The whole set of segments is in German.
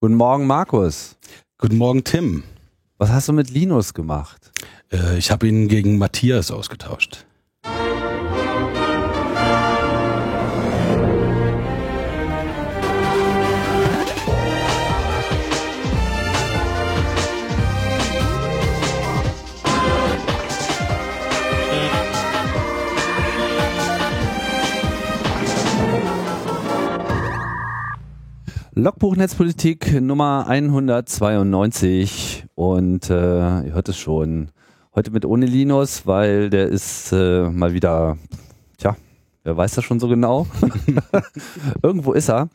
Guten Morgen, Markus. Guten Morgen, Tim. Was hast du mit Linus gemacht? Äh, ich habe ihn gegen Matthias ausgetauscht. Logbuch Netzpolitik Nummer 192 und äh, ihr hört es schon, heute mit ohne Linus, weil der ist äh, mal wieder, tja, wer weiß das schon so genau? Irgendwo ist er.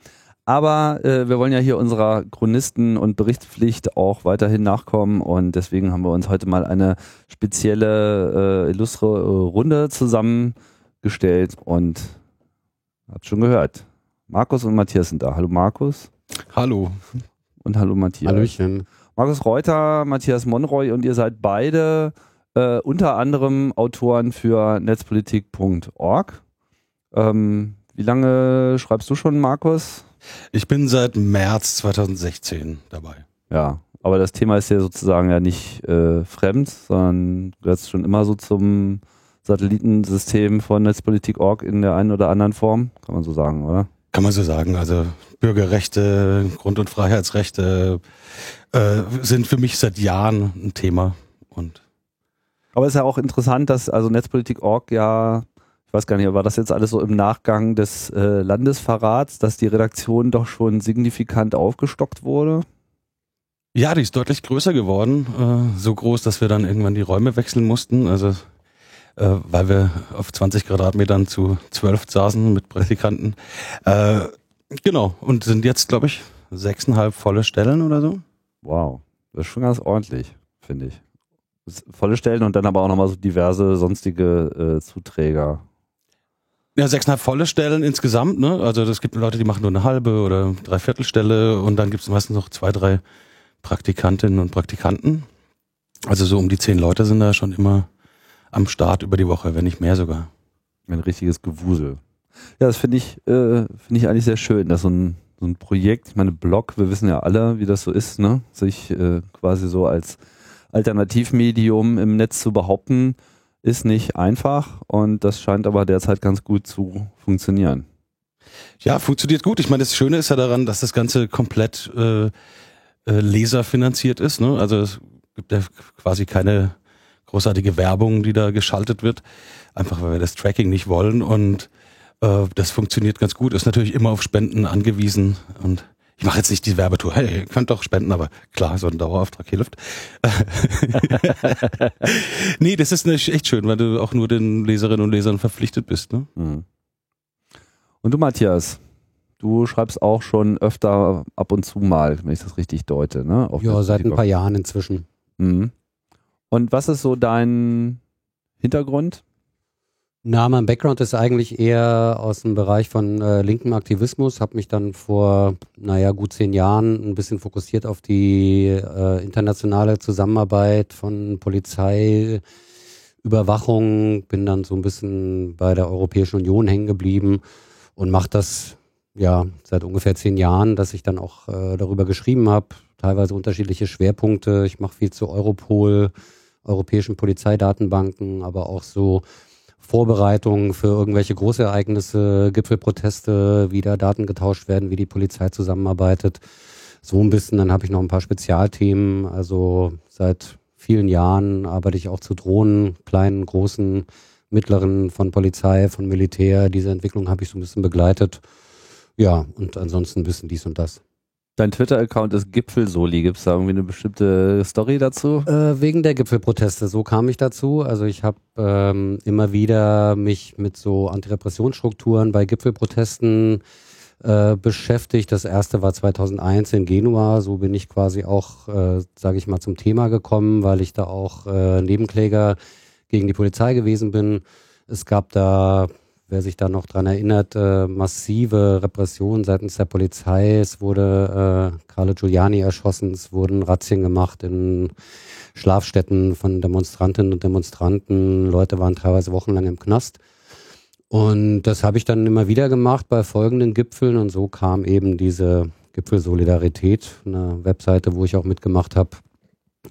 Aber äh, wir wollen ja hier unserer Chronisten- und Berichtspflicht auch weiterhin nachkommen und deswegen haben wir uns heute mal eine spezielle, äh, illustre äh, Runde zusammengestellt und habt schon gehört. Markus und Matthias sind da. Hallo Markus. Hallo. Und hallo Matthias. Hallöchen. Markus Reuter, Matthias Monroy und ihr seid beide äh, unter anderem Autoren für netzpolitik.org. Ähm, wie lange schreibst du schon, Markus? Ich bin seit März 2016 dabei. Ja, aber das Thema ist ja sozusagen ja nicht äh, fremd, sondern gehört schon immer so zum Satellitensystem von Netzpolitik.org in der einen oder anderen Form, kann man so sagen, oder? Kann man so sagen. Also Bürgerrechte, Grund- und Freiheitsrechte äh, sind für mich seit Jahren ein Thema. Und Aber es ist ja auch interessant, dass also Netzpolitik.org ja, ich weiß gar nicht, war das jetzt alles so im Nachgang des äh, Landesverrats, dass die Redaktion doch schon signifikant aufgestockt wurde? ja, die ist deutlich größer geworden. Äh, so groß, dass wir dann irgendwann die Räume wechseln mussten. Also äh, weil wir auf 20 Quadratmetern zu 12 saßen mit Praktikanten. Äh, genau. Und sind jetzt, glaube ich, sechseinhalb volle Stellen oder so. Wow, das ist schon ganz ordentlich, finde ich. Volle Stellen und dann aber auch nochmal so diverse sonstige äh, Zuträger. Ja, sechseinhalb volle Stellen insgesamt, ne? Also es gibt Leute, die machen nur eine halbe oder Dreiviertelstelle und dann gibt es meistens noch zwei, drei Praktikantinnen und Praktikanten. Also so um die zehn Leute sind da schon immer am Start über die Woche, wenn nicht mehr sogar. Ein richtiges Gewusel. Ja, das finde ich, äh, finde ich eigentlich sehr schön, dass so ein, so ein Projekt, ich meine, Blog, wir wissen ja alle, wie das so ist, ne? Sich äh, quasi so als Alternativmedium im Netz zu behaupten, ist nicht einfach und das scheint aber derzeit ganz gut zu funktionieren. Ja, funktioniert gut. Ich meine, das Schöne ist ja daran, dass das Ganze komplett äh, äh, leserfinanziert ist. Ne? Also es gibt ja quasi keine großartige Werbung, die da geschaltet wird. Einfach weil wir das Tracking nicht wollen und äh, das funktioniert ganz gut. Ist natürlich immer auf Spenden angewiesen und ich mache jetzt nicht die Werbetour. Hey, ihr könnt doch spenden, aber klar, so ein Dauerauftrag hilft. nee, das ist echt schön, weil du auch nur den Leserinnen und Lesern verpflichtet bist. Ne? Mhm. Und du, Matthias, du schreibst auch schon öfter ab und zu mal, wenn ich das richtig deute, ne? Auf Ja, seit ein paar Jahren inzwischen. Mhm. Und was ist so dein Hintergrund? Na, mein Background ist eigentlich eher aus dem Bereich von äh, linkem Aktivismus. Habe mich dann vor, naja, gut zehn Jahren ein bisschen fokussiert auf die äh, internationale Zusammenarbeit von Polizei, Überwachung. Bin dann so ein bisschen bei der Europäischen Union hängen geblieben und mache das ja seit ungefähr zehn Jahren, dass ich dann auch äh, darüber geschrieben habe. Teilweise unterschiedliche Schwerpunkte. Ich mache viel zu Europol, europäischen Polizeidatenbanken, aber auch so Vorbereitungen für irgendwelche Großereignisse, Gipfelproteste, wie da Daten getauscht werden, wie die Polizei zusammenarbeitet. So ein bisschen, dann habe ich noch ein paar Spezialthemen. Also seit vielen Jahren arbeite ich auch zu Drohnen, kleinen, großen, mittleren von Polizei, von Militär. Diese Entwicklung habe ich so ein bisschen begleitet. Ja, und ansonsten ein bisschen dies und das. Dein Twitter-Account ist Gipfelsoli. Gibt es da irgendwie eine bestimmte Story dazu? Äh, wegen der Gipfelproteste, so kam ich dazu. Also ich habe ähm, immer wieder mich mit so Antirepressionsstrukturen bei Gipfelprotesten äh, beschäftigt. Das erste war 2001 in Genua. So bin ich quasi auch, äh, sage ich mal, zum Thema gekommen, weil ich da auch äh, Nebenkläger gegen die Polizei gewesen bin. Es gab da wer sich da noch dran erinnert, äh, massive Repressionen seitens der Polizei. Es wurde äh, Carlo Giuliani erschossen, es wurden Razzien gemacht in Schlafstätten von Demonstrantinnen und Demonstranten. Leute waren teilweise wochenlang im Knast. Und das habe ich dann immer wieder gemacht bei folgenden Gipfeln und so kam eben diese Gipfel Solidarität, eine Webseite, wo ich auch mitgemacht habe.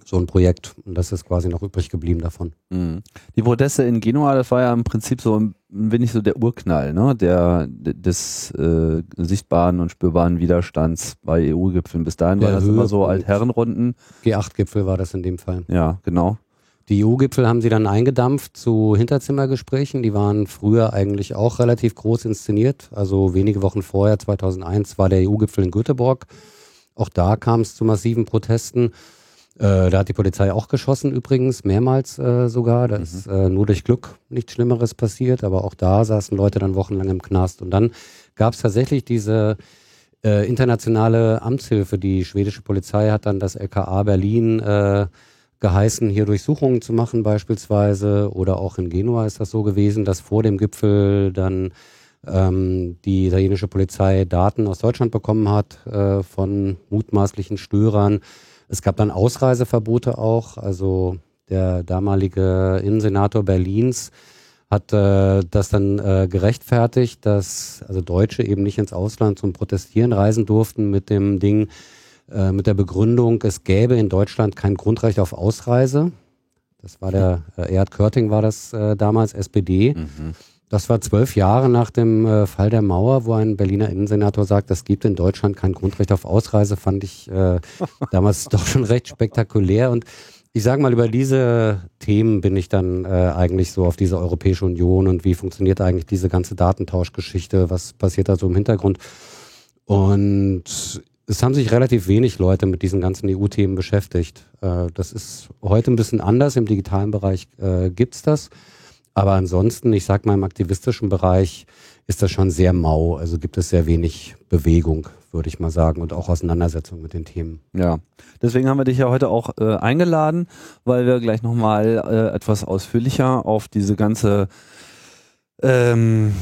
So ein Projekt und das ist quasi noch übrig geblieben davon. Mhm. Die Proteste in Genua, das war ja im Prinzip so ein wenig so der Urknall, ne? Der des äh, sichtbaren und spürbaren Widerstands bei EU-Gipfeln. Bis dahin war das immer so Altherrenrunden. G8-Gipfel war das in dem Fall. Ja, genau. Die EU-Gipfel haben sie dann eingedampft zu Hinterzimmergesprächen. Die waren früher eigentlich auch relativ groß inszeniert. Also wenige Wochen vorher, 2001, war der EU-Gipfel in Göteborg. Auch da kam es zu massiven Protesten. Äh, da hat die Polizei auch geschossen übrigens, mehrmals äh, sogar. Da mhm. ist äh, nur durch Glück nichts Schlimmeres passiert, aber auch da saßen Leute dann wochenlang im Knast. Und dann gab es tatsächlich diese äh, internationale Amtshilfe. Die schwedische Polizei hat dann das LKA Berlin äh, geheißen, hier Durchsuchungen zu machen beispielsweise. Oder auch in Genua ist das so gewesen, dass vor dem Gipfel dann ähm, die italienische Polizei Daten aus Deutschland bekommen hat äh, von mutmaßlichen Störern. Es gab dann Ausreiseverbote auch. Also der damalige Innensenator Berlins hat äh, das dann äh, gerechtfertigt, dass also Deutsche eben nicht ins Ausland zum Protestieren reisen durften mit dem Ding, äh, mit der Begründung, es gäbe in Deutschland kein Grundrecht auf Ausreise. Das war der, äh, Erhard Körting war das äh, damals, SPD. Mhm. Das war zwölf Jahre nach dem äh, Fall der Mauer, wo ein Berliner Innensenator sagt, es gibt in Deutschland kein Grundrecht auf Ausreise, fand ich äh, damals doch schon recht spektakulär. Und ich sage mal, über diese Themen bin ich dann äh, eigentlich so auf diese Europäische Union und wie funktioniert eigentlich diese ganze Datentauschgeschichte, was passiert da so im Hintergrund. Und es haben sich relativ wenig Leute mit diesen ganzen EU-Themen beschäftigt. Äh, das ist heute ein bisschen anders. Im digitalen Bereich äh, gibt's das. Aber ansonsten, ich sag mal, im aktivistischen Bereich ist das schon sehr mau. Also gibt es sehr wenig Bewegung, würde ich mal sagen, und auch Auseinandersetzung mit den Themen. Ja, deswegen haben wir dich ja heute auch äh, eingeladen, weil wir gleich nochmal äh, etwas ausführlicher auf diese ganze ähm,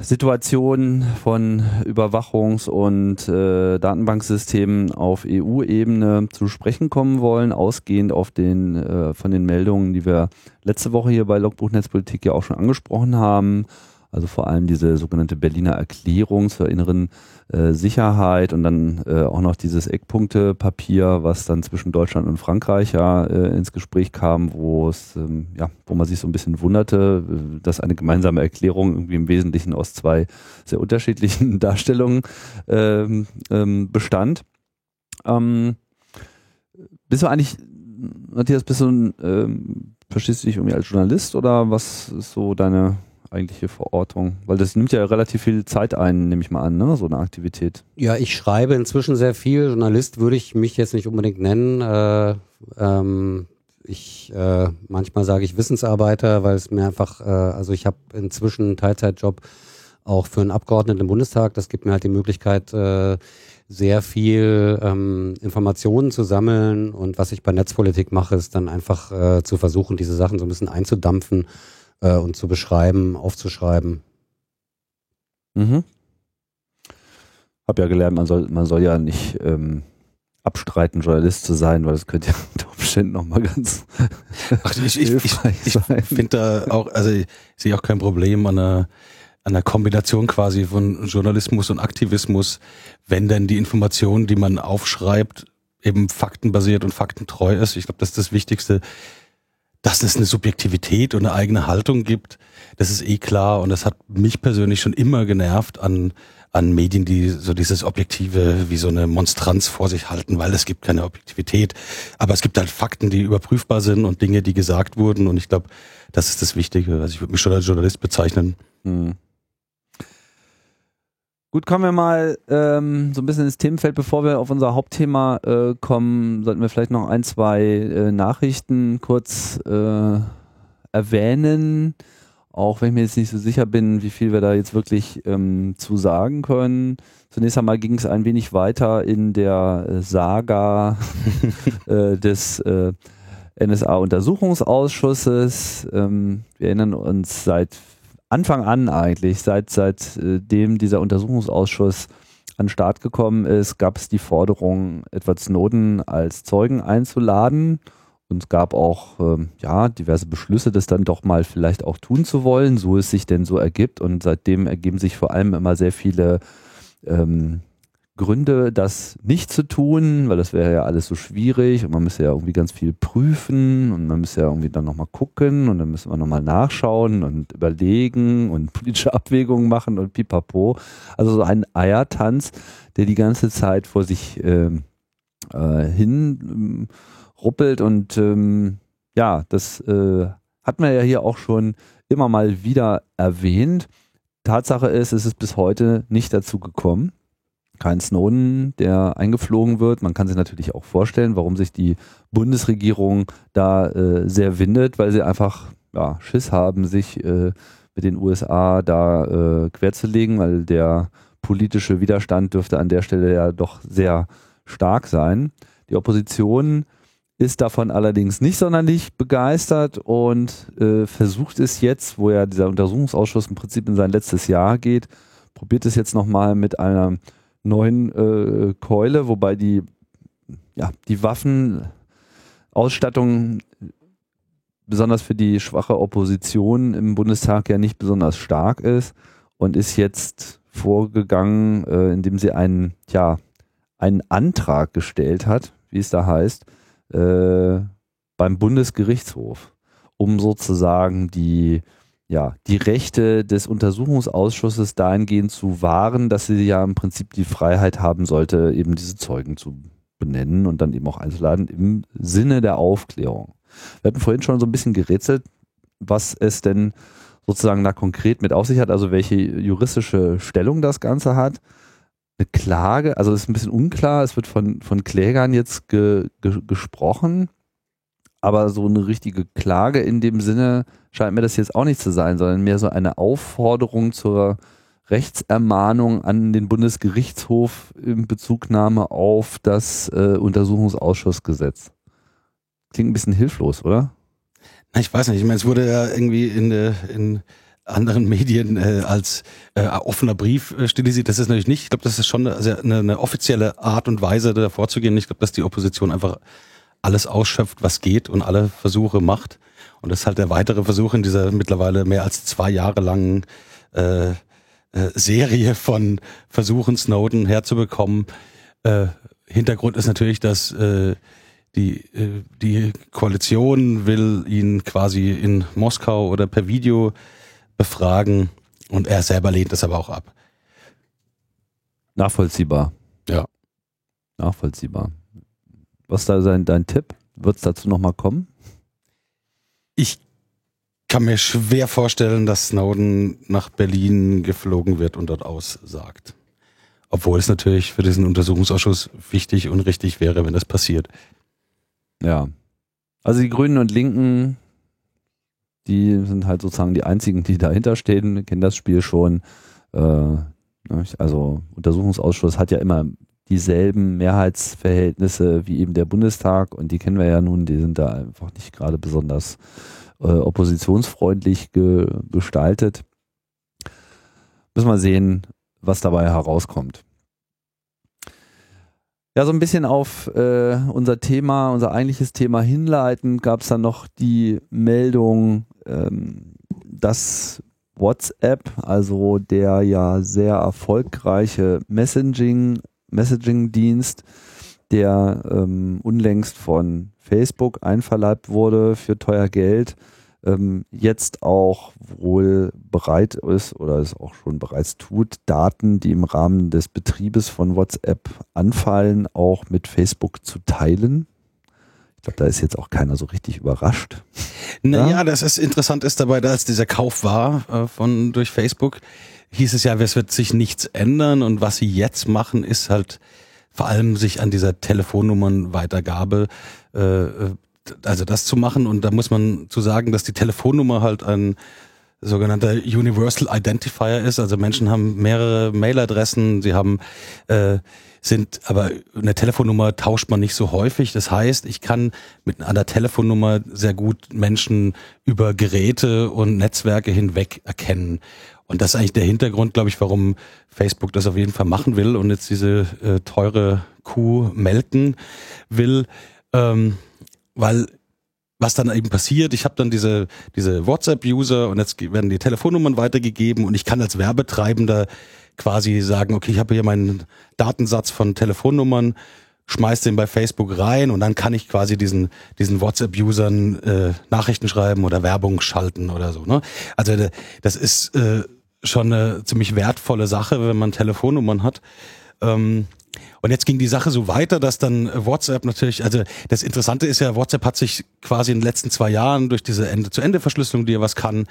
Situation von Überwachungs- und äh, Datenbanksystemen auf EU-Ebene zu sprechen kommen wollen, ausgehend auf den äh, von den Meldungen, die wir letzte Woche hier bei Logbuch Netzpolitik ja auch schon angesprochen haben. Also vor allem diese sogenannte Berliner Erklärung zur inneren äh, Sicherheit und dann äh, auch noch dieses Eckpunktepapier, was dann zwischen Deutschland und Frankreich ja äh, ins Gespräch kam, wo es ähm, ja, wo man sich so ein bisschen wunderte, äh, dass eine gemeinsame Erklärung irgendwie im Wesentlichen aus zwei sehr unterschiedlichen Darstellungen ähm, ähm, bestand. Ähm, bist du eigentlich, Matthias, bist du ein, ähm, verstehst du dich irgendwie als Journalist oder was ist so deine eigentliche Verortung? Weil das nimmt ja relativ viel Zeit ein, nehme ich mal an, ne? so eine Aktivität. Ja, ich schreibe inzwischen sehr viel. Journalist würde ich mich jetzt nicht unbedingt nennen. Äh, ähm, ich äh, manchmal sage ich Wissensarbeiter, weil es mir einfach, äh, also ich habe inzwischen einen Teilzeitjob auch für einen Abgeordneten im Bundestag. Das gibt mir halt die Möglichkeit, äh, sehr viel ähm, Informationen zu sammeln. Und was ich bei Netzpolitik mache, ist dann einfach äh, zu versuchen, diese Sachen so ein bisschen einzudampfen äh, und zu beschreiben, aufzuschreiben. Mhm. Hab ja gelernt, man soll, man soll ja nicht ähm, abstreiten, Journalist zu sein, weil das könnte ja unter Umständen nochmal ganz. Ach, ich, ich, ich, ich finde da auch, also ich sehe auch kein Problem an einer, an einer Kombination quasi von Journalismus und Aktivismus, wenn denn die Information, die man aufschreibt, eben faktenbasiert und faktentreu ist. Ich glaube, das ist das Wichtigste dass es eine Subjektivität und eine eigene Haltung gibt, das ist eh klar und das hat mich persönlich schon immer genervt an an Medien, die so dieses Objektive wie so eine Monstranz vor sich halten, weil es gibt keine Objektivität. Aber es gibt halt Fakten, die überprüfbar sind und Dinge, die gesagt wurden. Und ich glaube, das ist das Wichtige. Also ich würde mich schon als Journalist bezeichnen. Hm. Gut, kommen wir mal ähm, so ein bisschen ins Themenfeld. Bevor wir auf unser Hauptthema äh, kommen, sollten wir vielleicht noch ein, zwei äh, Nachrichten kurz äh, erwähnen. Auch wenn ich mir jetzt nicht so sicher bin, wie viel wir da jetzt wirklich ähm, zu sagen können. Zunächst einmal ging es ein wenig weiter in der Saga äh, des äh, NSA-Untersuchungsausschusses. Ähm, wir erinnern uns seit Anfang an eigentlich, seit seitdem äh, dieser Untersuchungsausschuss an den Start gekommen ist, gab es die Forderung, Edward Snowden als Zeugen einzuladen. Und es gab auch ähm, ja, diverse Beschlüsse, das dann doch mal vielleicht auch tun zu wollen, so es sich denn so ergibt. Und seitdem ergeben sich vor allem immer sehr viele ähm, Gründe, das nicht zu tun, weil das wäre ja alles so schwierig und man müsste ja irgendwie ganz viel prüfen und man müsste ja irgendwie dann nochmal gucken und dann müssen wir nochmal nachschauen und überlegen und politische Abwägungen machen und pipapo. Also so ein Eiertanz, der die ganze Zeit vor sich ähm, äh, hin ähm, ruppelt und ähm, ja, das äh, hat man ja hier auch schon immer mal wieder erwähnt. Tatsache ist, es ist bis heute nicht dazu gekommen kein Snowden, der eingeflogen wird. Man kann sich natürlich auch vorstellen, warum sich die Bundesregierung da äh, sehr windet, weil sie einfach ja, Schiss haben, sich äh, mit den USA da äh, querzulegen, weil der politische Widerstand dürfte an der Stelle ja doch sehr stark sein. Die Opposition ist davon allerdings nicht sonderlich begeistert und äh, versucht es jetzt, wo ja dieser Untersuchungsausschuss im Prinzip in sein letztes Jahr geht, probiert es jetzt nochmal mit einer neuen äh, Keule, wobei die, ja, die Waffenausstattung besonders für die schwache Opposition im Bundestag ja nicht besonders stark ist und ist jetzt vorgegangen, äh, indem sie einen, ja, einen Antrag gestellt hat, wie es da heißt, äh, beim Bundesgerichtshof, um sozusagen die ja, die Rechte des Untersuchungsausschusses dahingehend zu wahren, dass sie ja im Prinzip die Freiheit haben sollte, eben diese Zeugen zu benennen und dann eben auch einzuladen im Sinne der Aufklärung. Wir hatten vorhin schon so ein bisschen gerätselt, was es denn sozusagen da konkret mit auf sich hat, also welche juristische Stellung das Ganze hat. Eine Klage, also ist ein bisschen unklar, es wird von, von Klägern jetzt ge, ge, gesprochen aber so eine richtige Klage in dem Sinne scheint mir das jetzt auch nicht zu sein, sondern mehr so eine Aufforderung zur Rechtsermahnung an den Bundesgerichtshof in Bezugnahme auf das äh, Untersuchungsausschussgesetz. Klingt ein bisschen hilflos, oder? Na, ich weiß nicht. Ich meine, es wurde ja irgendwie in, in anderen Medien äh, als äh, offener Brief äh, stilisiert. Das ist natürlich nicht. Ich glaube, das ist schon eine, eine, eine offizielle Art und Weise, da vorzugehen. Ich glaube, dass die Opposition einfach alles ausschöpft, was geht und alle Versuche macht. Und das ist halt der weitere Versuch in dieser mittlerweile mehr als zwei Jahre langen äh, äh, Serie von Versuchen, Snowden herzubekommen. Äh, Hintergrund ist natürlich, dass äh, die, äh, die Koalition will ihn quasi in Moskau oder per Video befragen und er selber lehnt das aber auch ab. Nachvollziehbar. Ja. Nachvollziehbar. Was da dein, dein Tipp? Wird es dazu nochmal kommen? Ich kann mir schwer vorstellen, dass Snowden nach Berlin geflogen wird und dort aussagt. Obwohl es natürlich für diesen Untersuchungsausschuss wichtig und richtig wäre, wenn das passiert. Ja. Also die Grünen und Linken, die sind halt sozusagen die einzigen, die dahinter stehen, kennen das Spiel schon. Äh, ne, also Untersuchungsausschuss hat ja immer dieselben Mehrheitsverhältnisse wie eben der Bundestag und die kennen wir ja nun, die sind da einfach nicht gerade besonders äh, oppositionsfreundlich ge gestaltet. Müssen wir sehen, was dabei herauskommt. Ja, so ein bisschen auf äh, unser Thema, unser eigentliches Thema hinleiten, gab es dann noch die Meldung, ähm, dass WhatsApp, also der ja sehr erfolgreiche Messaging Messaging-Dienst, der ähm, unlängst von Facebook einverleibt wurde für teuer Geld, ähm, jetzt auch wohl bereit ist oder es auch schon bereits tut, Daten, die im Rahmen des Betriebes von WhatsApp anfallen, auch mit Facebook zu teilen. Ich glaube, da ist jetzt auch keiner so richtig überrascht. Naja, ja? das ist interessant ist dabei, dass dieser Kauf war äh, von durch Facebook, hieß es ja, es wird sich nichts ändern und was sie jetzt machen, ist halt vor allem sich an dieser Telefonnummernweitergabe, äh, äh, also das zu machen und da muss man zu sagen, dass die Telefonnummer halt ein sogenannter Universal Identifier ist. Also Menschen haben mehrere Mailadressen, sie haben äh, sind, aber eine Telefonnummer tauscht man nicht so häufig. Das heißt, ich kann mit einer Telefonnummer sehr gut Menschen über Geräte und Netzwerke hinweg erkennen. Und das ist eigentlich der Hintergrund, glaube ich, warum Facebook das auf jeden Fall machen will und jetzt diese äh, teure Kuh melken will, ähm, weil was dann eben passiert, ich habe dann diese, diese WhatsApp-User und jetzt werden die Telefonnummern weitergegeben und ich kann als Werbetreibender quasi sagen, okay, ich habe hier meinen Datensatz von Telefonnummern, schmeiß den bei Facebook rein und dann kann ich quasi diesen, diesen WhatsApp-Usern äh, Nachrichten schreiben oder Werbung schalten oder so. Ne? Also das ist äh, schon eine ziemlich wertvolle Sache, wenn man Telefonnummern hat. Ähm, und jetzt ging die Sache so weiter, dass dann WhatsApp natürlich, also das Interessante ist ja, WhatsApp hat sich quasi in den letzten zwei Jahren durch diese Ende-zu-Ende-Verschlüsselung, die ja was kann,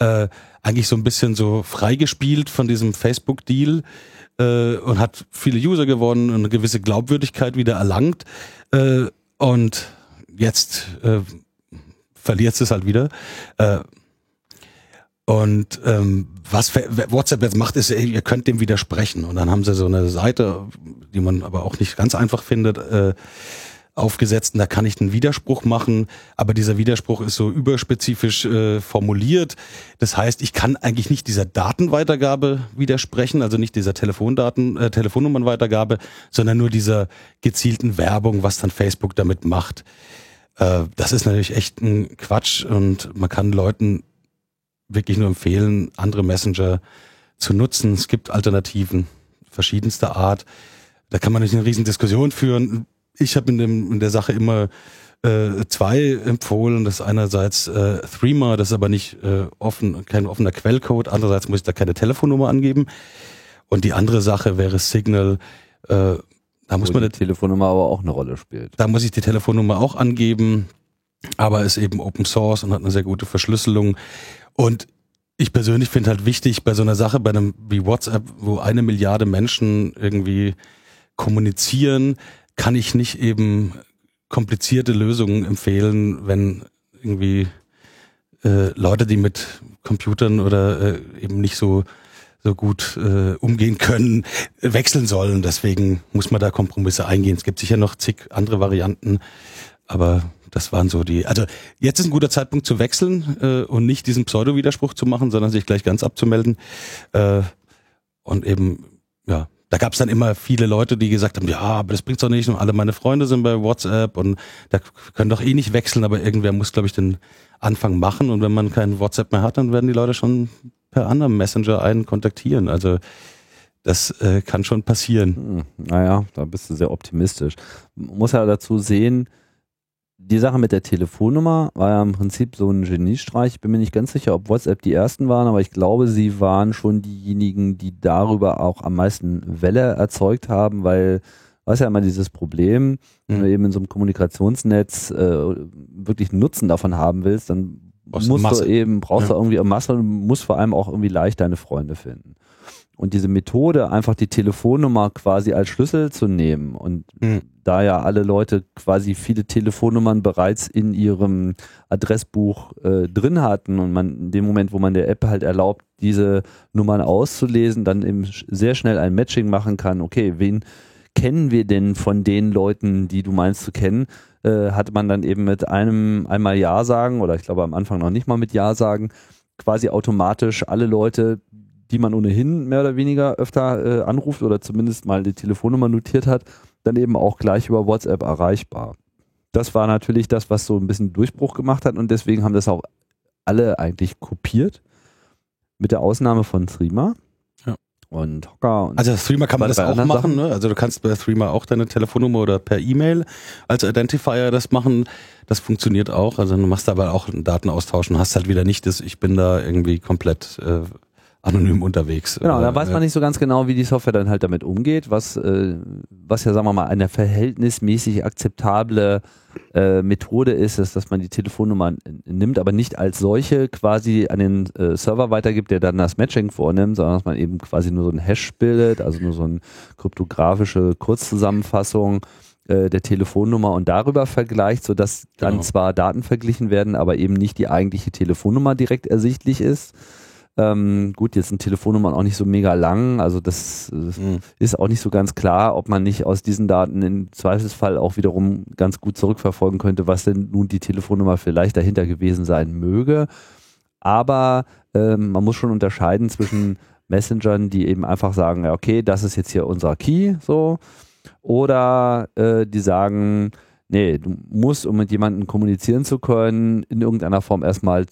äh, eigentlich so ein bisschen so freigespielt von diesem Facebook-Deal äh, und hat viele User gewonnen und eine gewisse Glaubwürdigkeit wieder erlangt. Äh, und jetzt äh, verliert es halt wieder. Äh, und ähm, was WhatsApp jetzt macht, ist, ihr könnt dem widersprechen. Und dann haben sie so eine Seite, die man aber auch nicht ganz einfach findet, äh, aufgesetzt. Und da kann ich einen Widerspruch machen, aber dieser Widerspruch ist so überspezifisch äh, formuliert. Das heißt, ich kann eigentlich nicht dieser Datenweitergabe widersprechen, also nicht dieser Telefondaten, äh, Telefonnummernweitergabe, sondern nur dieser gezielten Werbung, was dann Facebook damit macht. Äh, das ist natürlich echt ein Quatsch und man kann Leuten wirklich nur empfehlen, andere Messenger zu nutzen. Es gibt Alternativen verschiedenster Art. Da kann man nicht eine riesen Diskussion führen. Ich habe in, in der Sache immer äh, zwei empfohlen. Das ist einerseits äh, Threema, das ist aber nicht äh, offen, kein offener Quellcode. Andererseits muss ich da keine Telefonnummer angeben. Und die andere Sache wäre Signal. Äh, da muss man die Telefonnummer aber auch eine Rolle spielt. Da muss ich die Telefonnummer auch angeben, aber ist eben Open Source und hat eine sehr gute Verschlüsselung. Und ich persönlich finde halt wichtig bei so einer Sache, bei einem wie WhatsApp, wo eine Milliarde Menschen irgendwie kommunizieren, kann ich nicht eben komplizierte Lösungen empfehlen, wenn irgendwie äh, Leute, die mit Computern oder äh, eben nicht so so gut äh, umgehen können, wechseln sollen. Deswegen muss man da Kompromisse eingehen. Es gibt sicher noch zig andere Varianten, aber das waren so die. Also jetzt ist ein guter Zeitpunkt zu wechseln äh, und nicht diesen Pseudo-Widerspruch zu machen, sondern sich gleich ganz abzumelden. Äh, und eben, ja, da gab es dann immer viele Leute, die gesagt haben, ja, aber das bringt's doch nicht. Und alle meine Freunde sind bei WhatsApp und da können doch eh nicht wechseln, aber irgendwer muss, glaube ich, den Anfang machen. Und wenn man kein WhatsApp mehr hat, dann werden die Leute schon per anderem Messenger einen kontaktieren. Also das äh, kann schon passieren. Hm, naja, da bist du sehr optimistisch. Muss ja dazu sehen, die Sache mit der Telefonnummer war ja im Prinzip so ein Geniestreich. Ich bin mir nicht ganz sicher, ob WhatsApp die ersten waren, aber ich glaube, sie waren schon diejenigen, die darüber auch am meisten Welle erzeugt haben, weil was ja immer dieses Problem, mhm. wenn du eben in so einem Kommunikationsnetz äh, wirklich Nutzen davon haben willst, dann musst du eben, brauchst ja. du irgendwie Masse und musst vor allem auch irgendwie leicht deine Freunde finden. Und diese Methode, einfach die Telefonnummer quasi als Schlüssel zu nehmen und mhm. da ja alle Leute quasi viele Telefonnummern bereits in ihrem Adressbuch äh, drin hatten und man in dem Moment, wo man der App halt erlaubt, diese Nummern auszulesen, dann eben sehr schnell ein Matching machen kann. Okay, wen kennen wir denn von den Leuten, die du meinst zu kennen? Äh, hatte man dann eben mit einem einmal Ja sagen oder ich glaube am Anfang noch nicht mal mit Ja sagen, quasi automatisch alle Leute, die man ohnehin mehr oder weniger öfter äh, anruft oder zumindest mal die Telefonnummer notiert hat, dann eben auch gleich über WhatsApp erreichbar. Das war natürlich das, was so ein bisschen Durchbruch gemacht hat und deswegen haben das auch alle eigentlich kopiert. Mit der Ausnahme von Threema und Hocker. Und also Threema kann man das auch machen. Ne? Also du kannst bei Threema auch deine Telefonnummer oder per E-Mail als Identifier das machen. Das funktioniert auch. Also du machst aber auch einen Datenaustausch und hast halt wieder nicht das, ich bin da irgendwie komplett äh, anonym unterwegs. Genau, da weiß man nicht so ganz genau, wie die Software dann halt damit umgeht, was, äh, was ja, sagen wir mal, eine verhältnismäßig akzeptable äh, Methode ist, ist, dass man die Telefonnummer nimmt, aber nicht als solche quasi an den äh, Server weitergibt, der dann das Matching vornimmt, sondern dass man eben quasi nur so ein Hash bildet, also nur so eine kryptografische Kurzzusammenfassung äh, der Telefonnummer und darüber vergleicht, sodass dann genau. zwar Daten verglichen werden, aber eben nicht die eigentliche Telefonnummer direkt ersichtlich ist. Ähm, gut, jetzt sind Telefonnummern auch nicht so mega lang, also das mhm. ist auch nicht so ganz klar, ob man nicht aus diesen Daten im Zweifelsfall auch wiederum ganz gut zurückverfolgen könnte, was denn nun die Telefonnummer vielleicht dahinter gewesen sein möge. Aber ähm, man muss schon unterscheiden zwischen Messengern, die eben einfach sagen, ja, okay, das ist jetzt hier unser Key, so, oder äh, die sagen, nee, du musst, um mit jemandem kommunizieren zu können, in irgendeiner Form erstmal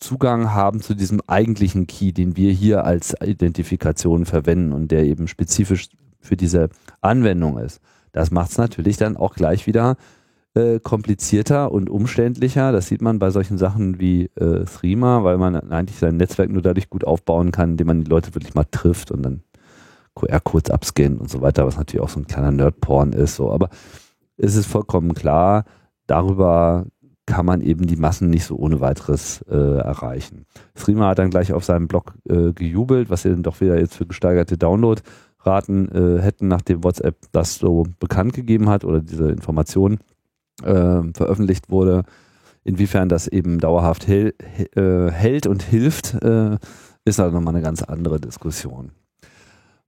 Zugang haben zu diesem eigentlichen Key, den wir hier als Identifikation verwenden und der eben spezifisch für diese Anwendung ist. Das macht es natürlich dann auch gleich wieder äh, komplizierter und umständlicher. Das sieht man bei solchen Sachen wie äh, Threema, weil man eigentlich sein Netzwerk nur dadurch gut aufbauen kann, indem man die Leute wirklich mal trifft und dann QR-Codes abscannen und so weiter, was natürlich auch so ein kleiner Nerd-Porn ist. So. Aber es ist vollkommen klar, darüber kann man eben die Massen nicht so ohne weiteres äh, erreichen. Threema hat dann gleich auf seinem Blog äh, gejubelt, was sie dann doch wieder jetzt für gesteigerte Downloadraten äh, hätten, nachdem WhatsApp das so bekannt gegeben hat oder diese Information äh, veröffentlicht wurde. Inwiefern das eben dauerhaft äh, hält und hilft, äh, ist halt nochmal eine ganz andere Diskussion.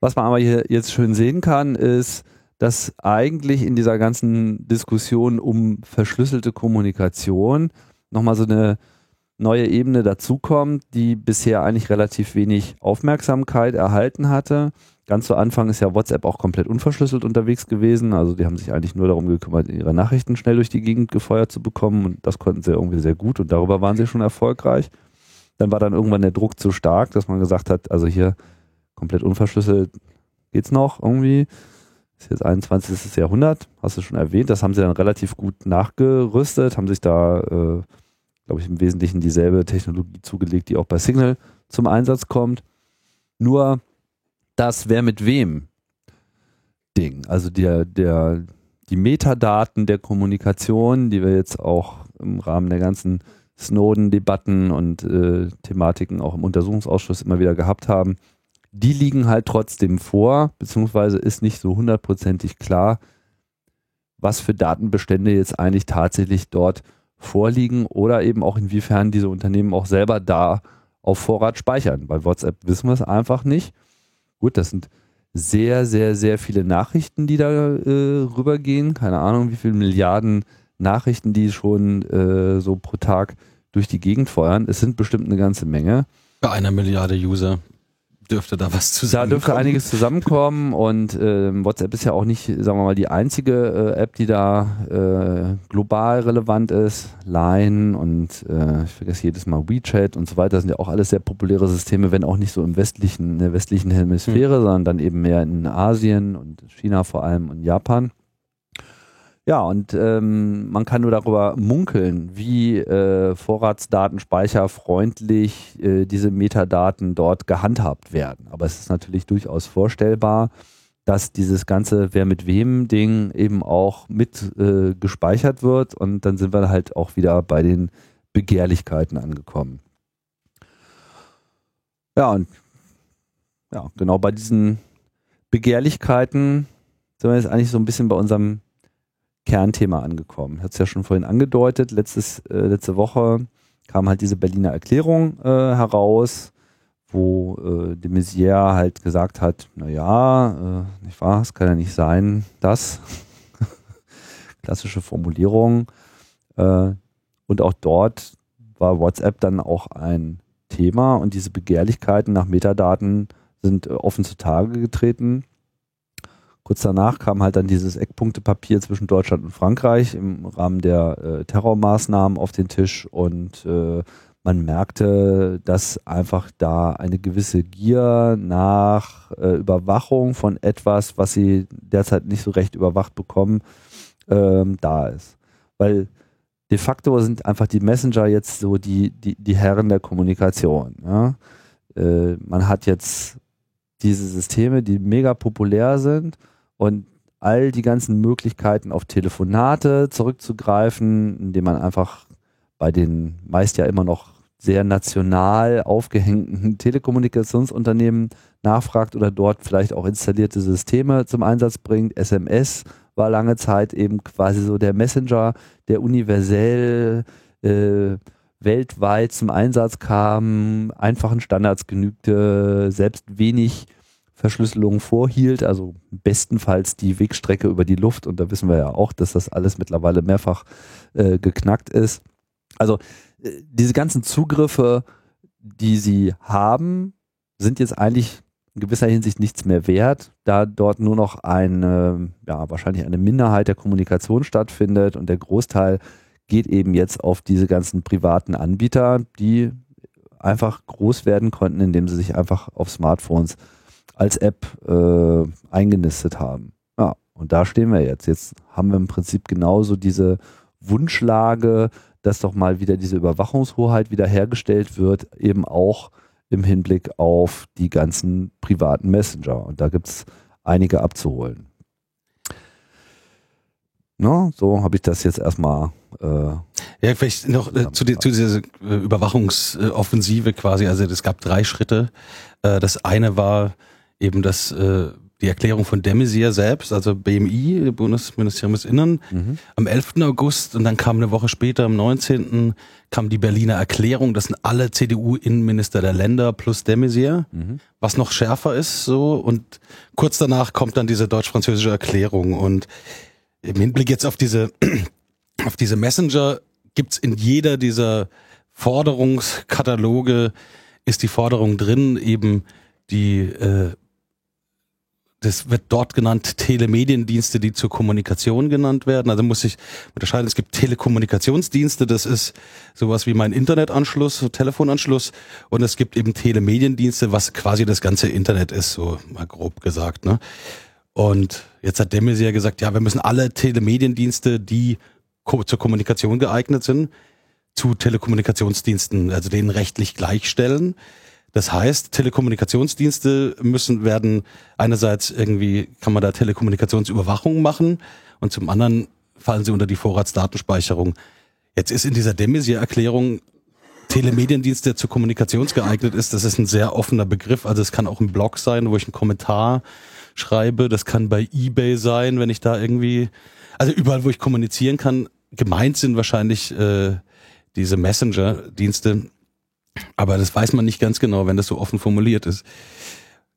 Was man aber hier jetzt schön sehen kann, ist, dass eigentlich in dieser ganzen Diskussion um verschlüsselte Kommunikation nochmal so eine neue Ebene dazukommt, die bisher eigentlich relativ wenig Aufmerksamkeit erhalten hatte. Ganz zu Anfang ist ja WhatsApp auch komplett unverschlüsselt unterwegs gewesen. Also die haben sich eigentlich nur darum gekümmert, ihre Nachrichten schnell durch die Gegend gefeuert zu bekommen und das konnten sie irgendwie sehr gut und darüber waren sie schon erfolgreich. Dann war dann irgendwann der Druck zu stark, dass man gesagt hat, also hier komplett unverschlüsselt geht's noch irgendwie ist jetzt 21. Jahrhundert, hast du schon erwähnt. Das haben sie dann relativ gut nachgerüstet, haben sich da, äh, glaube ich, im Wesentlichen dieselbe Technologie zugelegt, die auch bei Signal zum Einsatz kommt. Nur das wer mit wem Ding, also der, der, die Metadaten der Kommunikation, die wir jetzt auch im Rahmen der ganzen Snowden-Debatten und äh, Thematiken auch im Untersuchungsausschuss immer wieder gehabt haben, die liegen halt trotzdem vor, beziehungsweise ist nicht so hundertprozentig klar, was für Datenbestände jetzt eigentlich tatsächlich dort vorliegen oder eben auch inwiefern diese Unternehmen auch selber da auf Vorrat speichern. Bei WhatsApp wissen wir es einfach nicht. Gut, das sind sehr, sehr, sehr viele Nachrichten, die da äh, rübergehen. Keine Ahnung, wie viele Milliarden Nachrichten, die schon äh, so pro Tag durch die Gegend feuern. Es sind bestimmt eine ganze Menge. Bei einer Milliarde User dürfte da was zusammenkommen. Da dürfte einiges zusammenkommen und äh, WhatsApp ist ja auch nicht, sagen wir mal, die einzige äh, App, die da äh, global relevant ist. Line und äh, ich vergesse jedes Mal WeChat und so weiter sind ja auch alles sehr populäre Systeme, wenn auch nicht so im westlichen, in der westlichen Hemisphäre, hm. sondern dann eben mehr in Asien und China vor allem und Japan. Ja, und ähm, man kann nur darüber munkeln, wie äh, vorratsdatenspeicherfreundlich äh, diese Metadaten dort gehandhabt werden. Aber es ist natürlich durchaus vorstellbar, dass dieses ganze Wer mit wem Ding eben auch mit äh, gespeichert wird und dann sind wir halt auch wieder bei den Begehrlichkeiten angekommen. Ja, und ja, genau bei diesen Begehrlichkeiten sind wir jetzt eigentlich so ein bisschen bei unserem Kernthema angekommen. Hat es ja schon vorhin angedeutet. Letztes, äh, letzte Woche kam halt diese Berliner Erklärung äh, heraus, wo äh, de Maizière halt gesagt hat, naja, äh, nicht wahr, es kann ja nicht sein, dass klassische Formulierung. Äh, und auch dort war WhatsApp dann auch ein Thema und diese Begehrlichkeiten nach Metadaten sind äh, offen zutage getreten. Kurz danach kam halt dann dieses Eckpunktepapier zwischen Deutschland und Frankreich im Rahmen der äh, Terrormaßnahmen auf den Tisch und äh, man merkte, dass einfach da eine gewisse Gier nach äh, Überwachung von etwas, was sie derzeit nicht so recht überwacht bekommen, ähm, da ist. Weil de facto sind einfach die Messenger jetzt so die, die, die Herren der Kommunikation. Ja? Äh, man hat jetzt diese Systeme, die mega populär sind und all die ganzen Möglichkeiten auf Telefonate zurückzugreifen, indem man einfach bei den meist ja immer noch sehr national aufgehängten Telekommunikationsunternehmen nachfragt oder dort vielleicht auch installierte Systeme zum Einsatz bringt. SMS war lange Zeit eben quasi so der Messenger, der universell äh, weltweit zum Einsatz kam, einfachen Standards genügte, selbst wenig Verschlüsselung vorhielt, also bestenfalls die Wegstrecke über die Luft. Und da wissen wir ja auch, dass das alles mittlerweile mehrfach äh, geknackt ist. Also äh, diese ganzen Zugriffe, die sie haben, sind jetzt eigentlich in gewisser Hinsicht nichts mehr wert, da dort nur noch eine, ja, wahrscheinlich eine Minderheit der Kommunikation stattfindet und der Großteil geht eben jetzt auf diese ganzen privaten Anbieter, die einfach groß werden konnten, indem sie sich einfach auf Smartphones als App äh, eingenistet haben. Ja, und da stehen wir jetzt. Jetzt haben wir im Prinzip genauso diese Wunschlage, dass doch mal wieder diese Überwachungshoheit wiederhergestellt wird, eben auch im Hinblick auf die ganzen privaten Messenger. Und da gibt es einige abzuholen. No, so habe ich das jetzt erstmal. Äh, ja, vielleicht noch äh, zu, die, zu dieser äh, Überwachungsoffensive quasi. Also es gab drei Schritte. Äh, das eine war eben das äh, die Erklärung von Demisier selbst, also BMI, Bundesministerium des Innern, mhm. am 11. August und dann kam eine Woche später, am 19. kam die Berliner Erklärung, das sind alle CDU-Innenminister der Länder plus Demisier, mhm. was noch schärfer ist so und kurz danach kommt dann diese deutsch-französische Erklärung und im Hinblick jetzt auf diese, auf diese Messenger gibt's in jeder dieser Forderungskataloge ist die Forderung drin, eben die äh, das wird dort genannt Telemediendienste, die zur Kommunikation genannt werden. Also muss ich unterscheiden, es gibt Telekommunikationsdienste, das ist sowas wie mein Internetanschluss, Telefonanschluss und es gibt eben Telemediendienste, was quasi das ganze Internet ist, so mal grob gesagt. Ne? Und jetzt hat Demis ja gesagt, ja, wir müssen alle Telemediendienste, die zur Kommunikation geeignet sind, zu Telekommunikationsdiensten, also denen rechtlich gleichstellen. Das heißt, Telekommunikationsdienste müssen werden einerseits irgendwie kann man da Telekommunikationsüberwachung machen und zum anderen fallen sie unter die Vorratsdatenspeicherung. Jetzt ist in dieser Demisier-Erklärung Telemediendienst, der zur Kommunikation geeignet ist, das ist ein sehr offener Begriff. Also es kann auch ein Blog sein, wo ich einen Kommentar schreibe. Das kann bei eBay sein, wenn ich da irgendwie, also überall, wo ich kommunizieren kann. Gemeint sind wahrscheinlich äh, diese Messenger-Dienste. Aber das weiß man nicht ganz genau, wenn das so offen formuliert ist.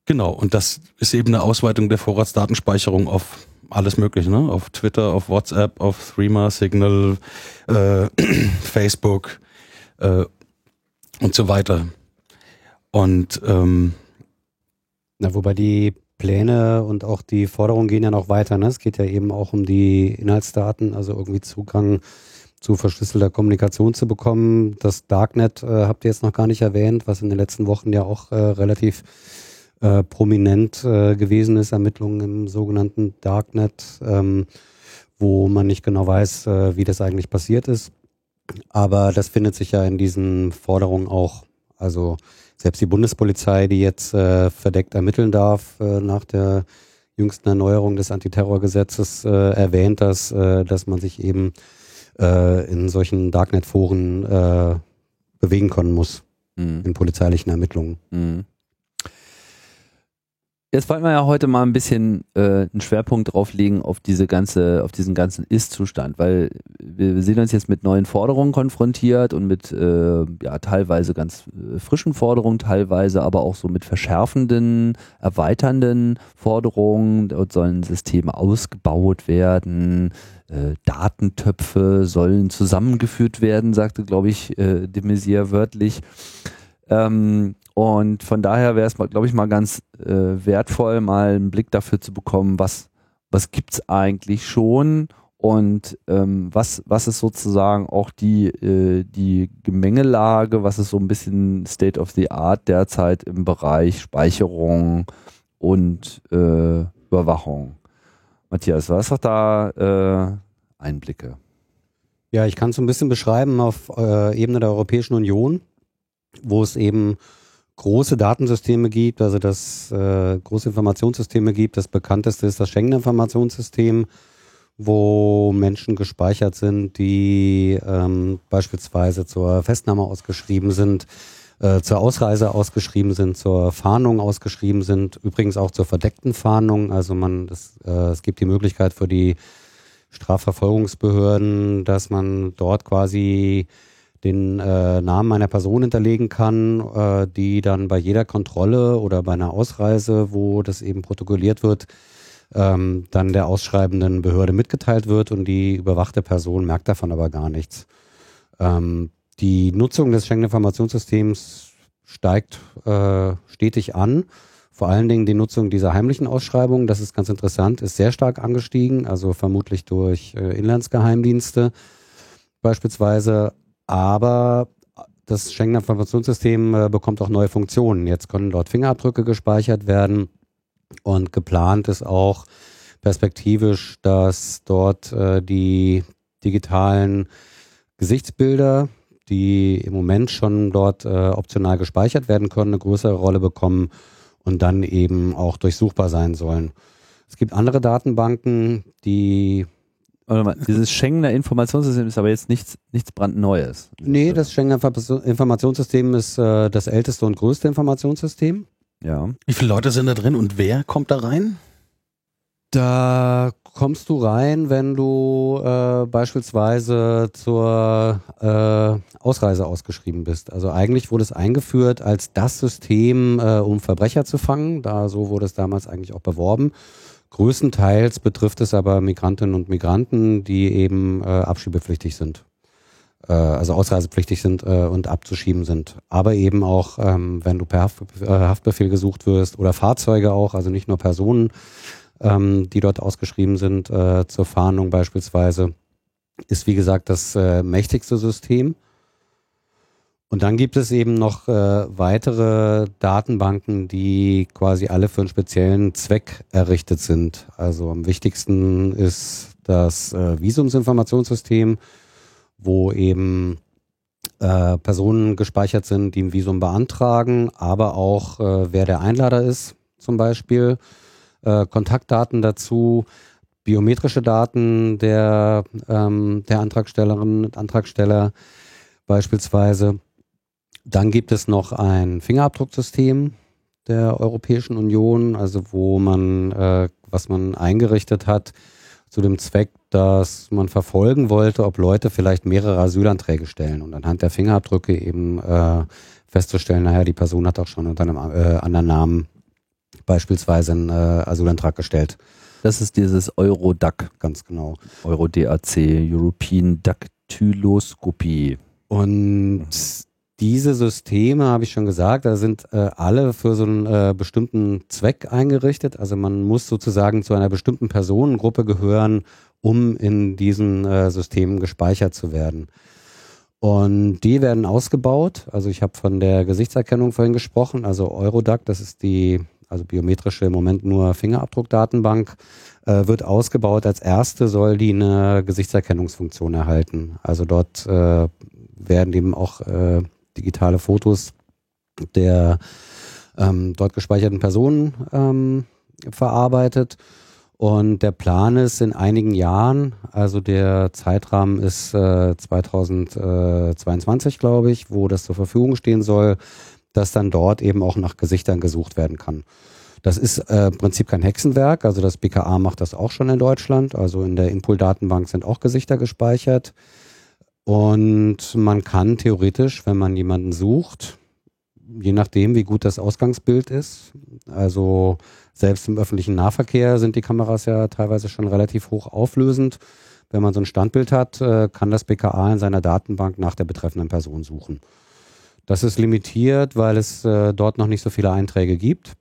Genau, und das ist eben eine Ausweitung der Vorratsdatenspeicherung auf alles Mögliche, ne? Auf Twitter, auf WhatsApp, auf Threema, Signal, äh, Facebook äh, und so weiter. Und ähm, Na, wobei die Pläne und auch die Forderungen gehen ja noch weiter. Ne? Es geht ja eben auch um die Inhaltsdaten, also irgendwie Zugang zu verschlüsselter Kommunikation zu bekommen. Das Darknet äh, habt ihr jetzt noch gar nicht erwähnt, was in den letzten Wochen ja auch äh, relativ äh, prominent äh, gewesen ist, Ermittlungen im sogenannten Darknet, ähm, wo man nicht genau weiß, äh, wie das eigentlich passiert ist. Aber das findet sich ja in diesen Forderungen auch. Also selbst die Bundespolizei, die jetzt äh, verdeckt ermitteln darf nach der jüngsten Erneuerung des Antiterrorgesetzes, erwähnt das, dass man sich eben äh, in solchen Darknet-Foren äh, bewegen können muss mhm. in polizeilichen Ermittlungen. Mhm. Jetzt wollen wir ja heute mal ein bisschen äh, einen Schwerpunkt drauflegen auf diese ganze, auf diesen ganzen Ist-Zustand, weil wir sehen uns jetzt mit neuen Forderungen konfrontiert und mit äh, ja teilweise ganz äh, frischen Forderungen, teilweise aber auch so mit verschärfenden, erweiternden Forderungen. Dort sollen Systeme ausgebaut werden, äh, Datentöpfe sollen zusammengeführt werden, sagte, glaube ich, äh, de Maizière wörtlich. Ähm, und von daher wäre es, glaube ich, mal ganz äh, wertvoll, mal einen Blick dafür zu bekommen, was, was gibt es eigentlich schon und ähm, was, was ist sozusagen auch die, äh, die Gemengelage, was ist so ein bisschen State of the Art derzeit im Bereich Speicherung und äh, Überwachung. Matthias, was hast da äh, Einblicke? Ja, ich kann es ein bisschen beschreiben auf äh, Ebene der Europäischen Union, wo es eben große Datensysteme gibt, also das äh, große Informationssysteme gibt. Das bekannteste ist das Schengen-Informationssystem, wo Menschen gespeichert sind, die ähm, beispielsweise zur Festnahme ausgeschrieben sind, äh, zur Ausreise ausgeschrieben sind, zur Fahndung ausgeschrieben sind, übrigens auch zur verdeckten Fahndung. Also man, das, äh, es gibt die Möglichkeit für die Strafverfolgungsbehörden, dass man dort quasi den äh, Namen einer Person hinterlegen kann, äh, die dann bei jeder Kontrolle oder bei einer Ausreise, wo das eben protokolliert wird, ähm, dann der ausschreibenden Behörde mitgeteilt wird und die überwachte Person merkt davon aber gar nichts. Ähm, die Nutzung des Schengen-Informationssystems steigt äh, stetig an. Vor allen Dingen die Nutzung dieser heimlichen Ausschreibungen, das ist ganz interessant, ist sehr stark angestiegen, also vermutlich durch äh, Inlandsgeheimdienste beispielsweise. Aber das Schengener Informationssystem äh, bekommt auch neue Funktionen. Jetzt können dort Fingerabdrücke gespeichert werden und geplant ist auch perspektivisch, dass dort äh, die digitalen Gesichtsbilder, die im Moment schon dort optional gespeichert werden können, eine größere Rolle bekommen und dann eben auch durchsuchbar sein sollen. Es gibt andere Datenbanken, die Warte mal, dieses Schengener Informationssystem ist aber jetzt nichts, nichts brandneues. Nee, das Schengener Informationssystem ist äh, das älteste und größte Informationssystem. Ja. Wie viele Leute sind da drin und wer kommt da rein? Da kommst du rein, wenn du äh, beispielsweise zur äh, Ausreise ausgeschrieben bist. Also eigentlich wurde es eingeführt als das System, äh, um Verbrecher zu fangen. Da so wurde es damals eigentlich auch beworben. Größtenteils betrifft es aber Migrantinnen und Migranten, die eben äh, abschiebepflichtig sind. Äh, also ausreisepflichtig sind äh, und abzuschieben sind. Aber eben auch, ähm, wenn du per äh, Haftbefehl gesucht wirst oder Fahrzeuge auch, also nicht nur Personen ähm, die dort ausgeschrieben sind äh, zur Fahndung beispielsweise, ist wie gesagt das äh, mächtigste System. Und dann gibt es eben noch äh, weitere Datenbanken, die quasi alle für einen speziellen Zweck errichtet sind. Also am wichtigsten ist das äh, Visumsinformationssystem, wo eben äh, Personen gespeichert sind, die ein Visum beantragen, aber auch äh, wer der Einlader ist zum Beispiel äh, Kontaktdaten dazu, biometrische Daten der, ähm, der Antragstellerinnen und Antragsteller beispielsweise. Dann gibt es noch ein Fingerabdrucksystem der Europäischen Union, also wo man, äh, was man eingerichtet hat, zu dem Zweck, dass man verfolgen wollte, ob Leute vielleicht mehrere Asylanträge stellen und anhand der Fingerabdrücke eben äh, festzustellen, naja, die Person hat auch schon unter einem äh, anderen Namen beispielsweise einen äh, Asylantrag gestellt. Das ist dieses Eurodac. Ganz genau. Euro-DAC, European Dactyloskopie. Und mhm. diese Systeme, habe ich schon gesagt, da sind äh, alle für so einen äh, bestimmten Zweck eingerichtet. Also man muss sozusagen zu einer bestimmten Personengruppe gehören, um in diesen äh, Systemen gespeichert zu werden. Und die werden ausgebaut. Also ich habe von der Gesichtserkennung vorhin gesprochen. Also Eurodac, das ist die also biometrische im Moment nur Fingerabdruckdatenbank, äh, wird ausgebaut. Als erste soll die eine Gesichtserkennungsfunktion erhalten. Also dort äh, werden eben auch äh, digitale Fotos der ähm, dort gespeicherten Personen ähm, verarbeitet. Und der Plan ist in einigen Jahren, also der Zeitrahmen ist äh, 2022, glaube ich, wo das zur Verfügung stehen soll, dass dann dort eben auch nach Gesichtern gesucht werden kann. Das ist äh, im Prinzip kein Hexenwerk, also das BKA macht das auch schon in Deutschland. Also in der Impul-Datenbank sind auch Gesichter gespeichert. Und man kann theoretisch, wenn man jemanden sucht, je nachdem, wie gut das Ausgangsbild ist, also selbst im öffentlichen Nahverkehr sind die Kameras ja teilweise schon relativ hoch auflösend. Wenn man so ein Standbild hat, äh, kann das BKA in seiner Datenbank nach der betreffenden Person suchen. Das ist limitiert, weil es äh, dort noch nicht so viele Einträge gibt.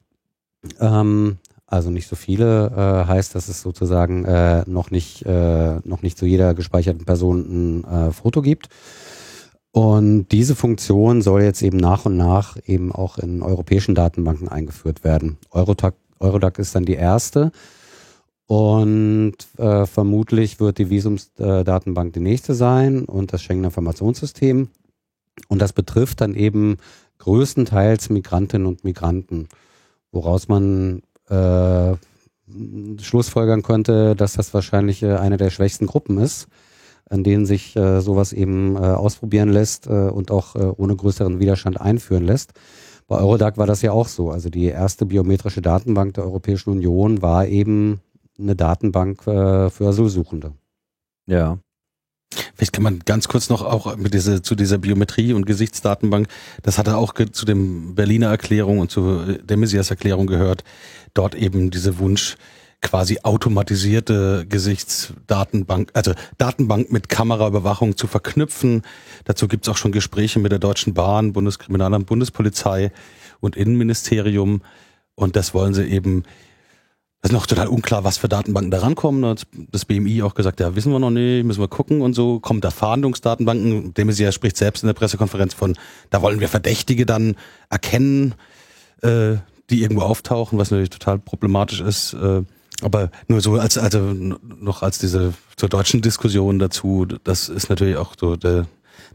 Ähm, also nicht so viele äh, heißt, dass es sozusagen äh, noch nicht äh, noch nicht zu jeder gespeicherten Person ein äh, Foto gibt. Und diese Funktion soll jetzt eben nach und nach eben auch in europäischen Datenbanken eingeführt werden. Eurodac, Eurodac ist dann die erste. Und äh, vermutlich wird die Visumsdatenbank die nächste sein und das Schengener Informationssystem. Und das betrifft dann eben größtenteils Migrantinnen und Migranten, woraus man äh, schlussfolgern könnte, dass das wahrscheinlich äh, eine der schwächsten Gruppen ist, an denen sich äh, sowas eben äh, ausprobieren lässt äh, und auch äh, ohne größeren Widerstand einführen lässt. Bei Eurodac war das ja auch so. Also die erste biometrische Datenbank der Europäischen Union war eben eine Datenbank für Asylsuchende. Ja. Vielleicht kann man ganz kurz noch auch mit diese, zu dieser Biometrie und Gesichtsdatenbank, das hatte auch zu dem Berliner Erklärung und zu der Messias-Erklärung gehört, dort eben diese Wunsch, quasi automatisierte Gesichtsdatenbank, also Datenbank mit Kameraüberwachung zu verknüpfen. Dazu gibt's auch schon Gespräche mit der Deutschen Bahn, Bundeskriminalamt, Bundespolizei und Innenministerium. Und das wollen sie eben, das ist noch total unklar, was für Datenbanken da rankommen. Da hat das BMI auch gesagt, ja, wissen wir noch nicht, müssen wir gucken und so. Kommen da Fahndungsdatenbanken, dem sie ja spricht selbst in der Pressekonferenz von, da wollen wir Verdächtige dann erkennen, äh, die irgendwo auftauchen, was natürlich total problematisch ist. Äh, aber nur so als, also noch als diese zur deutschen Diskussion dazu, das ist natürlich auch so der,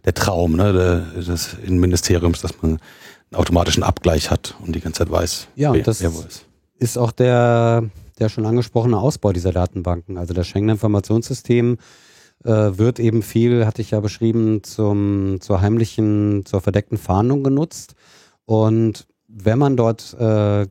der Traum ne, der, des Innenministeriums, dass man einen automatischen Abgleich hat und die ganze Zeit weiß, ja, wer, das wer wo ist. Ist auch der, der schon angesprochene Ausbau dieser Datenbanken. Also das Schengen-Informationssystem äh, wird eben viel, hatte ich ja beschrieben, zum, zur heimlichen, zur verdeckten Fahndung genutzt. Und wenn man dort äh,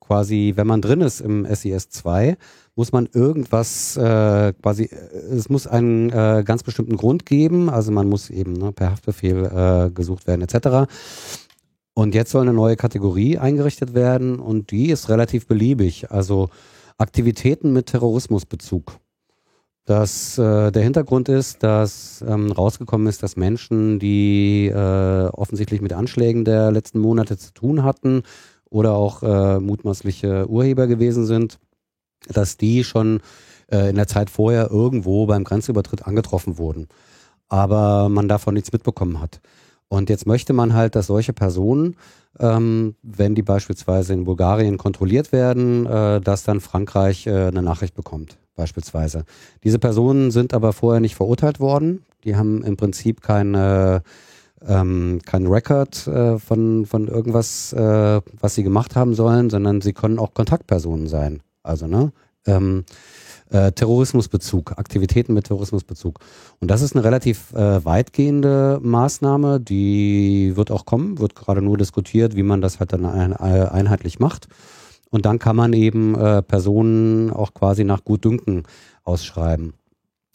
quasi, wenn man drin ist im SIS 2, muss man irgendwas äh, quasi, es muss einen äh, ganz bestimmten Grund geben, also man muss eben ne, per Haftbefehl äh, gesucht werden etc. Und jetzt soll eine neue Kategorie eingerichtet werden und die ist relativ beliebig, also Aktivitäten mit Terrorismusbezug. Das, äh, der Hintergrund ist, dass ähm, rausgekommen ist, dass Menschen, die äh, offensichtlich mit Anschlägen der letzten Monate zu tun hatten oder auch äh, mutmaßliche Urheber gewesen sind, dass die schon äh, in der Zeit vorher irgendwo beim Grenzübertritt angetroffen wurden. Aber man davon nichts mitbekommen hat. Und jetzt möchte man halt, dass solche Personen, ähm, wenn die beispielsweise in Bulgarien kontrolliert werden, äh, dass dann Frankreich äh, eine Nachricht bekommt, beispielsweise. Diese Personen sind aber vorher nicht verurteilt worden. Die haben im Prinzip keine ähm, kein Record äh, von, von irgendwas, äh, was sie gemacht haben sollen, sondern sie können auch Kontaktpersonen sein. Also, ne? Ähm, äh, Terrorismusbezug, Aktivitäten mit Terrorismusbezug. Und das ist eine relativ äh, weitgehende Maßnahme, die wird auch kommen, wird gerade nur diskutiert, wie man das halt dann ein, äh, einheitlich macht. Und dann kann man eben äh, Personen auch quasi nach Gutdünken ausschreiben.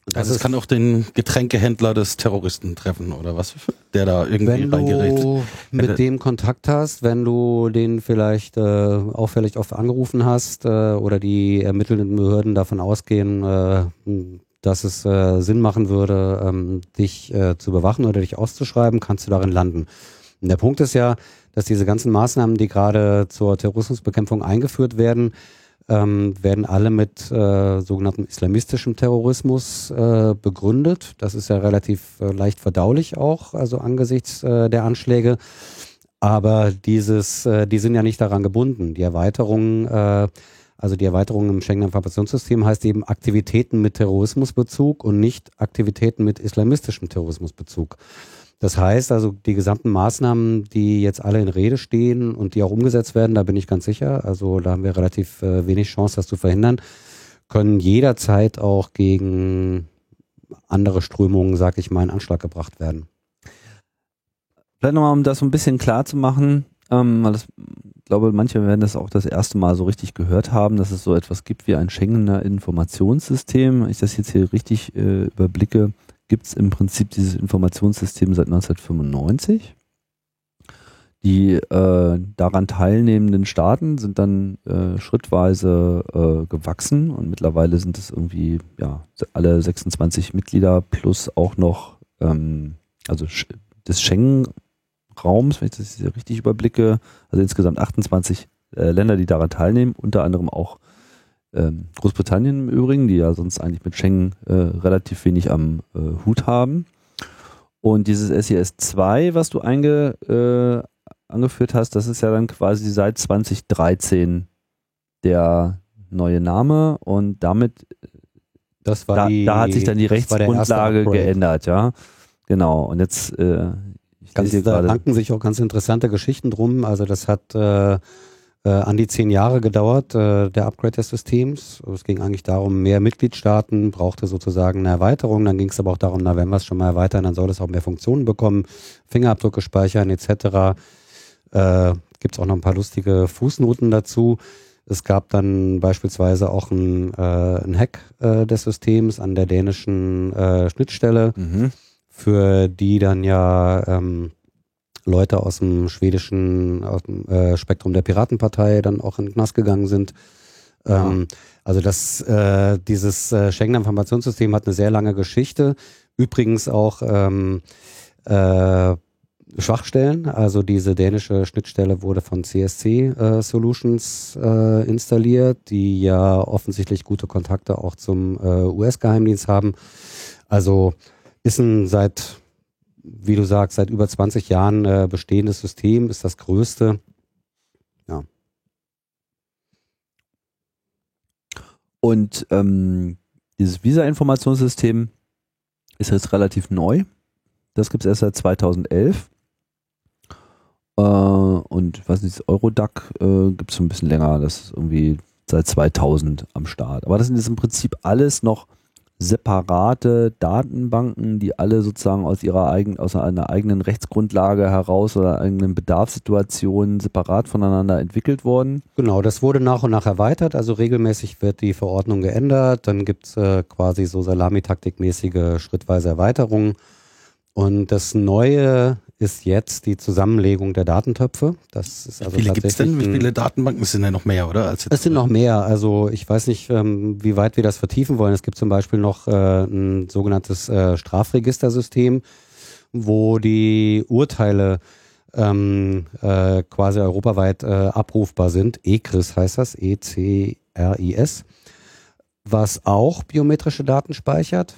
Das also es kann auch den Getränkehändler des Terroristen treffen oder was, der da irgendwie reingerät. Wenn du mit dem Kontakt hast, wenn du den vielleicht äh, auffällig oft angerufen hast äh, oder die ermittelnden Behörden davon ausgehen, äh, dass es äh, Sinn machen würde, ähm, dich äh, zu bewachen oder dich auszuschreiben, kannst du darin landen. Und der Punkt ist ja, dass diese ganzen Maßnahmen, die gerade zur Terrorismusbekämpfung eingeführt werden, ähm, werden alle mit äh, sogenanntem islamistischem Terrorismus äh, begründet. Das ist ja relativ äh, leicht verdaulich auch, also angesichts äh, der Anschläge. Aber dieses, äh, die sind ja nicht daran gebunden. Die Erweiterung, äh, also die Erweiterung im Schengener Informationssystem heißt eben Aktivitäten mit Terrorismusbezug und nicht Aktivitäten mit islamistischem Terrorismusbezug. Das heißt also, die gesamten Maßnahmen, die jetzt alle in Rede stehen und die auch umgesetzt werden, da bin ich ganz sicher, also da haben wir relativ äh, wenig Chance, das zu verhindern, können jederzeit auch gegen andere Strömungen, sag ich mal, in Anschlag gebracht werden. Vielleicht nochmal, um das so ein bisschen klar zu machen, ähm, weil das, ich glaube, manche werden das auch das erste Mal so richtig gehört haben, dass es so etwas gibt wie ein Schengener Informationssystem. Wenn ich das jetzt hier richtig äh, überblicke, gibt es im Prinzip dieses Informationssystem seit 1995. Die äh, daran teilnehmenden Staaten sind dann äh, schrittweise äh, gewachsen und mittlerweile sind es irgendwie ja alle 26 Mitglieder plus auch noch ähm, also des Schengen-Raums, wenn ich das richtig überblicke, also insgesamt 28 äh, Länder, die daran teilnehmen, unter anderem auch ähm, Großbritannien im Übrigen, die ja sonst eigentlich mit Schengen äh, relativ wenig am äh, Hut haben. Und dieses SES 2, was du einge, äh, angeführt hast, das ist ja dann quasi seit 2013 der neue Name und damit das war da, die, da hat sich dann die Rechtsgrundlage geändert, ja. Genau. Und jetzt äh, ich ganz, da ranken sich auch ganz interessante Geschichten drum. Also das hat äh, äh, an die zehn Jahre gedauert, äh, der Upgrade des Systems. Es ging eigentlich darum, mehr Mitgliedstaaten brauchte sozusagen eine Erweiterung. Dann ging es aber auch darum, na, wenn wir es schon mal erweitern, dann soll es auch mehr Funktionen bekommen, Fingerabdrücke speichern etc. Äh, Gibt es auch noch ein paar lustige Fußnoten dazu. Es gab dann beispielsweise auch ein, äh, ein Hack äh, des Systems an der dänischen äh, Schnittstelle, mhm. für die dann ja ähm, Leute aus dem schwedischen aus dem, äh, Spektrum der Piratenpartei dann auch in den Knast gegangen sind. Ähm, ja. Also das, äh, dieses äh, Schengener Informationssystem hat eine sehr lange Geschichte. Übrigens auch ähm, äh, Schwachstellen. Also diese dänische Schnittstelle wurde von CSC äh, Solutions äh, installiert, die ja offensichtlich gute Kontakte auch zum äh, US-Geheimdienst haben. Also ist ein seit, wie du sagst, seit über 20 Jahren äh, bestehendes System, ist das größte. Ja. Und ähm, dieses Visa-Informationssystem ist jetzt relativ neu. Das gibt es erst seit 2011. Äh, und ich weiß Eurodac äh, gibt es schon ein bisschen länger. Das ist irgendwie seit 2000 am Start. Aber das sind jetzt im Prinzip alles noch separate Datenbanken, die alle sozusagen aus ihrer eigenen, aus einer eigenen Rechtsgrundlage heraus oder eigenen Bedarfssituationen separat voneinander entwickelt wurden. Genau, das wurde nach und nach erweitert, also regelmäßig wird die Verordnung geändert, dann gibt es äh, quasi so salamitaktikmäßige schrittweise Erweiterungen. Und das Neue ist jetzt die Zusammenlegung der Datentöpfe. Das ist also Wie viele gibt es denn? Wie viele Datenbanken? Es sind ja noch mehr, oder? Als es sind noch mehr. Also ich weiß nicht, ähm, wie weit wir das vertiefen wollen. Es gibt zum Beispiel noch äh, ein sogenanntes äh, Strafregistersystem, wo die Urteile ähm, äh, quasi europaweit äh, abrufbar sind. ECRIS heißt das, E-C-R-I-S, was auch biometrische Daten speichert.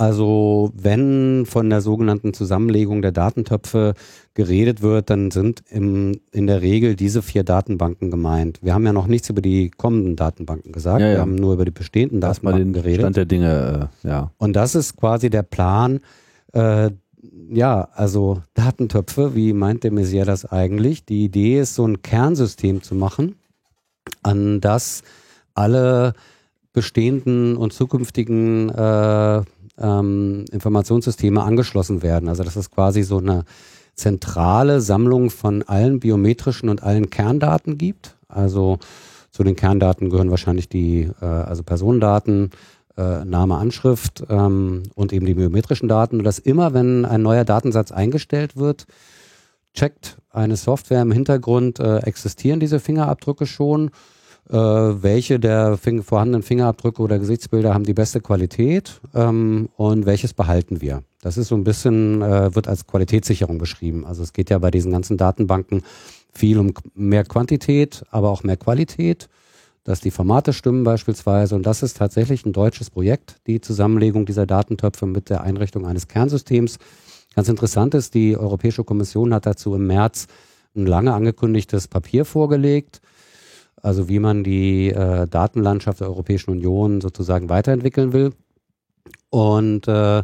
Also wenn von der sogenannten Zusammenlegung der Datentöpfe geredet wird, dann sind im, in der Regel diese vier Datenbanken gemeint. Wir haben ja noch nichts über die kommenden Datenbanken gesagt. Ja, ja. Wir haben nur über die bestehenden Datenbanken den geredet. Stand der Dinge, äh, ja. Und das ist quasi der Plan. Äh, ja, also Datentöpfe, wie meint der Messier das eigentlich? Die Idee ist, so ein Kernsystem zu machen, an das alle bestehenden und zukünftigen äh, ähm, Informationssysteme angeschlossen werden. Also dass es quasi so eine zentrale Sammlung von allen biometrischen und allen Kerndaten gibt. Also zu den Kerndaten gehören wahrscheinlich die äh, also Personendaten, äh, Name, Anschrift ähm, und eben die biometrischen Daten. Und dass immer, wenn ein neuer Datensatz eingestellt wird, checkt eine Software im Hintergrund, äh, existieren diese Fingerabdrücke schon welche der vorhandenen Fingerabdrücke oder Gesichtsbilder haben die beste Qualität ähm, und welches behalten wir. Das ist so ein bisschen, äh, wird als Qualitätssicherung beschrieben. Also es geht ja bei diesen ganzen Datenbanken viel um mehr Quantität, aber auch mehr Qualität, dass die Formate stimmen beispielsweise. Und das ist tatsächlich ein deutsches Projekt, die Zusammenlegung dieser Datentöpfe mit der Einrichtung eines Kernsystems. Ganz interessant ist, die Europäische Kommission hat dazu im März ein lange angekündigtes Papier vorgelegt also wie man die äh, Datenlandschaft der Europäischen Union sozusagen weiterentwickeln will. Und äh,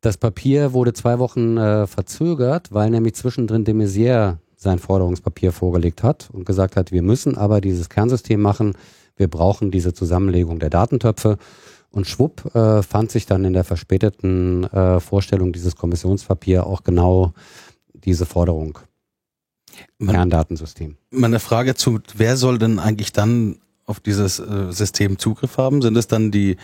das Papier wurde zwei Wochen äh, verzögert, weil nämlich zwischendrin de Maizière sein Forderungspapier vorgelegt hat und gesagt hat, wir müssen aber dieses Kernsystem machen, wir brauchen diese Zusammenlegung der Datentöpfe. Und schwupp äh, fand sich dann in der verspäteten äh, Vorstellung dieses Kommissionspapier auch genau diese Forderung. Kerndatensystem. Meine Frage zu, wer soll denn eigentlich dann auf dieses äh, System Zugriff haben? Sind es dann die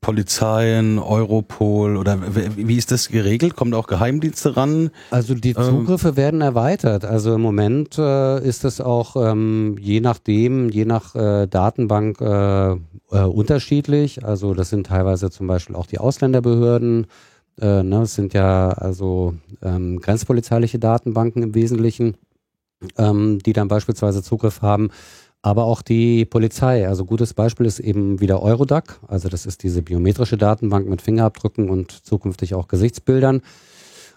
Polizeien, Europol oder wie ist das geregelt? Kommen auch Geheimdienste ran? Also die ähm, Zugriffe ähm, werden erweitert. Also im Moment äh, ist es auch ähm, je nachdem, je nach äh, Datenbank äh, äh, unterschiedlich. Also das sind teilweise zum Beispiel auch die Ausländerbehörden. Äh, ne, es sind ja also ähm, grenzpolizeiliche Datenbanken im Wesentlichen ähm, die dann beispielsweise Zugriff haben, aber auch die Polizei. Also gutes Beispiel ist eben wieder Eurodac. Also das ist diese biometrische Datenbank mit Fingerabdrücken und zukünftig auch Gesichtsbildern.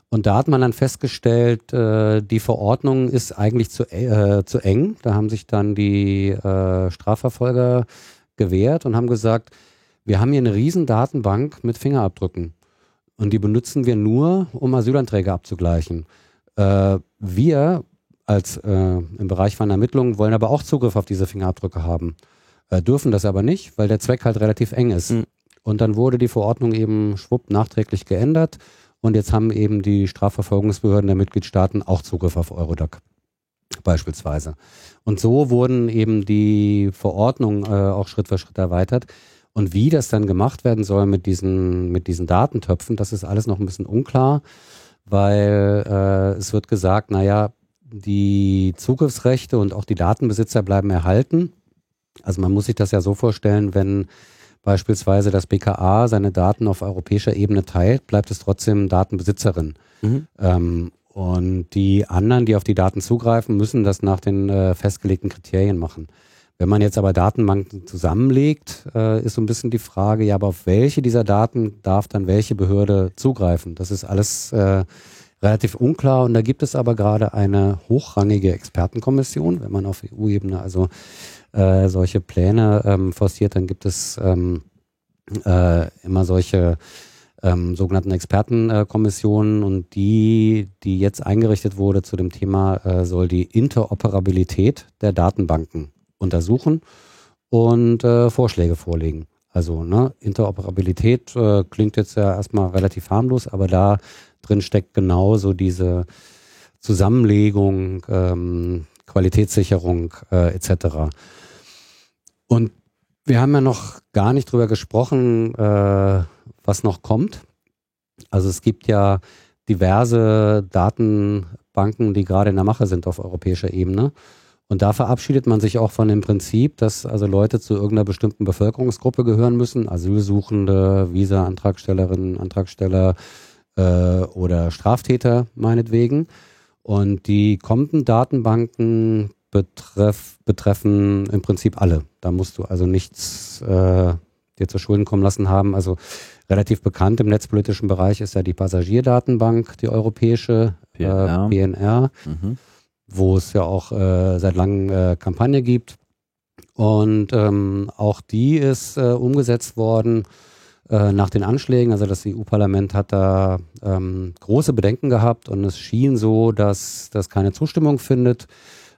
Und da hat man dann festgestellt, äh, die Verordnung ist eigentlich zu, äh, zu eng. Da haben sich dann die äh, Strafverfolger gewehrt und haben gesagt, wir haben hier eine riesen Datenbank mit Fingerabdrücken. Und die benutzen wir nur, um Asylanträge abzugleichen. Äh, wir als äh, im Bereich von Ermittlungen, wollen aber auch Zugriff auf diese Fingerabdrücke haben. Äh, dürfen das aber nicht, weil der Zweck halt relativ eng ist. Mhm. Und dann wurde die Verordnung eben schwupp nachträglich geändert und jetzt haben eben die Strafverfolgungsbehörden der Mitgliedstaaten auch Zugriff auf Eurodac beispielsweise. Und so wurden eben die Verordnungen äh, auch Schritt für Schritt erweitert. Und wie das dann gemacht werden soll mit diesen, mit diesen Datentöpfen, das ist alles noch ein bisschen unklar, weil äh, es wird gesagt, naja, die Zugriffsrechte und auch die Datenbesitzer bleiben erhalten. Also man muss sich das ja so vorstellen, wenn beispielsweise das BKA seine Daten auf europäischer Ebene teilt, bleibt es trotzdem Datenbesitzerin. Mhm. Ähm, Und die anderen, die auf die Daten zugreifen, müssen das nach den äh, festgelegten Kriterien machen. Wenn man jetzt aber Datenbanken zusammenlegt, äh, ist so ein bisschen die Frage, ja, aber auf welche dieser Daten darf dann welche Behörde zugreifen? Das ist alles äh, relativ unklar. Und da gibt es aber gerade eine hochrangige Expertenkommission, wenn man auf EU-Ebene also äh, solche Pläne ähm, forciert, dann gibt es ähm, äh, immer solche ähm, sogenannten Expertenkommissionen. Und die, die jetzt eingerichtet wurde zu dem Thema, äh, soll die Interoperabilität der Datenbanken untersuchen und äh, Vorschläge vorlegen. Also ne, Interoperabilität äh, klingt jetzt ja erstmal relativ harmlos, aber da drin steckt genauso diese Zusammenlegung, ähm, Qualitätssicherung äh, etc. Und wir haben ja noch gar nicht drüber gesprochen, äh, was noch kommt. Also es gibt ja diverse Datenbanken, die gerade in der Mache sind auf europäischer Ebene. Und da verabschiedet man sich auch von dem Prinzip, dass also Leute zu irgendeiner bestimmten Bevölkerungsgruppe gehören müssen, Asylsuchende, Visa-Antragstellerinnen, Antragsteller äh, oder Straftäter meinetwegen. Und die Kontendatenbanken betreff, betreffen im Prinzip alle. Da musst du also nichts äh, dir zu Schulden kommen lassen haben. Also relativ bekannt im netzpolitischen Bereich ist ja die Passagierdatenbank, die europäische PNR, äh, PNR mhm. wo es ja auch äh, seit langem äh, Kampagne gibt. Und ähm, auch die ist äh, umgesetzt worden äh, nach den Anschlägen. Also das EU-Parlament hat da ähm, große Bedenken gehabt und es schien so, dass das keine Zustimmung findet.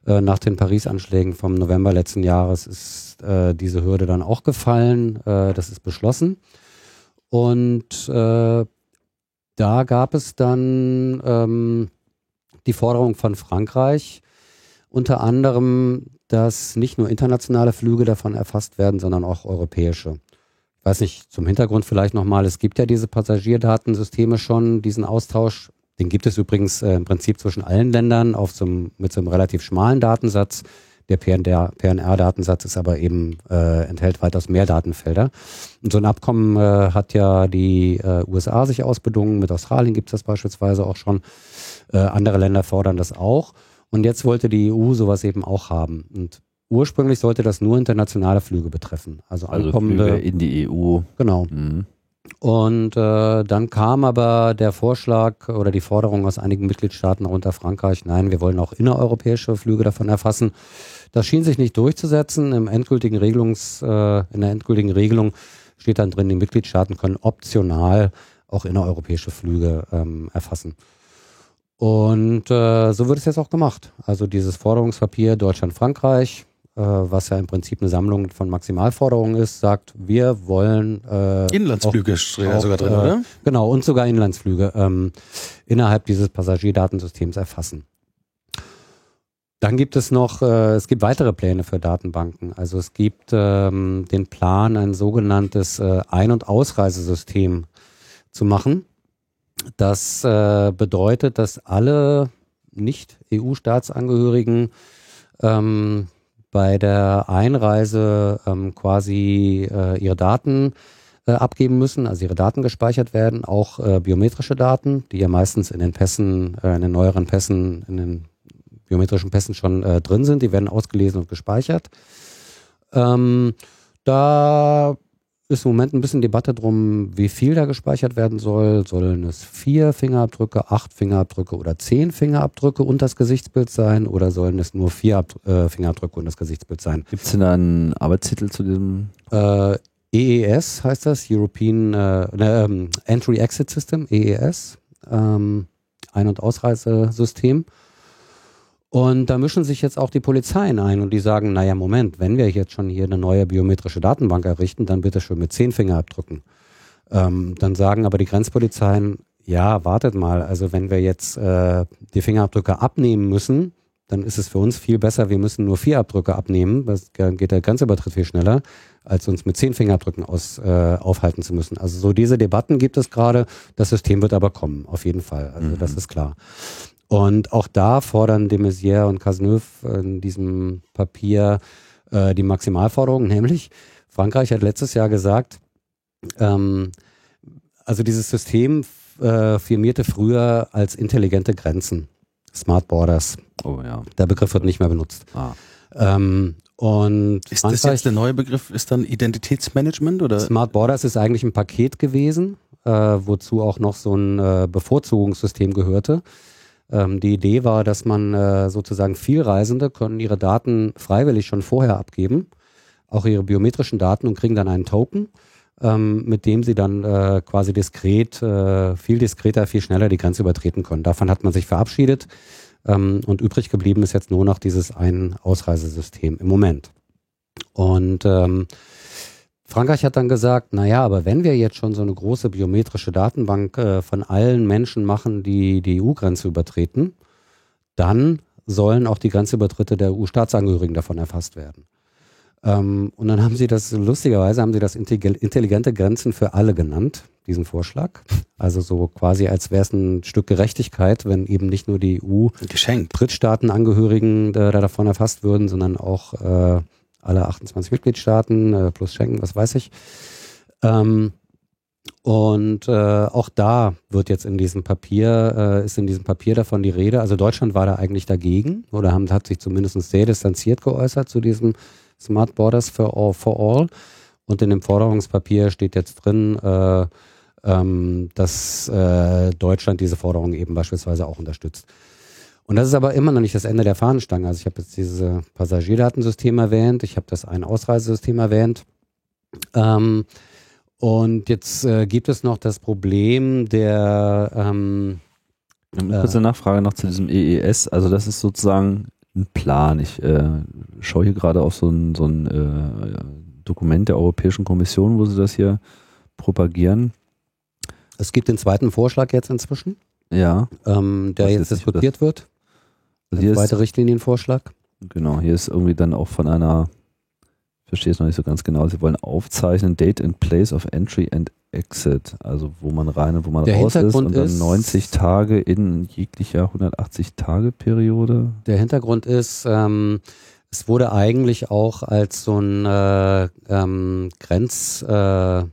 Äh, nach den Paris-Anschlägen vom November letzten Jahres ist äh, diese Hürde dann auch gefallen. Äh, das ist beschlossen. Und äh, da gab es dann ähm, die Forderung von Frankreich, unter anderem, dass nicht nur internationale Flüge davon erfasst werden, sondern auch europäische. Ich weiß nicht, zum Hintergrund vielleicht nochmal, es gibt ja diese Passagierdatensysteme schon, diesen Austausch den gibt es übrigens äh, im Prinzip zwischen allen Ländern auf so einem, mit so einem relativ schmalen Datensatz. Der PNR-Datensatz ist aber eben, äh, enthält weitaus mehr Datenfelder. Und so ein Abkommen äh, hat ja die äh, USA sich ausbedungen. Mit Australien gibt es das beispielsweise auch schon. Äh, andere Länder fordern das auch. Und jetzt wollte die EU sowas eben auch haben. Und ursprünglich sollte das nur internationale Flüge betreffen. Also, also ankommende, Flüge in die EU. Genau. Mhm. Und äh, dann kam aber der Vorschlag oder die Forderung aus einigen Mitgliedstaaten, darunter Frankreich, nein, wir wollen auch innereuropäische Flüge davon erfassen. Das schien sich nicht durchzusetzen. Im endgültigen Regelungs, äh, in der endgültigen Regelung steht dann drin, die Mitgliedstaaten können optional auch innereuropäische Flüge ähm, erfassen. Und äh, so wird es jetzt auch gemacht. Also dieses Forderungspapier Deutschland-Frankreich, was ja im Prinzip eine Sammlung von Maximalforderungen ist, sagt, wir wollen äh, Inlandsflüge auch, sogar drin, äh, oder? Genau, und sogar Inlandsflüge ähm, innerhalb dieses Passagierdatensystems erfassen. Dann gibt es noch, äh, es gibt weitere Pläne für Datenbanken. Also es gibt ähm, den Plan, ein sogenanntes äh, Ein- und Ausreisesystem zu machen. Das äh, bedeutet, dass alle Nicht-EU-Staatsangehörigen ähm, bei der Einreise ähm, quasi äh, ihre Daten äh, abgeben müssen, also ihre Daten gespeichert werden, auch äh, biometrische Daten, die ja meistens in den Pässen, äh, in den neueren Pässen, in den biometrischen Pässen schon äh, drin sind, die werden ausgelesen und gespeichert. Ähm, da ist im Moment ein bisschen Debatte drum, wie viel da gespeichert werden soll. Sollen es vier Fingerabdrücke, acht Fingerabdrücke oder zehn Fingerabdrücke und das Gesichtsbild sein oder sollen es nur vier Ab äh, Fingerabdrücke und das Gesichtsbild sein? Gibt es denn da einen Arbeitstitel zu diesem? Äh, EES heißt das, European äh, ne, ähm, Entry Exit System, EES, ähm, Ein- und Ausreisesystem. Und da mischen sich jetzt auch die Polizeien ein und die sagen, naja, Moment, wenn wir jetzt schon hier eine neue biometrische Datenbank errichten, dann bitte schön mit zehn Fingerabdrücken. Ähm, dann sagen aber die Grenzpolizeien, ja, wartet mal, also wenn wir jetzt äh, die Fingerabdrücke abnehmen müssen, dann ist es für uns viel besser, wir müssen nur vier Abdrücke abnehmen, das geht der Grenzübertritt viel schneller, als uns mit zehn Fingerabdrücken aus, äh, aufhalten zu müssen. Also so diese Debatten gibt es gerade, das System wird aber kommen, auf jeden Fall, also mhm. das ist klar. Und auch da fordern de Maizière und Cazeneuve in diesem Papier äh, die Maximalforderung, nämlich Frankreich hat letztes Jahr gesagt, ähm, also dieses System äh, firmierte früher als intelligente Grenzen. Smart Borders. Oh ja. Der Begriff wird nicht mehr benutzt. Ah. Ähm, und Ist das jetzt der neue Begriff? Ist dann Identitätsmanagement oder? Smart Borders ist eigentlich ein Paket gewesen, äh, wozu auch noch so ein äh, Bevorzugungssystem gehörte. Ähm, die Idee war, dass man äh, sozusagen Vielreisende können ihre Daten freiwillig schon vorher abgeben, auch ihre biometrischen Daten und kriegen dann einen Token, ähm, mit dem sie dann äh, quasi diskret, äh, viel diskreter, viel schneller die Grenze übertreten können. Davon hat man sich verabschiedet ähm, und übrig geblieben ist jetzt nur noch dieses Ein-Ausreisesystem im Moment. Und ähm, Frankreich hat dann gesagt, naja, aber wenn wir jetzt schon so eine große biometrische Datenbank äh, von allen Menschen machen, die die EU-Grenze übertreten, dann sollen auch die Grenzübertritte der EU-Staatsangehörigen davon erfasst werden. Ähm, und dann haben sie das, lustigerweise haben sie das intelligente Grenzen für alle genannt, diesen Vorschlag. Also so quasi, als wäre es ein Stück Gerechtigkeit, wenn eben nicht nur die EU-Drittstaatenangehörigen äh, da davon erfasst würden, sondern auch äh, alle 28 Mitgliedstaaten äh, plus Schengen, was weiß ich. Ähm, und äh, auch da wird jetzt in diesem Papier, äh, ist in diesem Papier davon die Rede. Also Deutschland war da eigentlich dagegen oder haben, hat sich zumindest sehr distanziert geäußert zu diesem Smart Borders for All. For all. Und in dem Forderungspapier steht jetzt drin, äh, ähm, dass äh, Deutschland diese Forderung eben beispielsweise auch unterstützt. Und das ist aber immer noch nicht das Ende der Fahnenstange. Also ich habe jetzt dieses Passagierdatensystem erwähnt, ich habe das Ein-Ausreisesystem erwähnt. Ähm, und jetzt äh, gibt es noch das Problem der ähm, eine kurze äh, Nachfrage noch zu diesem EES. Also das ist sozusagen ein Plan. Ich äh, schaue hier gerade auf so ein, so ein äh, Dokument der Europäischen Kommission, wo sie das hier propagieren. Es gibt den zweiten Vorschlag jetzt inzwischen, ja. ähm, der jetzt diskutiert wird. Also der zweite Richtlinienvorschlag. Genau, hier ist irgendwie dann auch von einer verstehe es noch nicht so ganz genau. Sie wollen aufzeichnen, Date and Place of Entry and Exit, also wo man rein und wo man der raus ist und dann ist, 90 Tage in jeglicher 180 Tage Periode. Der Hintergrund ist, ähm, es wurde eigentlich auch als so ein äh, ähm, Grenz, äh, äh,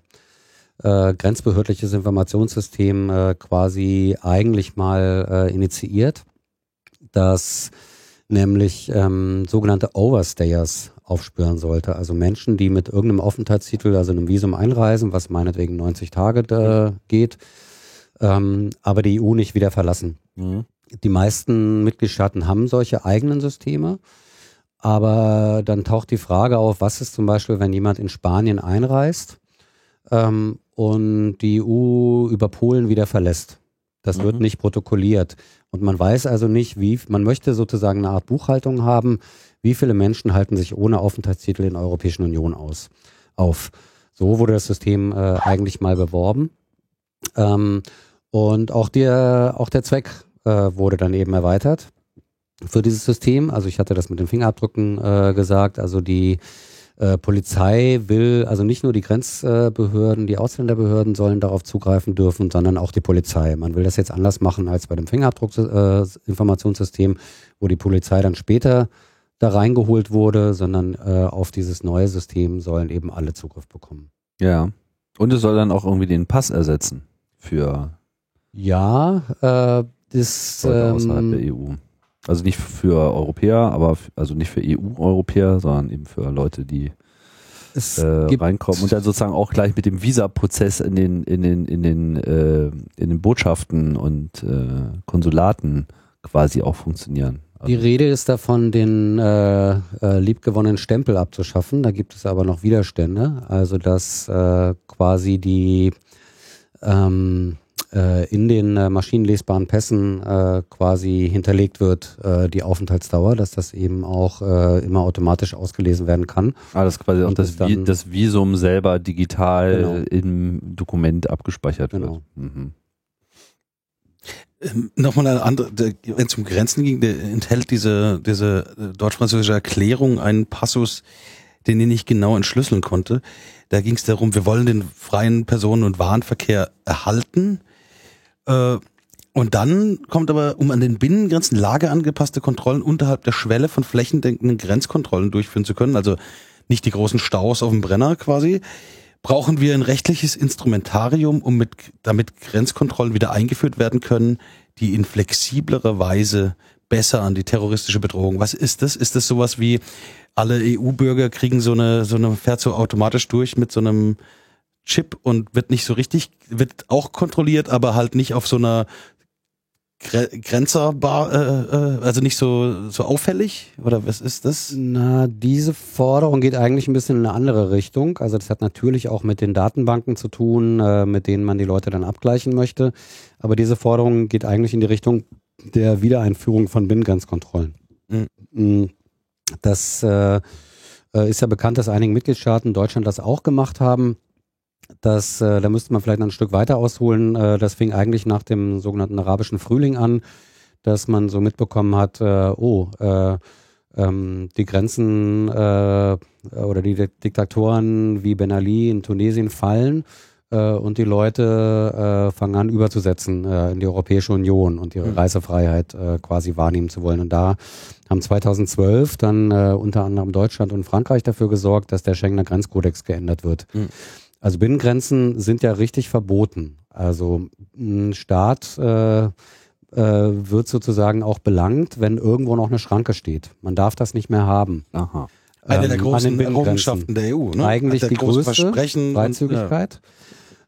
grenzbehördliches Informationssystem äh, quasi eigentlich mal äh, initiiert, dass nämlich ähm, sogenannte Overstayers aufspüren sollte. Also Menschen, die mit irgendeinem Aufenthaltstitel, also einem Visum einreisen, was meinetwegen 90 Tage äh, geht, ähm, aber die EU nicht wieder verlassen. Mhm. Die meisten Mitgliedstaaten haben solche eigenen Systeme. Aber dann taucht die Frage auf, was ist zum Beispiel, wenn jemand in Spanien einreist ähm, und die EU über Polen wieder verlässt. Das mhm. wird nicht protokolliert. Und man weiß also nicht, wie, man möchte sozusagen eine Art Buchhaltung haben, wie viele Menschen halten sich ohne Aufenthaltstitel in der Europäischen Union aus, auf. So wurde das System äh, eigentlich mal beworben. Ähm, und auch der, auch der Zweck äh, wurde dann eben erweitert für dieses System. Also ich hatte das mit den Fingerabdrücken äh, gesagt. Also die äh, Polizei will, also nicht nur die Grenzbehörden, die Ausländerbehörden sollen darauf zugreifen dürfen, sondern auch die Polizei. Man will das jetzt anders machen als bei dem Fingerabdruckinformationssystem, wo die Polizei dann später da reingeholt wurde, sondern äh, auf dieses neue System sollen eben alle Zugriff bekommen. Ja. Und es soll dann auch irgendwie den Pass ersetzen für ja, äh, das außerhalb ähm, der EU. Also nicht für Europäer, aber also nicht für EU-Europäer, sondern eben für Leute, die äh, reinkommen und dann sozusagen auch gleich mit dem Visa-Prozess in den in den in den äh, in den Botschaften und äh, Konsulaten quasi auch funktionieren. Also die Rede ist davon, den äh, äh, liebgewonnenen Stempel abzuschaffen. Da gibt es aber noch Widerstände. Also dass äh, quasi die ähm, äh, in den äh, maschinenlesbaren Pässen äh, quasi hinterlegt wird, äh, die Aufenthaltsdauer, dass das eben auch äh, immer automatisch ausgelesen werden kann. Ah, das quasi auch das, Vi das, Visum selber digital genau. im Dokument abgespeichert genau. wird. Mhm. Ähm, Nochmal eine andere, wenn es um Grenzen ging, der enthält diese, diese äh, deutsch-französische Erklärung einen Passus, den ich nicht genau entschlüsseln konnte. Da ging es darum, wir wollen den freien Personen- und Warenverkehr erhalten. Äh, und dann kommt aber, um an den Binnengrenzen lageangepasste Kontrollen unterhalb der Schwelle von flächendeckenden Grenzkontrollen durchführen zu können, also nicht die großen Staus auf dem Brenner quasi, brauchen wir ein rechtliches Instrumentarium, um mit, damit Grenzkontrollen wieder eingeführt werden können, die in flexiblerer Weise besser an die terroristische Bedrohung. Was ist das? Ist das sowas wie alle EU-Bürger kriegen so eine, so eine, fährt so automatisch durch mit so einem Chip und wird nicht so richtig, wird auch kontrolliert, aber halt nicht auf so einer grenzerbar, äh, äh, also nicht so, so auffällig? Oder was ist das? Na, diese Forderung geht eigentlich ein bisschen in eine andere Richtung. Also das hat natürlich auch mit den Datenbanken zu tun, äh, mit denen man die Leute dann abgleichen möchte. Aber diese Forderung geht eigentlich in die Richtung der Wiedereinführung von Binnengrenzkontrollen. Mhm. Das äh, äh, ist ja bekannt, dass einige Mitgliedstaaten Deutschland das auch gemacht haben. Das, äh, da müsste man vielleicht noch ein Stück weiter ausholen. Äh, das fing eigentlich nach dem sogenannten arabischen Frühling an, dass man so mitbekommen hat, äh, oh, äh, ähm, die Grenzen äh, oder die Diktatoren wie Ben Ali in Tunesien fallen äh, und die Leute äh, fangen an überzusetzen äh, in die Europäische Union und ihre mhm. Reisefreiheit äh, quasi wahrnehmen zu wollen. Und da haben 2012 dann äh, unter anderem Deutschland und Frankreich dafür gesorgt, dass der Schengener Grenzkodex geändert wird. Mhm. Also Binnengrenzen sind ja richtig verboten. Also ein Staat äh, äh, wird sozusagen auch belangt, wenn irgendwo noch eine Schranke steht. Man darf das nicht mehr haben. Aha. Eine der ähm, großen Errungenschaften der EU. Ne? Eigentlich die größte Freizügigkeit.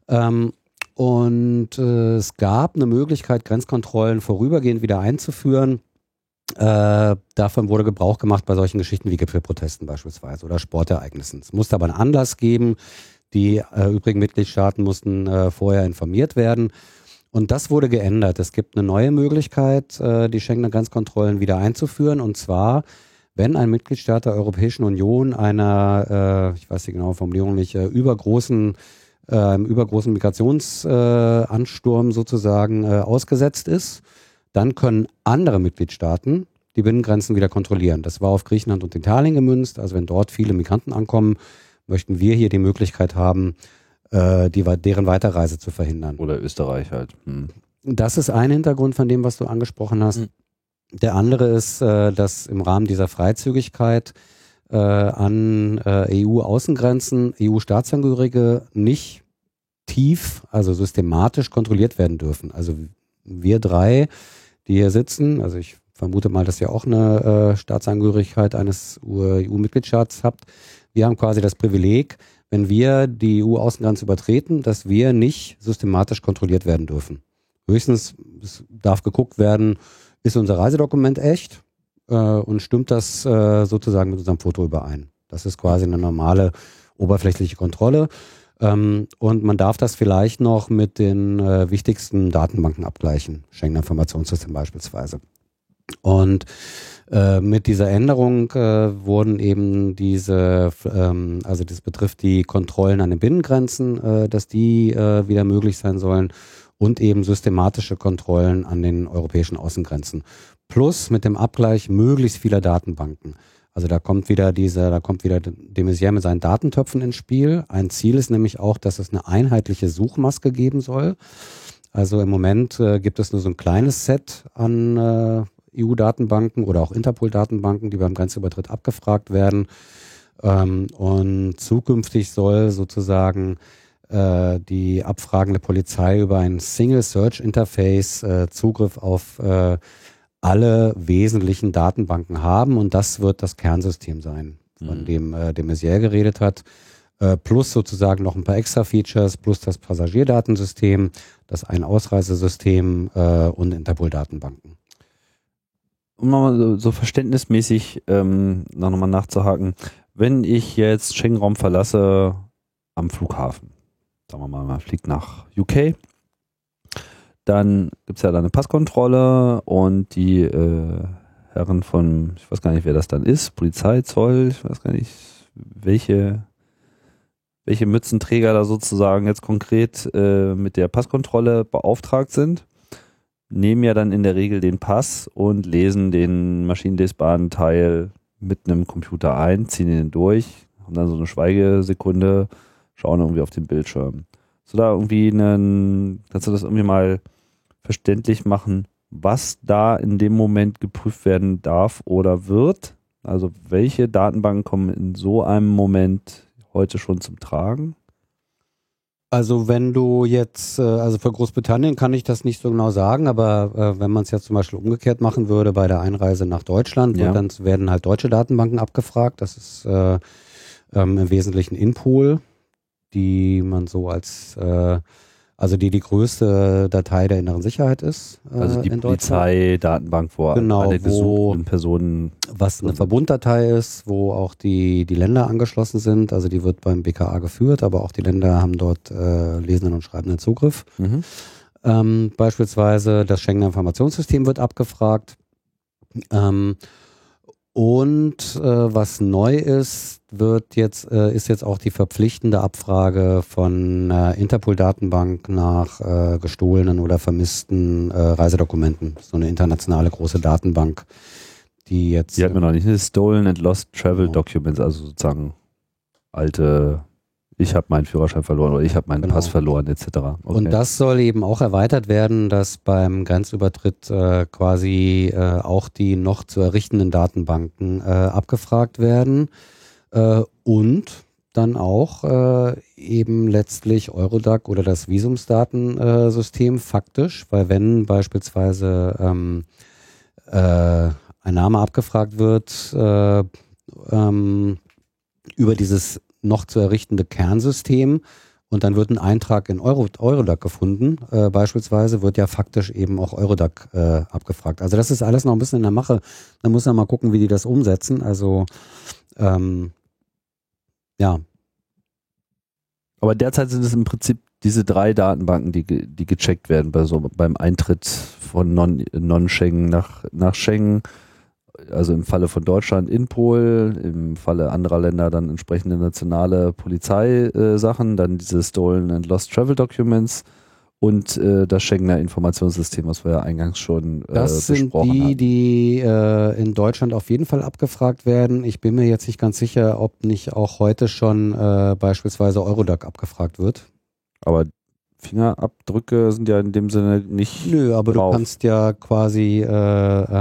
Ja. Ähm, und äh, es gab eine Möglichkeit, Grenzkontrollen vorübergehend wieder einzuführen. Äh, davon wurde Gebrauch gemacht bei solchen Geschichten wie Gipfelprotesten beispielsweise oder Sportereignissen. Es musste aber einen Anlass geben, die äh, übrigen Mitgliedstaaten mussten äh, vorher informiert werden. Und das wurde geändert. Es gibt eine neue Möglichkeit, äh, die Schengener Grenzkontrollen wieder einzuführen. Und zwar, wenn ein Mitgliedstaat der Europäischen Union einer, äh, ich weiß die genaue Formulierung nicht, äh, übergroßen, äh, übergroßen Migrationsansturm sozusagen ausgesetzt ist, dann können andere Mitgliedstaaten die Binnengrenzen wieder kontrollieren. Das war auf Griechenland und Italien gemünzt. Also wenn dort viele Migranten ankommen, möchten wir hier die Möglichkeit haben, äh, die, deren Weiterreise zu verhindern. Oder Österreich halt. Hm. Das ist ein Hintergrund von dem, was du angesprochen hast. Hm. Der andere ist, äh, dass im Rahmen dieser Freizügigkeit äh, an äh, EU-Außengrenzen EU-Staatsangehörige nicht tief, also systematisch kontrolliert werden dürfen. Also wir drei, die hier sitzen, also ich vermute mal, dass ihr auch eine äh, Staatsangehörigkeit eines EU-Mitgliedstaats habt, wir haben quasi das Privileg, wenn wir die EU-Außengrenze übertreten, dass wir nicht systematisch kontrolliert werden dürfen. Höchstens darf geguckt werden, ist unser Reisedokument echt äh, und stimmt das äh, sozusagen mit unserem Foto überein. Das ist quasi eine normale oberflächliche Kontrolle. Ähm, und man darf das vielleicht noch mit den äh, wichtigsten Datenbanken abgleichen, Schengen Informationssystem beispielsweise. Und äh, mit dieser Änderung äh, wurden eben diese, ähm, also das betrifft die Kontrollen an den Binnengrenzen, äh, dass die äh, wieder möglich sein sollen und eben systematische Kontrollen an den europäischen Außengrenzen. Plus mit dem Abgleich möglichst vieler Datenbanken. Also da kommt wieder diese, da kommt wieder de Maizière mit seinen Datentöpfen ins Spiel. Ein Ziel ist nämlich auch, dass es eine einheitliche Suchmaske geben soll. Also im Moment äh, gibt es nur so ein kleines Set an äh, EU-Datenbanken oder auch Interpol-Datenbanken, die beim Grenzübertritt abgefragt werden. Ähm, und zukünftig soll sozusagen äh, die abfragende Polizei über ein Single Search Interface äh, Zugriff auf äh, alle wesentlichen Datenbanken haben und das wird das Kernsystem sein, von mhm. dem äh, de Maizière geredet hat. Plus sozusagen noch ein paar extra Features, plus das Passagierdatensystem, das Ein-Ausreisesystem und Interpol-Datenbanken um nochmal so, so verständnismäßig ähm, nochmal nachzuhaken, wenn ich jetzt Schengen-Raum verlasse am Flughafen, sagen wir mal, man fliegt nach UK, dann gibt es ja da eine Passkontrolle und die äh, Herren von, ich weiß gar nicht, wer das dann ist, Polizei, Zoll, ich weiß gar nicht, welche, welche Mützenträger da sozusagen jetzt konkret äh, mit der Passkontrolle beauftragt sind nehmen ja dann in der Regel den Pass und lesen den maschinenlesbaren Teil mit einem Computer ein, ziehen ihn durch, haben dann so eine Schweigesekunde, schauen irgendwie auf den Bildschirm. So da irgendwie einen, kannst du das irgendwie mal verständlich machen, was da in dem Moment geprüft werden darf oder wird? Also welche Datenbanken kommen in so einem Moment heute schon zum Tragen? Also wenn du jetzt, äh, also für Großbritannien kann ich das nicht so genau sagen, aber äh, wenn man es jetzt zum Beispiel umgekehrt machen würde bei der Einreise nach Deutschland, Ja. dann werden halt deutsche Datenbanken abgefragt. Das ist äh, ähm, im Wesentlichen Inpool, die man so als, äh, also die die größte Datei der inneren Sicherheit ist. Äh, Also die in Deutschland. Polizei, Datenbank, wo Genau, alle wo- gesuchten Personen. was eine Verbunddatei ist, wo auch die, die Länder angeschlossen sind. Also die wird beim BKA geführt, aber auch die Länder haben dort äh, lesenden und schreibenden Zugriff. Mhm. Ähm, beispielsweise das Schengener Informationssystem wird abgefragt. Ähm, und äh, was neu ist, wird jetzt, äh, ist jetzt auch die verpflichtende Abfrage von äh, Interpol-Datenbank nach äh, gestohlenen oder vermissten äh, Reisedokumenten. So eine internationale große Datenbank, die jetzt. Die hat man noch nicht. Stolen and Lost Travel Genau. Documents, also sozusagen alte, ich habe meinen Führerschein verloren oder ich habe meinen Genau. Pass verloren, etc. Okay. Und das soll eben auch erweitert werden, dass beim Grenzübertritt äh, quasi äh, auch die noch zu errichtenden Datenbanken äh, abgefragt werden äh, und dann auch äh, eben letztlich Eurodac oder das Visumsdatensystem faktisch, weil wenn beispielsweise ähm, äh, ein Name abgefragt wird äh, ähm, über dieses noch zu errichtende Kernsystem, und dann wird ein Eintrag in Euro, Eurodac gefunden, äh, beispielsweise, wird ja faktisch eben auch Eurodac äh, abgefragt. Also das ist alles noch ein bisschen in der Mache. Da muss man mal gucken, wie die das umsetzen. Also ähm, ja, Aber derzeit sind es im Prinzip diese drei Datenbanken, die, die gecheckt werden bei so, beim Eintritt von Non- Non-Schengen nach, nach Schengen. Also im Falle von Deutschland Inpol, im Falle anderer Länder dann entsprechende nationale Polizeisachen, dann diese Stolen and Lost Travel Documents und äh, das Schengener Informationssystem, was wir ja eingangs schon äh, das sind besprochen die, haben. die äh, in Deutschland auf jeden Fall abgefragt werden. Ich bin mir jetzt nicht ganz sicher, ob nicht auch heute schon äh, beispielsweise Eurodac abgefragt wird. Aber Fingerabdrücke sind ja in dem Sinne nicht. Nö, aber drauf. du kannst ja quasi äh,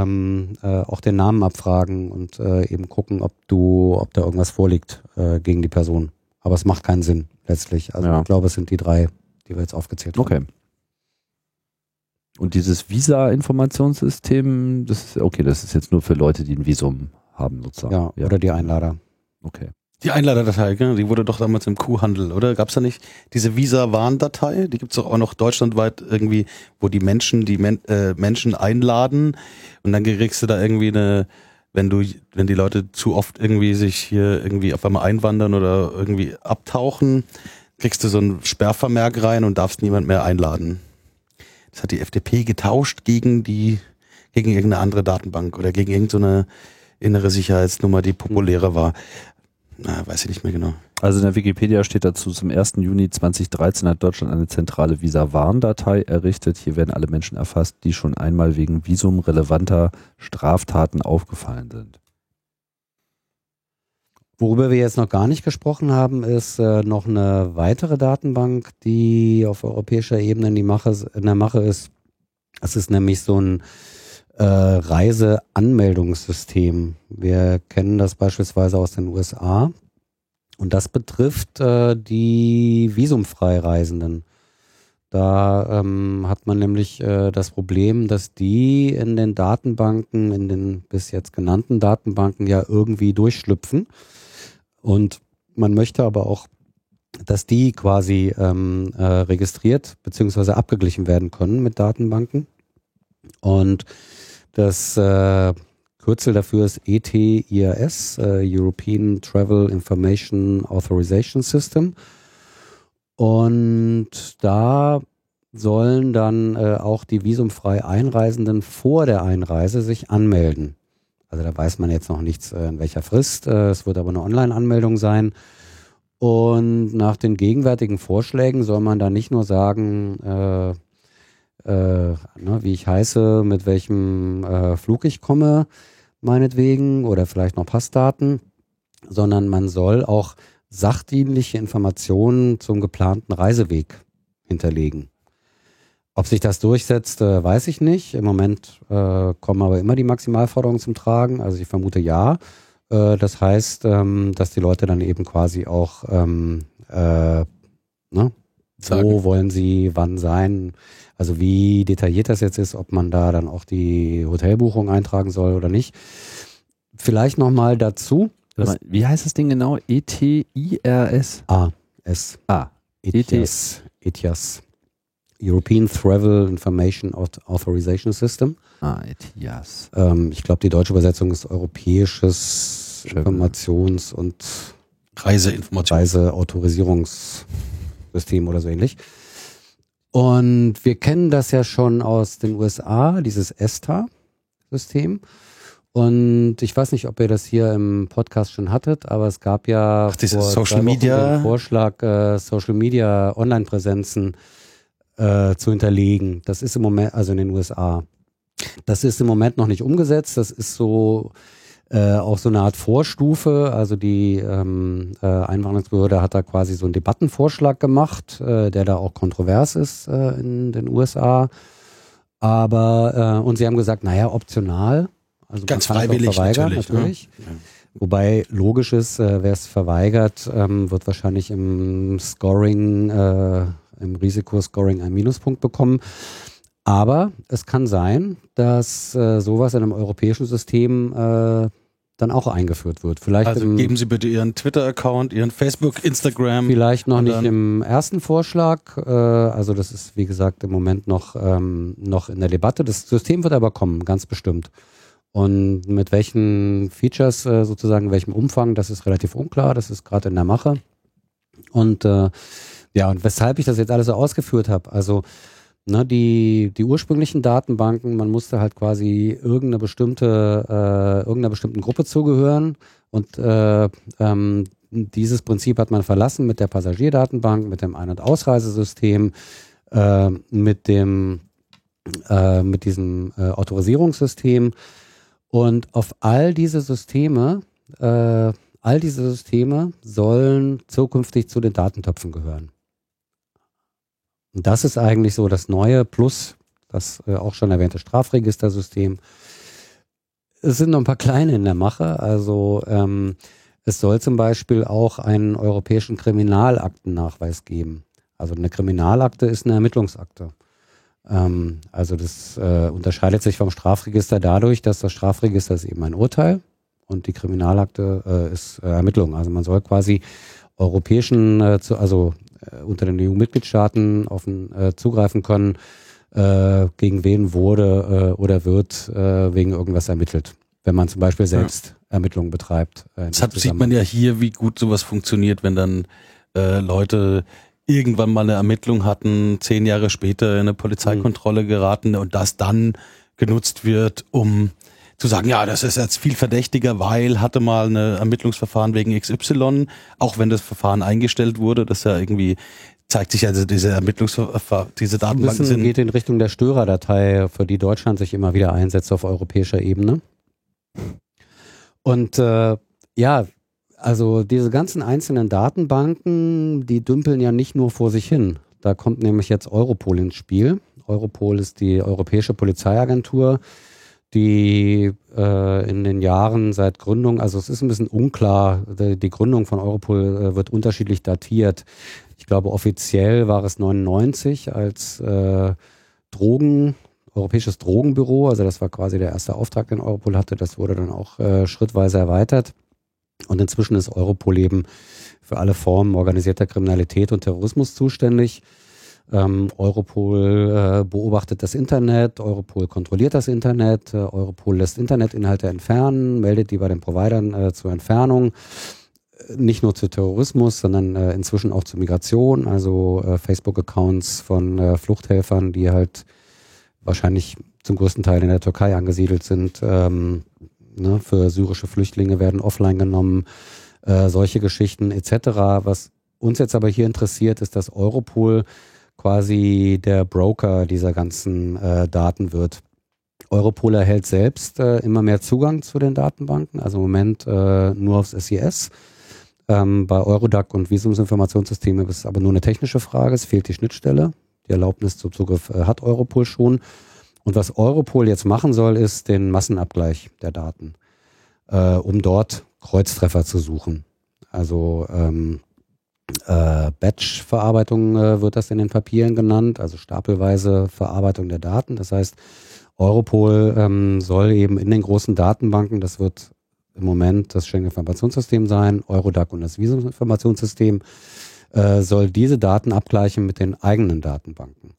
ähm, äh, auch den Namen abfragen und äh, eben gucken, ob du, ob da irgendwas vorliegt äh, gegen die Person. Aber es macht keinen Sinn letztlich. Also Ja. ich glaube, es sind die drei, die wir jetzt aufgezählt haben. Okay. Und dieses Visa-Informationssystem, das ist okay, das ist jetzt nur für Leute, die ein Visum haben, sozusagen. Ja, oder die Einlader. okay. Die Einladerdatei, gell? die wurde doch damals im Kuhhandel, oder? Gab es da nicht diese Visa-Warndatei? Die gibt es doch auch noch deutschlandweit irgendwie, wo die Menschen die Men äh, Menschen einladen und dann kriegst du da irgendwie eine, wenn du, wenn die Leute zu oft irgendwie sich hier irgendwie auf einmal einwandern oder irgendwie abtauchen, kriegst du so ein Sperrvermerk rein und darfst niemand mehr einladen. Das hat die FDP getauscht gegen die, gegen irgendeine andere Datenbank oder gegen irgendeine innere Sicherheitsnummer, die populärer war. Na, weiß ich nicht mehr genau. Also in der Wikipedia steht dazu, zum 1. Juni 2013 hat Deutschland eine zentrale Visa-Warndatei errichtet. Hier werden alle Menschen erfasst, die schon einmal wegen visumrelevanter Straftaten aufgefallen sind. Worüber wir jetzt noch gar nicht gesprochen haben, ist äh, noch eine weitere Datenbank, die auf europäischer Ebene in, Mache, in der Mache ist. Es ist nämlich so ein äh, Reiseanmeldungssystem. Wir kennen das beispielsweise aus den USA. Und das betrifft äh, die visumfreireisenden. Da ähm, hat man nämlich äh, das Problem, dass die in den Datenbanken, in den bis jetzt genannten Datenbanken ja irgendwie durchschlüpfen. Und man möchte aber auch, dass die quasi ähm, äh, registriert bzw. abgeglichen werden können mit Datenbanken. Und das äh, Kürzel dafür ist ETIAS, äh, European Travel Information Authorization System. Und da sollen dann äh, auch die visumfrei Einreisenden vor der Einreise sich anmelden. Also da weiß man jetzt noch nichts, äh, in welcher Frist. Äh, es wird aber eine Online-Anmeldung sein. Und nach den gegenwärtigen Vorschlägen soll man da nicht nur sagen, äh, ne, wie ich heiße, mit welchem äh, Flug ich komme, meinetwegen, oder vielleicht noch Passdaten, sondern man soll auch sachdienliche Informationen zum geplanten Reiseweg hinterlegen. Ob sich das durchsetzt, äh, weiß ich nicht. Im Moment äh, kommen aber immer die Maximalforderungen zum Tragen. Also ich vermute ja. Äh, das heißt, ähm, dass die Leute dann eben quasi auch ähm, äh, ne. Wo wollen sie wann sein? Also wie detailliert das jetzt ist, ob man da dann auch die Hotelbuchung eintragen soll oder nicht. Vielleicht nochmal dazu. Wie heißt das Ding genau? E-T-I-R-S? A. S. A. ETIAS. ETIAS. European Travel Information Authorization System. Ah, ETIAS. Ähm, ich glaube, die deutsche Übersetzung ist Europäisches Informations- und Reiseinformations Reiseautorisierungssystem oder so ähnlich. Und wir kennen das ja schon aus den USA, dieses ESTA-System. Und ich weiß nicht, ob ihr das hier im Podcast schon hattet, aber es gab ja Ach, Social Media Vorschlag, äh, Social Media Online-Präsenzen äh, zu hinterlegen. Das ist im Moment, also in den USA. Das ist im Moment noch nicht umgesetzt. Das ist so äh, auch so eine Art Vorstufe. Also die ähm, äh, Einwanderungsbehörde hat da quasi so einen Debattenvorschlag gemacht, äh, der da auch kontrovers ist äh, in den USA. Aber äh, und sie haben gesagt, naja, optional. Also Ganz freiwillig verweigern, natürlich. natürlich. Ja. Wobei logisch ist, äh, wer es verweigert, ähm, wird wahrscheinlich im Scoring, äh, im Risikoscoring einen Minuspunkt bekommen. Aber es kann sein, dass äh, sowas in einem europäischen System äh, dann auch eingeführt wird. Vielleicht also im, geben Sie bitte Ihren Twitter-Account, Ihren Facebook, Instagram. Vielleicht noch nicht im ersten Vorschlag. Äh, also das ist, wie gesagt, im Moment noch, ähm, noch in der Debatte. Das System wird aber kommen, ganz bestimmt. Und mit welchen Features äh, sozusagen, welchem Umfang, das ist relativ unklar. Das ist gerade in der Mache. Und äh, ja, und weshalb ich das jetzt alles so ausgeführt habe. Also Ne, die, die ursprünglichen Datenbanken, man musste halt quasi irgendeine bestimmte, äh, irgendeiner bestimmten Gruppe zugehören und äh, ähm, dieses Prinzip hat man verlassen mit der Passagierdatenbank, mit dem Ein- und Ausreisesystem, äh, mit dem äh, mit diesem äh, Autorisierungssystem und auf all diese Systeme, äh, all diese Systeme sollen zukünftig zu den Datentöpfen gehören. Und das ist eigentlich so das Neue plus das äh, auch schon erwähnte Strafregistersystem. Es sind noch ein paar kleine in der Mache. Also ähm, es soll zum Beispiel auch einen europäischen Kriminalaktennachweis geben. Also eine Kriminalakte ist eine Ermittlungsakte. Ähm, also das äh, unterscheidet sich vom Strafregister dadurch, dass das Strafregister ist eben ein Urteil und die Kriminalakte äh, ist äh, Ermittlung. Also man soll quasi europäischen, äh, zu, also unter den EU-Mitgliedstaaten auf äh, zugreifen können, äh, gegen wen wurde äh, oder wird äh, wegen irgendwas ermittelt. Wenn man zum Beispiel selbst. Ermittlungen betreibt. Äh, Deshalb sieht man ja hier, wie gut sowas funktioniert, wenn dann äh, Leute irgendwann mal eine Ermittlung hatten, zehn Jahre später in eine Polizeikontrolle mhm. geraten und das dann genutzt wird, um zu sagen, ja, das ist jetzt viel verdächtiger, weil hatte mal ein Ermittlungsverfahren wegen XY, auch wenn das Verfahren eingestellt wurde, das ja irgendwie zeigt sich also diese Ermittlungsverfahren, diese Datenbanken sind geht in Richtung der Störerdatei, für die Deutschland sich immer wieder einsetzt auf europäischer Ebene. Und äh, ja, also diese ganzen einzelnen Datenbanken, die dümpeln ja nicht nur vor sich hin. Da kommt nämlich jetzt Europol ins Spiel. Europol ist die Europäische Polizeiagentur, die äh, in den Jahren seit Gründung, also es ist ein bisschen unklar, die, Gründung von Europol äh, wird unterschiedlich datiert. Ich glaube, offiziell war es 99 als äh, Drogen, Europäisches Drogenbüro, also das war quasi der erste Auftrag, den Europol hatte. Das wurde dann auch äh, schrittweise erweitert. Und inzwischen ist Europol eben für alle Formen organisierter Kriminalität und Terrorismus zuständig. Ähm, Europol äh, beobachtet das Internet, Europol kontrolliert das Internet, äh, Europol lässt Internetinhalte entfernen, meldet die bei den Providern äh, zur Entfernung. Äh, nicht nur zu Terrorismus, sondern äh, inzwischen auch zu Migration, also äh, Facebook-Accounts von Fluchthelfern, die halt wahrscheinlich zum größten Teil in der Türkei angesiedelt sind, ähm, ne, für syrische Flüchtlinge werden offline genommen, solche Geschichten etc. Was uns jetzt aber hier interessiert, ist, dass Europol quasi der Broker dieser ganzen äh, Daten wird. Europol erhält selbst äh, immer mehr Zugang zu den Datenbanken, also im Moment äh, nur aufs SIS. Ähm, bei Eurodac und Visumsinformationssystemen ist es aber nur eine technische Frage, es fehlt die Schnittstelle. Die Erlaubnis zum Zugriff äh, hat Europol schon. Und was Europol jetzt machen soll, ist den Massenabgleich der Daten, äh, um dort Kreuztreffer zu suchen. Also ähm, äh, Batch-Verarbeitung äh, wird das in den Papieren genannt, also stapelweise Verarbeitung der Daten. Das heißt, Europol ähm, soll eben in den großen Datenbanken, das wird im Moment das Schengen-Informationssystem sein, Eurodac und das Visuminformationssystem, äh, soll diese Daten abgleichen mit den eigenen Datenbanken.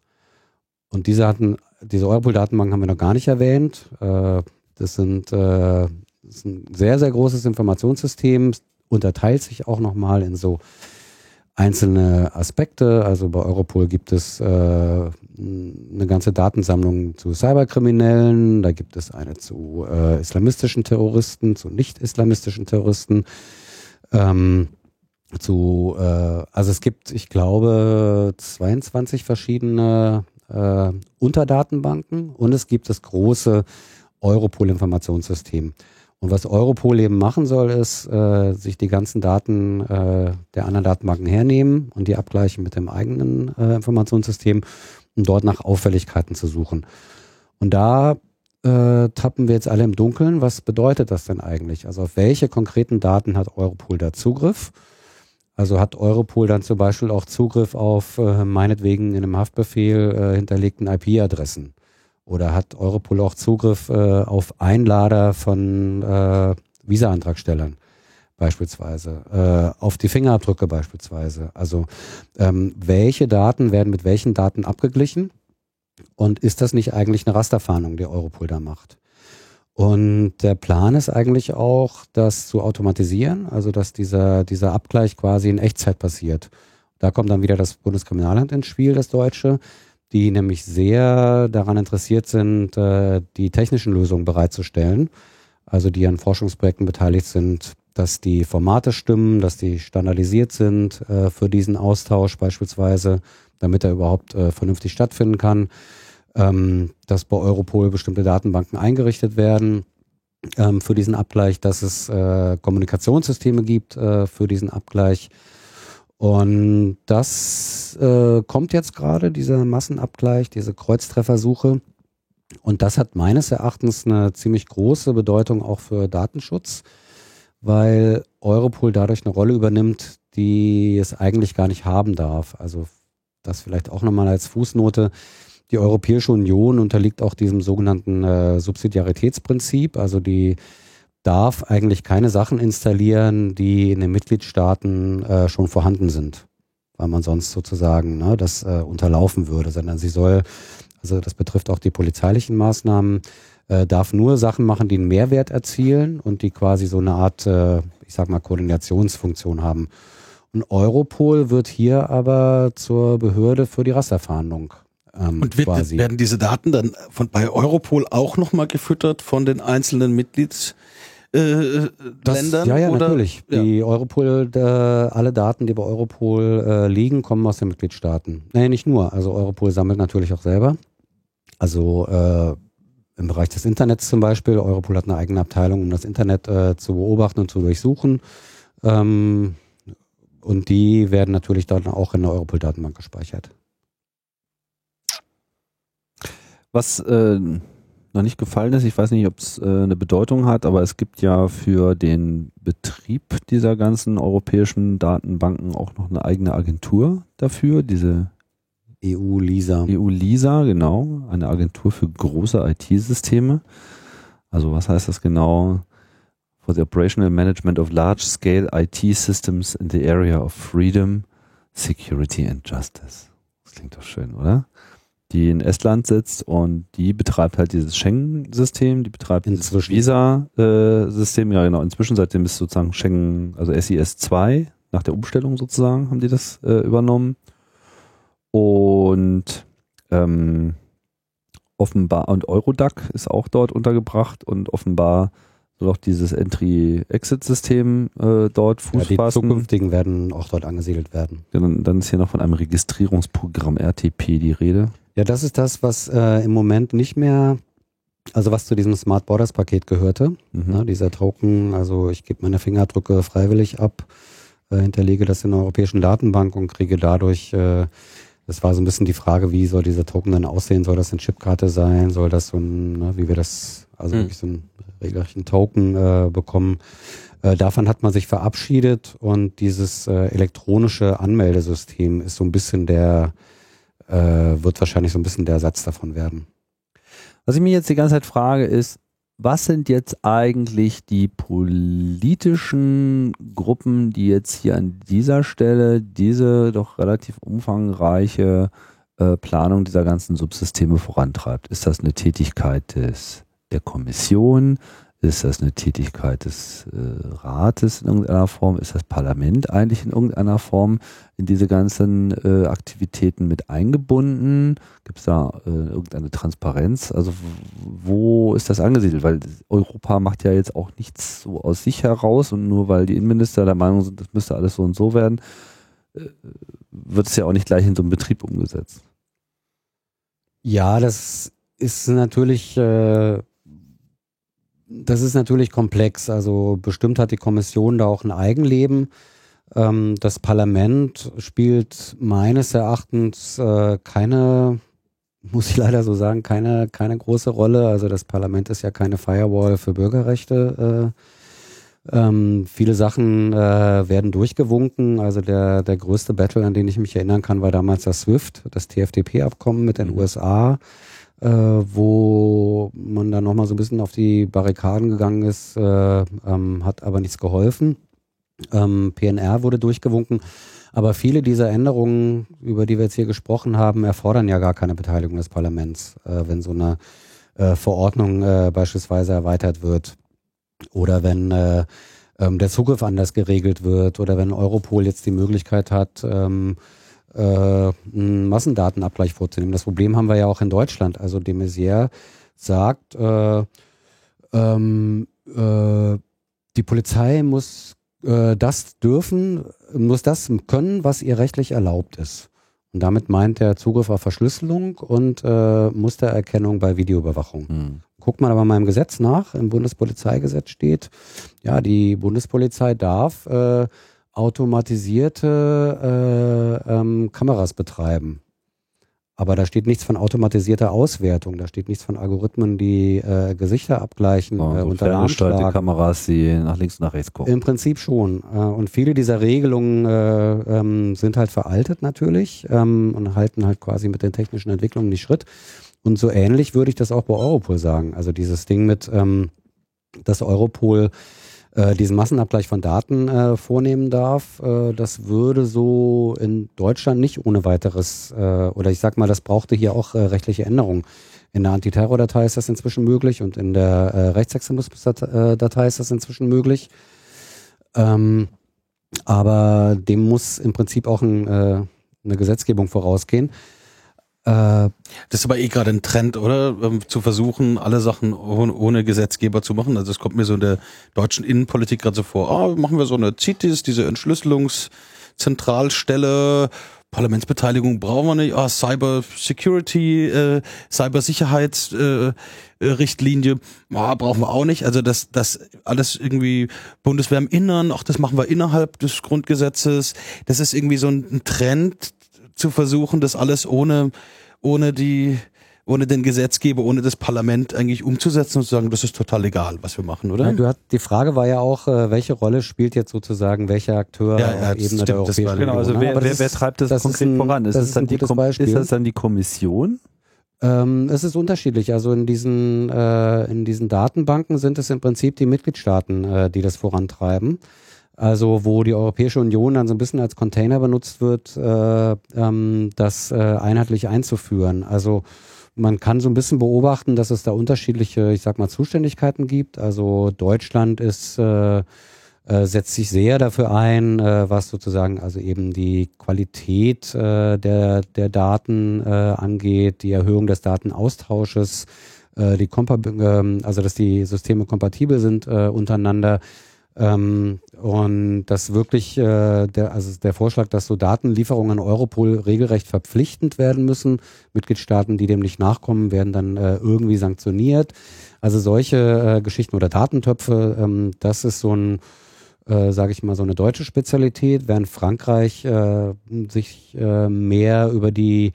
Und diese hatten, diese Europol-Datenbanken haben wir noch gar nicht erwähnt. Äh, das sind äh, das ist ein sehr, sehr großes Informationssystem, unterteilt sich auch nochmal in so einzelne Aspekte. Also bei Europol gibt es äh, eine ganze Datensammlung zu Cyberkriminellen, da gibt es eine zu äh, islamistischen Terroristen, zu nicht-islamistischen Terroristen. Ähm, zu, äh, also es gibt, ich glaube, 22 verschiedene äh, Unterdatenbanken und es gibt das große Europol-Informationssystem. Und was Europol eben machen soll, ist, äh, sich die ganzen Daten äh, der anderen Datenbanken hernehmen und die abgleichen mit dem eigenen äh, Informationssystem, um dort nach Auffälligkeiten zu suchen. Und da äh, tappen wir jetzt alle im Dunkeln. Was bedeutet das denn eigentlich? Also auf welche konkreten Daten hat Europol da Zugriff? Also hat Europol dann zum Beispiel auch Zugriff auf äh, meinetwegen in einem Haftbefehl äh, hinterlegten IP-Adressen? Oder hat Europol auch Zugriff äh, auf Einlader von äh, Visa-Antragstellern beispielsweise, äh, auf die Fingerabdrücke beispielsweise? Also ähm, welche Daten werden mit welchen Daten abgeglichen? Und ist das nicht eigentlich eine Rasterfahndung, die Europol da macht? Und der Plan ist eigentlich auch, das zu automatisieren, also dass dieser, dieser Abgleich quasi in Echtzeit passiert. Da kommt dann wieder das Bundeskriminalamt ins Spiel, das Deutsche, die nämlich sehr daran interessiert sind, äh, die technischen Lösungen bereitzustellen, also die an Forschungsprojekten beteiligt sind, dass die Formate stimmen, dass die standardisiert sind äh, für diesen Austausch beispielsweise, damit er überhaupt äh, vernünftig stattfinden kann, ähm, dass bei Europol bestimmte Datenbanken eingerichtet werden ähm, für diesen Abgleich, dass es Kommunikationssysteme gibt für diesen Abgleich, und das äh, kommt jetzt gerade, dieser Massenabgleich, diese Kreuztreffersuche. Und das hat meines Erachtens eine ziemlich große Bedeutung auch für Datenschutz, weil Europol dadurch eine Rolle übernimmt, die es eigentlich gar nicht haben darf. Also das vielleicht auch nochmal als Fußnote. Die Europäische Union unterliegt auch diesem sogenannten äh, Subsidiaritätsprinzip. Also die darf eigentlich keine Sachen installieren, die in den Mitgliedstaaten äh, schon vorhanden sind, weil man sonst sozusagen ne, das äh, unterlaufen würde, sondern sie soll, also das betrifft auch die polizeilichen Maßnahmen, äh, darf nur Sachen machen, die einen Mehrwert erzielen und die quasi so eine Art, äh, ich sag mal, Koordinationsfunktion haben. Und Europol wird hier aber zur Behörde für die Rasterfahndung. Ähm, und wird, quasi. werden diese Daten dann von bei Europol auch nochmal gefüttert von den einzelnen Mitglieds äh, das, Ländern? Ja, ja, oder? natürlich. Ja. Die Europol, äh, alle Daten, die bei Europol äh, liegen, kommen aus den Mitgliedstaaten. Nee, nicht nur. Also Europol sammelt natürlich auch selber. Also äh, im Bereich des Internets zum Beispiel. Europol hat eine eigene Abteilung, um das Internet äh, zu beobachten und zu durchsuchen. Ähm, und die werden natürlich dann auch in der Europol-Datenbank gespeichert. Was äh, noch nicht gefallen ist. Ich weiß nicht, ob es äh, eine Bedeutung hat, aber es gibt ja für den Betrieb dieser ganzen europäischen Datenbanken auch noch eine eigene Agentur dafür, diese EU-LISA. EU-LISA, genau, eine Agentur für große IT-Systeme. Also was heißt das genau? For the operational management of large-scale IT systems in the area of freedom, security and justice. Das klingt doch schön, oder? Die in Estland sitzt und die betreibt halt dieses Schengen-System, die betreibt inzwischen. dieses Visa-System, ja genau, inzwischen seitdem ist sozusagen Schengen, also SIS 2, nach der Umstellung sozusagen, haben die das äh, übernommen. Und ähm, offenbar, und Eurodac ist auch dort untergebracht und offenbar soll auch dieses Entry-Exit-System äh, dort Fuß ja, die fassen. zukünftigen werden auch dort angesiedelt werden. Dann, dann ist hier noch von einem Registrierungsprogramm RTP die Rede. Ja, das ist das, was äh, im Moment nicht mehr, also was zu diesem Smart Borders Paket gehörte. Mhm. Ne, dieser Token, also ich gebe meine Fingerabdrücke freiwillig ab, äh, hinterlege das in der europäischen Datenbank und kriege dadurch, äh, das war so ein bisschen die Frage, wie soll dieser Token dann aussehen? Soll das eine Chipkarte sein? Soll das so ein, ne, wie wir das, also mhm. wirklich so einen regelrechten Token äh, bekommen? Äh, davon hat man sich verabschiedet und dieses äh, elektronische Anmeldesystem ist so ein bisschen der, äh, wird wahrscheinlich so ein bisschen der Ersatz davon werden. Was ich mir jetzt die ganze Zeit frage, ist, was sind jetzt eigentlich die politischen Gruppen, die jetzt hier an dieser Stelle diese doch relativ umfangreiche äh, Planung dieser ganzen Subsysteme vorantreibt? Ist das eine Tätigkeit des, der Kommission? Ist das eine Tätigkeit des äh, Rates in irgendeiner Form? Ist das Parlament eigentlich in irgendeiner Form in diese ganzen äh, Aktivitäten mit eingebunden? Gibt es da äh, irgendeine Transparenz? Also wo ist das angesiedelt? Weil Europa macht ja jetzt auch nichts so aus sich heraus und nur weil die Innenminister der Meinung sind, das müsste alles so und so werden, äh, wird es ja auch nicht gleich in so einem Betrieb umgesetzt. Ja, das ist natürlich äh, das ist natürlich komplex. Also bestimmt hat die Kommission da auch ein Eigenleben. Ähm, das Parlament spielt meines Erachtens äh, keine, muss ich leider so sagen, keine, keine große Rolle. Also das Parlament ist ja keine Firewall für Bürgerrechte. Äh, ähm, viele Sachen äh, werden durchgewunken. Also der, der größte Battle, an den ich mich erinnern kann, war damals das SWIFT, das TFTP-Abkommen mit den mhm. USA äh, wo man dann nochmal so ein bisschen auf die Barrikaden gegangen ist, äh, ähm, hat aber nichts geholfen. Ähm, PNR wurde durchgewunken. Aber viele dieser Änderungen, über die wir jetzt hier gesprochen haben, erfordern ja gar keine Beteiligung des Parlaments, äh, wenn so eine äh, Verordnung äh, beispielsweise erweitert wird oder wenn äh, ähm, der Zugriff anders geregelt wird oder wenn Europol jetzt die Möglichkeit hat, ähm, äh, einen Massendatenabgleich vorzunehmen. Das Problem haben wir ja auch in Deutschland. Also de Maizière sagt, äh, ähm, äh, die Polizei muss äh, das dürfen, muss das können, was ihr rechtlich erlaubt ist. Und damit meint er Zugriff auf Verschlüsselung und äh, Mustererkennung bei Videoüberwachung. Hm. Guckt man aber mal im Gesetz nach, im Bundespolizeigesetz steht, ja, die Bundespolizei darf äh, automatisierte äh, ähm, Kameras betreiben. Aber da steht nichts von automatisierter Auswertung, da steht nichts von Algorithmen, die äh, Gesichter abgleichen äh, unter Anschlag. Kameras, die nach links und nach rechts gucken. Im Prinzip schon. Äh, und viele dieser Regelungen äh, ähm, sind halt veraltet natürlich ähm, und halten halt quasi mit den technischen Entwicklungen nicht Schritt. Und so ähnlich würde ich das auch bei Europol sagen. Also dieses Ding mit, ähm, dass Europol äh, diesen Massenabgleich von Daten äh, vornehmen darf. Äh, das würde so in Deutschland nicht ohne weiteres, äh, oder ich sag mal, das brauchte hier auch äh, rechtliche Änderungen. In der Antiterror-Datei ist das inzwischen möglich und in der äh, Rechtsextremismus-Datei ist das inzwischen möglich. Ähm, aber dem muss im Prinzip auch ein, äh, eine Gesetzgebung vorausgehen. Äh, das ist aber eh gerade ein Trend, oder? Ähm, zu versuchen, alle Sachen ohne, Gesetzgeber zu machen. Also es kommt mir so in der deutschen Innenpolitik gerade so vor, ah, machen wir so eine CITES, diese Entschlüsselungszentralstelle, Parlamentsbeteiligung brauchen wir nicht, ah, Cyber Security, äh, Cybersicherheitsrichtlinie, äh, ah, brauchen wir auch nicht. Also das, das alles irgendwie Bundeswehr im Innern, ach, das machen wir innerhalb des Grundgesetzes. Das ist irgendwie so ein Trend, zu versuchen, das alles ohne, ohne die, ohne den Gesetzgeber, ohne das Parlament eigentlich umzusetzen und zu sagen, das ist total egal, was wir machen, oder? Ja, du hat, die Frage war ja auch, äh, welche Rolle spielt jetzt sozusagen welcher Akteur ja, ja, auf Ebene stimmt, der Europäischen Union? Genau, also wer, wer, wer treibt das, das konkret ein, voran? Ist das, ist, dann die ist das dann die Kommission? Ähm, es ist unterschiedlich. Also in diesen, äh, in diesen Datenbanken sind es im Prinzip die Mitgliedstaaten, äh, die das vorantreiben. Also wo die Europäische Union dann so ein bisschen als Container benutzt wird, äh, ähm, das äh, einheitlich einzuführen. Also man kann so ein bisschen beobachten, dass es da unterschiedliche, ich sag mal, Zuständigkeiten gibt. Also Deutschland ist äh, äh, setzt sich sehr dafür ein, äh, was sozusagen also eben die Qualität äh, der, der Daten angeht, die Erhöhung des Datenaustausches, die Kompa äh, also dass die Systeme kompatibel sind untereinander. Ähm, und das wirklich, äh, der, also der Vorschlag, dass so Datenlieferungen an Europol regelrecht verpflichtend werden müssen. Mitgliedstaaten, die dem nicht nachkommen, werden dann äh, irgendwie sanktioniert. Also solche äh, Geschichten oder Datentöpfe, ähm, das ist so ein, äh, sage ich mal, so eine deutsche Spezialität, während Frankreich äh, sich äh, mehr über die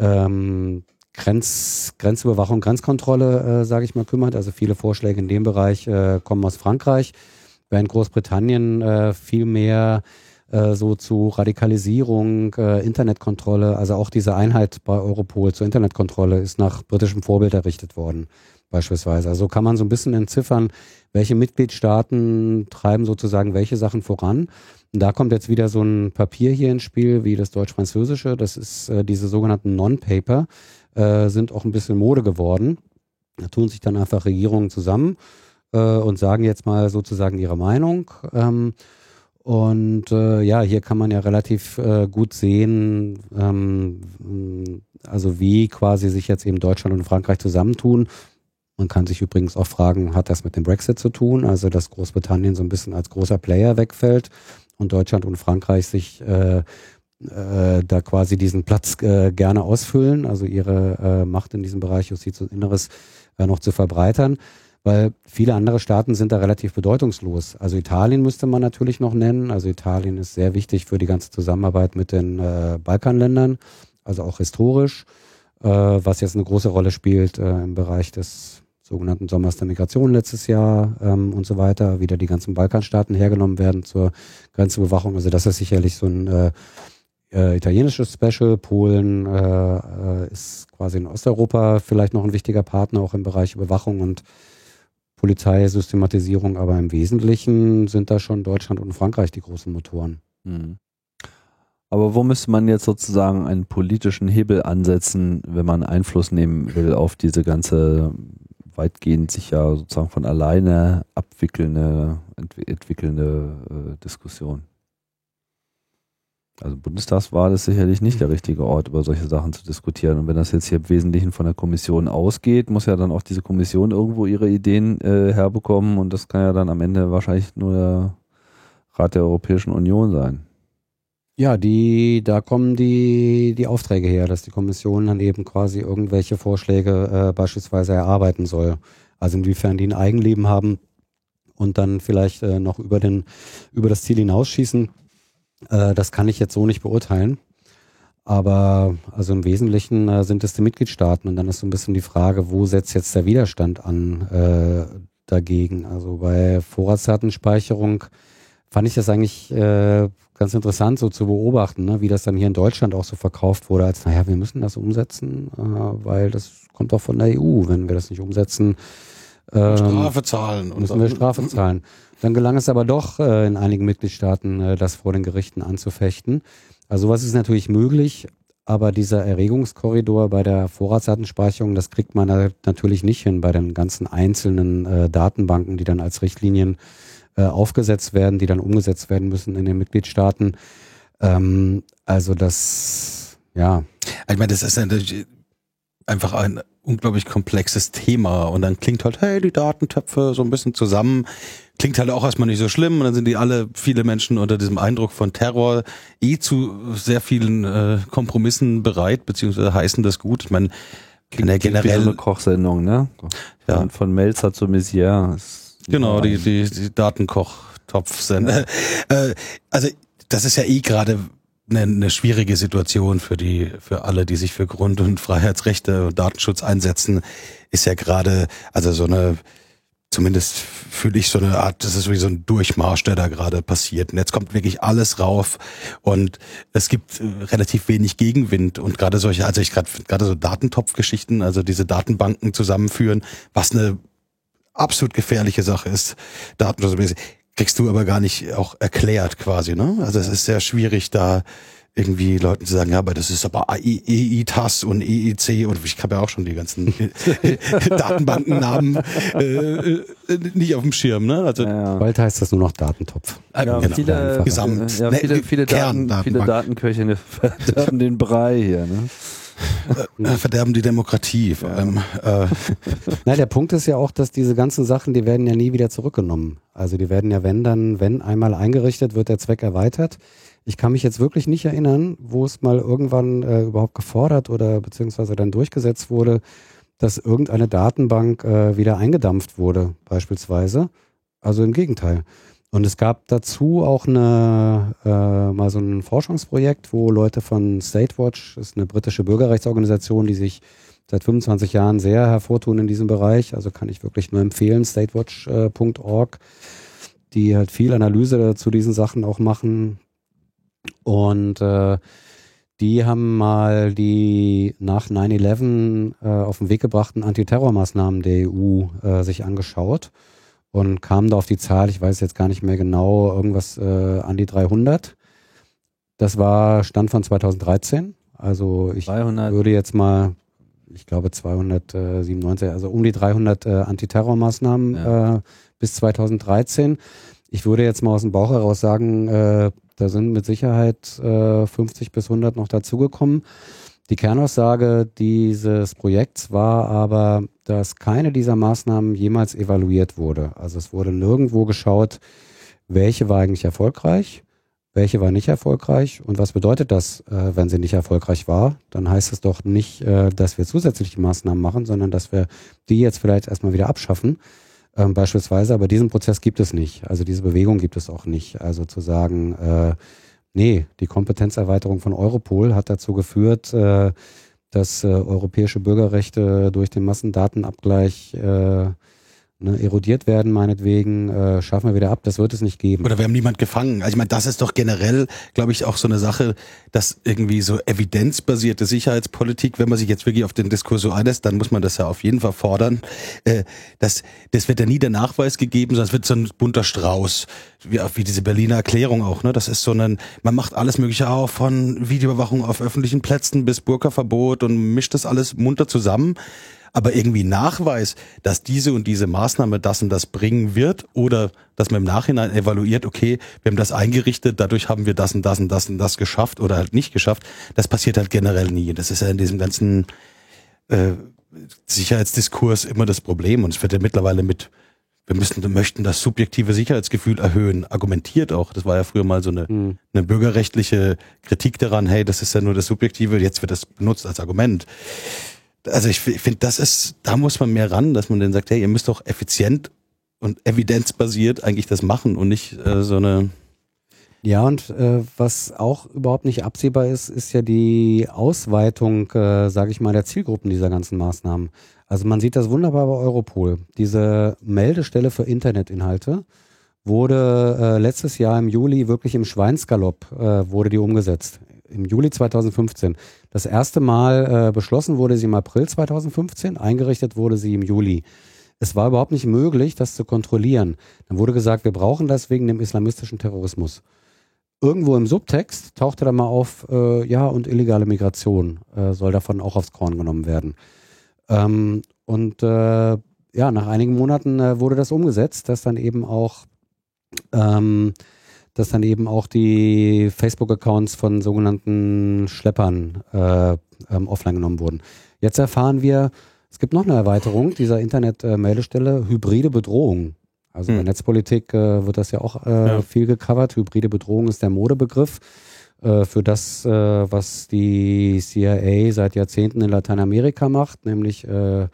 ähm, Grenz, Grenzüberwachung, Grenzkontrolle, äh, sage ich mal, kümmert. Also viele Vorschläge in dem Bereich äh, kommen aus Frankreich. Während Großbritannien äh, viel mehr äh, so zu Radikalisierung, äh, Internetkontrolle, also auch diese Einheit bei Europol zur Internetkontrolle ist nach britischem Vorbild errichtet worden, beispielsweise. Also kann man so ein bisschen entziffern, welche Mitgliedstaaten treiben sozusagen welche Sachen voran. Und da kommt jetzt wieder so ein Papier hier ins Spiel, wie das deutsch-französische. Das ist äh, diese sogenannten Non-Paper, äh, sind auch ein bisschen Mode geworden. Da tun sich dann einfach Regierungen zusammen äh, und sagen jetzt mal sozusagen ihre Meinung. Ähm, und äh, ja, hier kann man ja relativ äh, gut sehen, ähm, also wie quasi sich jetzt eben Deutschland und Frankreich zusammentun. Man kann sich übrigens auch fragen, hat das mit dem Brexit zu tun? Also dass Großbritannien so ein bisschen als großer Player wegfällt und Deutschland und Frankreich sich äh, äh, da quasi diesen Platz äh, gerne ausfüllen, also ihre äh, Macht in diesem Bereich Justiz und Inneres äh, noch zu verbreitern, weil viele andere Staaten sind da relativ bedeutungslos. Also Italien müsste man natürlich noch nennen. Also Italien ist sehr wichtig für die ganze Zusammenarbeit mit den äh, Balkanländern, also auch historisch, äh, was jetzt eine große Rolle spielt äh, im Bereich des sogenannten Sommers der Migration letztes Jahr ähm, und so weiter, wieder die ganzen Balkanstaaten hergenommen werden zur Grenzüberwachung. Also das ist sicherlich so ein äh, äh, italienisches Special. Polen äh, äh, ist quasi in Osteuropa vielleicht noch ein wichtiger Partner, auch im Bereich Überwachung und Polizeisystematisierung, aber im Wesentlichen sind da schon Deutschland und Frankreich die großen Motoren. Mhm. Aber wo müsste man jetzt sozusagen einen politischen Hebel ansetzen, wenn man Einfluss nehmen will auf diese ganze weitgehend sich ja sozusagen von alleine abwickelnde, entwickelnde äh, Diskussion? Also Bundestagswahl ist sicherlich nicht der richtige Ort, über solche Sachen zu diskutieren. Und wenn das jetzt hier im Wesentlichen von der Kommission ausgeht, muss ja dann auch diese Kommission irgendwo ihre Ideen äh, herbekommen. Und das kann ja dann am Ende wahrscheinlich nur der Rat der Europäischen Union sein. Ja, die, da kommen die, die Aufträge her, dass die Kommission dann eben quasi irgendwelche Vorschläge äh, beispielsweise erarbeiten soll. Also inwiefern die ein Eigenleben haben und dann vielleicht äh, noch über den, über das Ziel hinausschießen äh, das kann ich jetzt so nicht beurteilen. Aber also im Wesentlichen äh, sind es die Mitgliedstaaten und dann ist so ein bisschen die Frage, wo setzt jetzt der Widerstand an äh, dagegen? Also bei Vorratsdatenspeicherung fand ich das eigentlich äh, ganz interessant so zu beobachten, ne? wie das dann hier in Deutschland auch so verkauft wurde, als naja, wir müssen das umsetzen, äh, weil das kommt doch von der EU. Wenn wir das nicht umsetzen, ähm, Strafe zahlen. Müssen wir Strafe zahlen. Dann gelang es aber doch äh, in einigen Mitgliedstaaten, äh, das vor den Gerichten anzufechten. Also was ist natürlich möglich, aber dieser Erregungskorridor bei der Vorratsdatenspeicherung, das kriegt man natürlich nicht hin bei den ganzen einzelnen äh, Datenbanken, die dann als Richtlinien aufgesetzt werden, die dann umgesetzt werden müssen in den Mitgliedstaaten. Ähm, also das, ja. Ich meine, das ist natürlich einfach ein unglaublich komplexes Thema und dann klingt halt, hey, die Datentöpfe so ein bisschen zusammen. Klingt halt auch erstmal nicht so schlimm und dann sind die alle, viele Menschen unter diesem Eindruck von Terror eh zu sehr vielen äh, Kompromissen bereit, beziehungsweise heißen das gut. Ich meine, Klingt ja generell eine Kochsendung, ne? Ja. Von Melzer zu Messier. Genau, die, die, die Datenkochtopf-Sendung. äh, also das ist ja eh gerade eine, eine schwierige Situation für die, für alle, die sich für Grund- und Freiheitsrechte und Datenschutz einsetzen, ist ja gerade, also so eine, zumindest fühle ich so eine Art, das ist wie so ein Durchmarsch, der da gerade passiert. Und jetzt kommt wirklich alles rauf und es gibt äh, relativ wenig Gegenwind und gerade solche, also ich gerade gerade so Datentopfgeschichten, also diese Datenbanken zusammenführen, was eine absolut gefährliche Sache ist, datenschutzmäßig kriegst du aber gar nicht auch erklärt quasi, ne? Also es ist sehr schwierig da irgendwie Leuten zu sagen, ja, aber das ist aber EITAS und EIC und ich habe ja auch schon die ganzen Datenbankennamen äh, äh, nicht auf dem Schirm, ne? Also ja. bald heißt das nur noch Datentopf. Ja, genau. viele, Gesamt, ja, viele, viele, Daten, viele Datenköche verderben den Brei hier, ne? Äh, verderben die Demokratie vor allem. Äh. Na, der Punkt ist ja auch, dass diese ganzen Sachen, die werden ja nie wieder zurückgenommen. Also die werden ja, wenn dann, wenn einmal eingerichtet, wird der Zweck erweitert. Ich kann mich jetzt wirklich nicht erinnern, wo es mal irgendwann äh, überhaupt gefordert oder beziehungsweise dann durchgesetzt wurde, dass irgendeine Datenbank äh, wieder eingedampft wurde, beispielsweise. Also im Gegenteil. Und es gab dazu auch eine, äh, mal so ein Forschungsprojekt, wo Leute von Statewatch, das ist eine britische Bürgerrechtsorganisation, die sich seit 25 Jahren sehr hervortun in diesem Bereich, also kann ich wirklich nur empfehlen, statewatch.org. die halt viel Analyse zu diesen Sachen auch machen. Und äh, die haben mal die nach 9-11 äh, auf den Weg gebrachten Antiterrormaßnahmen der EU äh, sich angeschaut und kamen da auf die Zahl, ich weiß jetzt gar nicht mehr genau, irgendwas äh, an die 300. Das war Stand von 2013. Also ich 300. würde jetzt mal, ich glaube 297, also um die 300 äh, Antiterrormaßnahmen ja. äh, bis 2013. Ich würde jetzt mal aus dem Bauch heraus sagen, äh, da sind mit Sicherheit äh, 50 bis 100 noch dazugekommen. Die Kernaussage dieses Projekts war aber, dass keine dieser Maßnahmen jemals evaluiert wurde. Also es wurde nirgendwo geschaut, welche war eigentlich erfolgreich, welche war nicht erfolgreich und was bedeutet das, äh, wenn sie nicht erfolgreich war? Dann heißt es doch nicht, äh, dass wir zusätzliche Maßnahmen machen, sondern dass wir die jetzt vielleicht erstmal wieder abschaffen. Ähm, beispielsweise, aber diesen Prozess gibt es nicht. Also diese Bewegung gibt es auch nicht. Also zu sagen, äh, Nee, die Kompetenzerweiterung von Europol hat dazu geführt, äh, dass äh, europäische Bürgerrechte durch den Massendatenabgleich äh, ne, erodiert werden, meinetwegen, äh, schaffen wir wieder ab. Das wird es nicht geben. Oder wir haben niemand gefangen. Also ich meine, das ist doch generell, glaube ich, auch so eine Sache, dass irgendwie so evidenzbasierte Sicherheitspolitik, wenn man sich jetzt wirklich auf den Diskurs so einlässt, dann muss man das ja auf jeden Fall fordern. Äh, das, das wird ja nie der Nachweis gegeben, sondern es wird so ein bunter Strauß, wie, wie diese Berliner Erklärung auch. Ne? Das ist so ein, man macht alles Mögliche auf, von Videoüberwachung auf öffentlichen Plätzen bis Burka-Verbot und mischt das alles munter zusammen aber irgendwie Nachweis, dass diese und diese Maßnahme das und das bringen wird oder dass man im Nachhinein evaluiert, okay, wir haben das eingerichtet, dadurch haben wir das und das und das und das geschafft oder halt nicht geschafft, das passiert halt generell nie. Das ist ja in diesem ganzen äh, Sicherheitsdiskurs immer das Problem und es wird ja mittlerweile mit wir müssen, wir möchten das subjektive Sicherheitsgefühl erhöhen, argumentiert auch. Das war ja früher mal so eine, mhm. eine bürgerrechtliche Kritik daran, hey, das ist ja nur das Subjektive, jetzt wird das benutzt als Argument also ich, finde, das ist, da muss man mehr ran, dass man dann sagt, hey, ihr müsst doch effizient und evidenzbasiert eigentlich das machen und nicht äh, so eine ja, und äh, was auch überhaupt nicht absehbar ist, ist ja die Ausweitung, äh, sage ich mal, der Zielgruppen dieser ganzen Maßnahmen. Also man sieht das wunderbar bei Europol. Diese Meldestelle für Internetinhalte wurde äh, letztes Jahr im Juli wirklich im Schweinsgalopp äh, wurde die umgesetzt im Juli 2015. Das erste Mal äh, beschlossen wurde sie im April 2015, eingerichtet wurde sie im Juli. Es war überhaupt nicht möglich, das zu kontrollieren. Dann wurde gesagt, wir brauchen das wegen dem islamistischen Terrorismus. Irgendwo im Subtext tauchte da mal auf, äh, ja, und illegale Migration äh, soll davon auch aufs Korn genommen werden. Ähm, und äh, ja, nach einigen Monaten äh, wurde das umgesetzt, dass dann eben auch ähm, dass dann eben auch die Facebook-Accounts von sogenannten Schleppern äh, ähm, offline genommen wurden. Jetzt erfahren wir, es gibt noch eine Erweiterung dieser Internet-Meldestelle, hybride Bedrohung. Also hm. in der Netzpolitik äh, wird das ja auch äh, ja. viel gecovert. Hybride Bedrohung ist der Modebegriff äh, für das, äh, was die CIA seit Jahrzehnten in Lateinamerika macht, nämlich äh,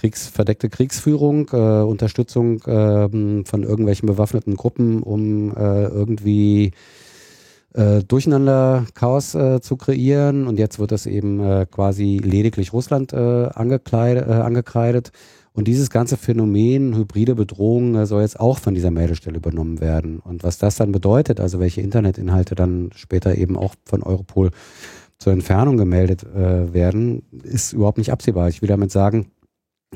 Kriegs, verdeckte Kriegsführung, äh, Unterstützung äh, von irgendwelchen bewaffneten Gruppen, um äh, irgendwie äh, Durcheinander, Chaos äh, zu kreieren. Und jetzt wird das eben äh, quasi lediglich Russland angekreidet. Und dieses ganze Phänomen hybride Bedrohung soll jetzt auch von dieser Meldestelle übernommen werden. Und was das dann bedeutet, also welche Internetinhalte dann später eben auch von Europol zur Entfernung gemeldet äh, werden, ist überhaupt nicht absehbar. Ich will damit sagen,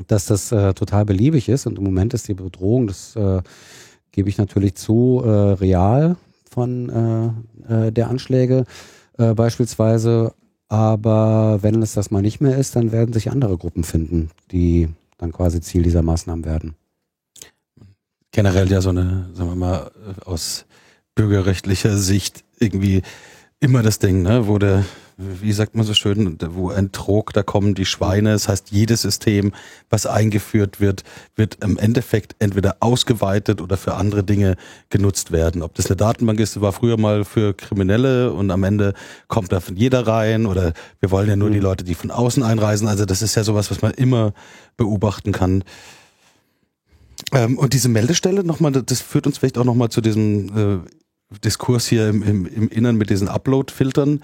dass das äh, total beliebig ist und im Moment ist die Bedrohung, das äh, gebe ich natürlich zu, äh, real von äh, äh, der Anschläge äh, beispielsweise. Aber wenn es das mal nicht mehr ist, dann werden sich andere Gruppen finden, die dann quasi Ziel dieser Maßnahmen werden. Generell ja so eine, sagen wir mal, aus bürgerrechtlicher Sicht irgendwie immer das Ding, ne, wo der wie sagt man so schön, wo ein Trog, da kommen die Schweine. Das heißt, jedes System, was eingeführt wird, wird im Endeffekt entweder ausgeweitet oder für andere Dinge genutzt werden. Ob das eine Datenbank ist, war früher mal für Kriminelle und am Ende kommt da von jeder rein oder wir wollen ja nur mhm. die Leute, die von außen einreisen. Also das ist ja sowas, was man immer beobachten kann. Ähm, und diese Meldestelle nochmal, das führt uns vielleicht auch nochmal zu diesem äh, Diskurs hier im, im, im Innern mit diesen Upload-Filtern.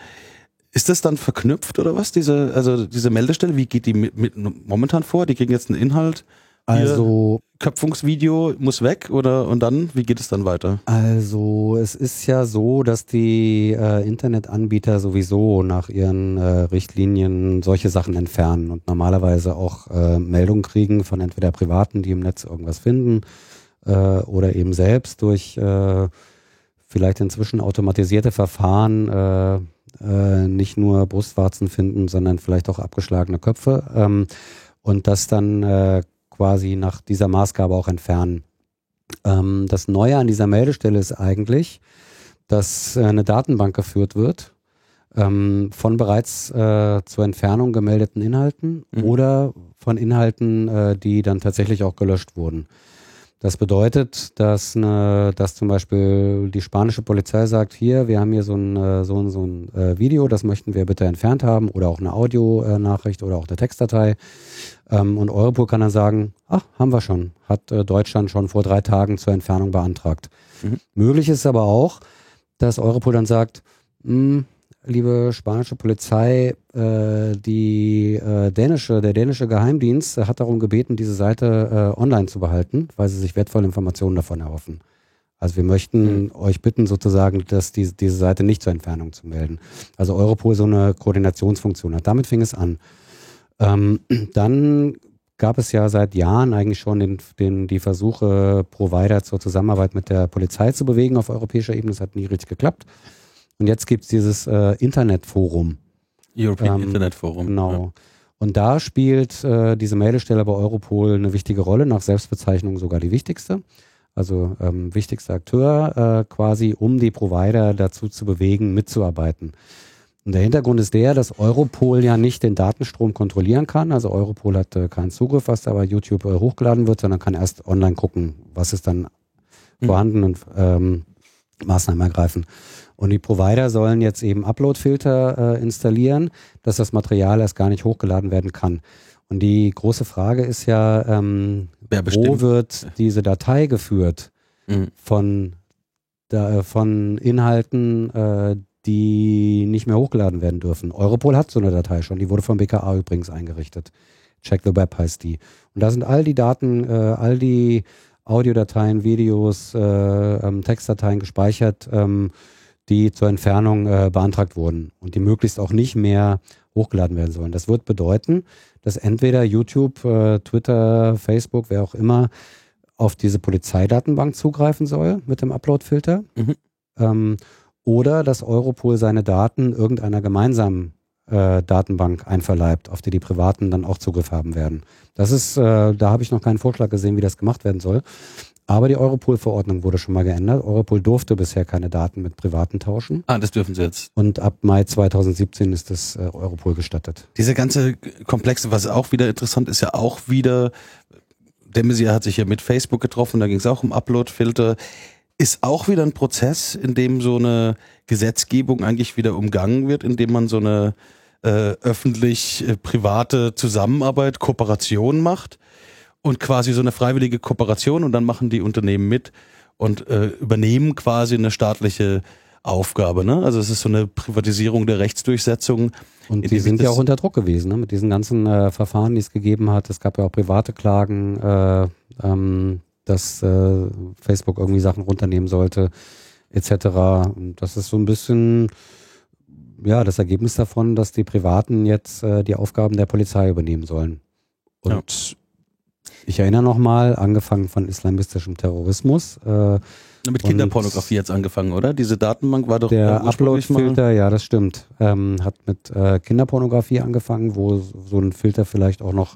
Ist das dann verknüpft oder was, diese, also diese Meldestelle? Wie geht die mit, mit momentan vor? Die kriegen jetzt einen Inhalt Also Köpfungsvideo muss weg oder und dann, wie geht es dann weiter? Also es ist ja so, dass die äh, Internetanbieter sowieso nach ihren äh, Richtlinien solche Sachen entfernen und normalerweise auch äh, Meldungen kriegen von entweder Privaten, die im Netz irgendwas finden äh, oder eben selbst durch äh, vielleicht inzwischen automatisierte Verfahren äh, äh, nicht nur Brustwarzen finden, sondern vielleicht auch abgeschlagene Köpfe ähm, und das dann äh, quasi nach dieser Maßgabe auch entfernen. Ähm, das Neue an dieser Meldestelle ist eigentlich, dass äh, eine Datenbank geführt wird ähm, von bereits äh, zur Entfernung gemeldeten Inhalten mhm. oder von Inhalten, äh, die dann tatsächlich auch gelöscht wurden. Das bedeutet, dass, eine, dass zum Beispiel die spanische Polizei sagt, hier, wir haben hier so ein, äh, so ein, so ein äh, Video, das möchten wir bitte entfernt haben oder auch eine Audionachricht oder auch eine Textdatei. Ähm, und Europol kann dann sagen, ach, haben wir schon, hat äh, Deutschland schon vor drei Tagen zur Entfernung beantragt. Mhm. Möglich ist aber auch, dass Europol dann sagt, mh, hm, liebe spanische Polizei, äh, die äh, dänische, der dänische Geheimdienst hat darum gebeten, diese Seite äh, online zu behalten, weil sie sich wertvolle Informationen davon erhoffen. Also wir möchten mhm. euch bitten, sozusagen, dass die, diese Seite nicht zur Entfernung zu melden. Also Europol so eine Koordinationsfunktion hat. Damit fing es an. Ähm, dann gab es ja seit Jahren eigentlich schon den, den, die Versuche, Provider zur Zusammenarbeit mit der Polizei zu bewegen auf europäischer Ebene. Das hat nie richtig geklappt. Und jetzt gibt es dieses äh, Internetforum. European ähm, Internet Forum. Genau. Ja. Und da spielt äh, diese Meldestelle bei Europol eine wichtige Rolle, nach Selbstbezeichnung sogar die wichtigste. Also ähm, wichtigster Akteur äh, quasi, um die Provider dazu zu bewegen, mitzuarbeiten. Und der Hintergrund ist der, dass Europol ja nicht den Datenstrom kontrollieren kann. Also Europol hat äh, keinen Zugriff, was da bei YouTube äh, hochgeladen wird, sondern kann erst online gucken, was ist dann mhm. vorhanden und ähm, Maßnahmen ergreifen. Und die Provider sollen jetzt eben Upload-Filter äh, installieren, dass das Material erst gar nicht hochgeladen werden kann. Und die große Frage ist ja, ähm, wo wird diese Datei geführt mhm. von, da, äh, von Inhalten, äh, die nicht mehr hochgeladen werden dürfen. Europol hat so eine Datei schon, die wurde vom BKA übrigens eingerichtet. Check the Web heißt die. Und da sind all die Daten, äh, all die Audiodateien, Videos, äh, ähm, Textdateien gespeichert. Ähm, die zur Entfernung äh, beantragt wurden und die möglichst auch nicht mehr hochgeladen werden sollen. Das wird bedeuten, dass entweder YouTube, äh, Twitter, Facebook, wer auch immer, auf diese Polizeidatenbank zugreifen soll mit dem Upload-Filter. Mhm. Ähm, oder dass Europol seine Daten irgendeiner gemeinsamen äh, Datenbank einverleibt, auf die die Privaten dann auch Zugriff haben werden. Das ist, äh, da habe ich noch keinen Vorschlag gesehen, wie das gemacht werden soll. Aber die Europol-Verordnung wurde schon mal geändert. Europol durfte bisher keine Daten mit Privaten tauschen. Ah, das dürfen sie jetzt. Und ab Mai 2017 ist das äh, Europol gestattet. Diese ganze Komplexe, was auch wieder interessant ist, ja auch wieder, Demisier hat sich ja mit Facebook getroffen, da ging es auch um Upload-Filter. Ist auch wieder ein Prozess, in dem so eine Gesetzgebung eigentlich wieder umgangen wird, indem man so eine äh, öffentlich-private äh, Zusammenarbeit, Kooperation macht und quasi so eine freiwillige Kooperation und dann machen die Unternehmen mit und äh, übernehmen quasi eine staatliche Aufgabe. Ne? Also es ist so eine Privatisierung der Rechtsdurchsetzung. Und die sind ja auch unter Druck gewesen, ne? mit diesen ganzen äh, Verfahren, die es gegeben hat. Es gab ja auch private Klagen, äh, ähm, dass äh, Facebook irgendwie Sachen runternehmen sollte, etc. Und das ist so ein bisschen ja das Ergebnis davon, dass die Privaten jetzt äh, die Aufgaben der Polizei übernehmen sollen. Und ich erinnere nochmal, angefangen von islamistischem Terrorismus. Äh, mit Kinderpornografie jetzt angefangen, oder? Diese Datenbank war doch der Upload-Filter, ja, das stimmt. Ähm, hat mit äh, Kinderpornografie angefangen, wo so ein Filter vielleicht auch noch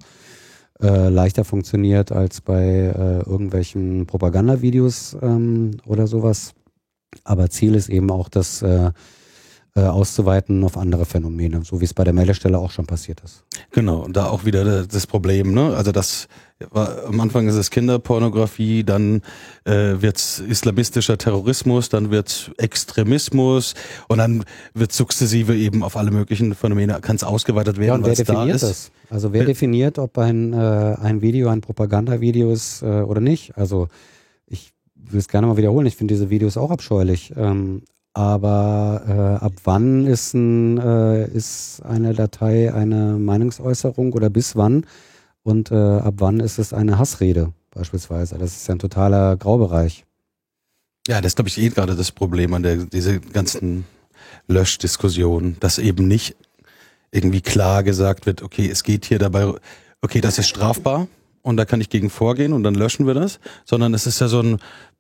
äh, leichter funktioniert als bei äh, irgendwelchen Propagandavideos ähm, oder sowas. Aber Ziel ist eben auch, das äh, äh, auszuweiten auf andere Phänomene, so wie es bei der Meldestelle auch schon passiert ist. Genau, und da auch wieder das Problem, ne? Also das war, am Anfang ist es Kinderpornografie, dann äh, wird's islamistischer Terrorismus, dann wird's Extremismus und dann wird sukzessive eben auf alle möglichen Phänomene kann es ausgeweitet werden. Ja, und wer definiert da das? Also wer definiert, ob ein, äh, ein Video ein Propagandavideo ist äh, oder nicht? Also ich will es gerne mal wiederholen, ich finde diese Videos auch abscheulich. Ähm, aber äh, ab wann ist, ein, äh, ist eine Datei eine Meinungsäußerung oder bis wann? und äh, ab wann ist es eine Hassrede beispielsweise. Das ist ja ein totaler Graubereich. Ja, das ist, glaube ich, eh gerade das Problem an der diese ganzen Löschdiskussionen, dass eben nicht irgendwie klar gesagt wird, okay, es geht hier dabei, okay, das ist strafbar und da kann ich gegen vorgehen und dann löschen wir das, sondern es ist ja so ein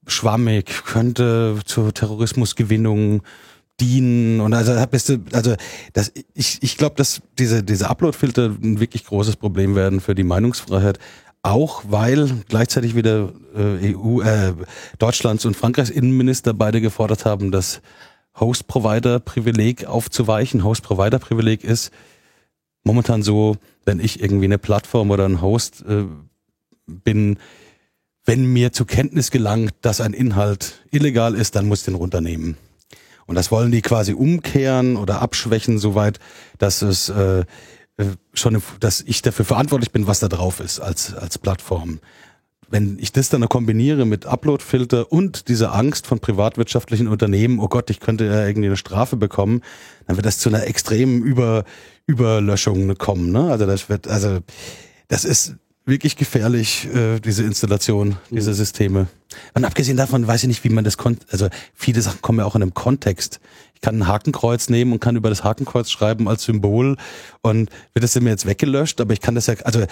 schwammig, könnte zur Terrorismusgewinnung dienen und also also das ich ich glaube, dass diese diese Uploadfilter ein wirklich großes Problem werden für die Meinungsfreiheit, auch weil gleichzeitig wieder äh, EU äh, Deutschlands und Frankreichs Innenminister beide gefordert haben, dass Host-Provider-Privileg aufzuweichen. Host-Provider-Privileg ist momentan so, wenn ich irgendwie eine Plattform oder ein Host äh, bin, wenn mir zur Kenntnis gelangt, dass ein Inhalt illegal ist, dann muss ich den runternehmen. Und das wollen die quasi umkehren oder abschwächen, soweit, dass es äh, äh schon, dass ich dafür verantwortlich bin, was da drauf ist als als Plattform. Wenn ich das dann kombiniere mit Uploadfilter und dieser Angst von privatwirtschaftlichen Unternehmen, oh Gott, ich könnte ja irgendwie eine Strafe bekommen, dann wird das zu einer extremen Über Überlöschung kommen. Ne? Also das wird, also das ist wirklich gefährlich, äh, diese Installation dieser mhm. Systeme. Und abgesehen davon weiß ich nicht, wie man das konnte. Also viele Sachen kommen ja auch in einem Kontext. Ich kann ein Hakenkreuz nehmen und kann über das Hakenkreuz schreiben als Symbol und wird das mir jetzt weggelöscht, aber ich kann das ja, also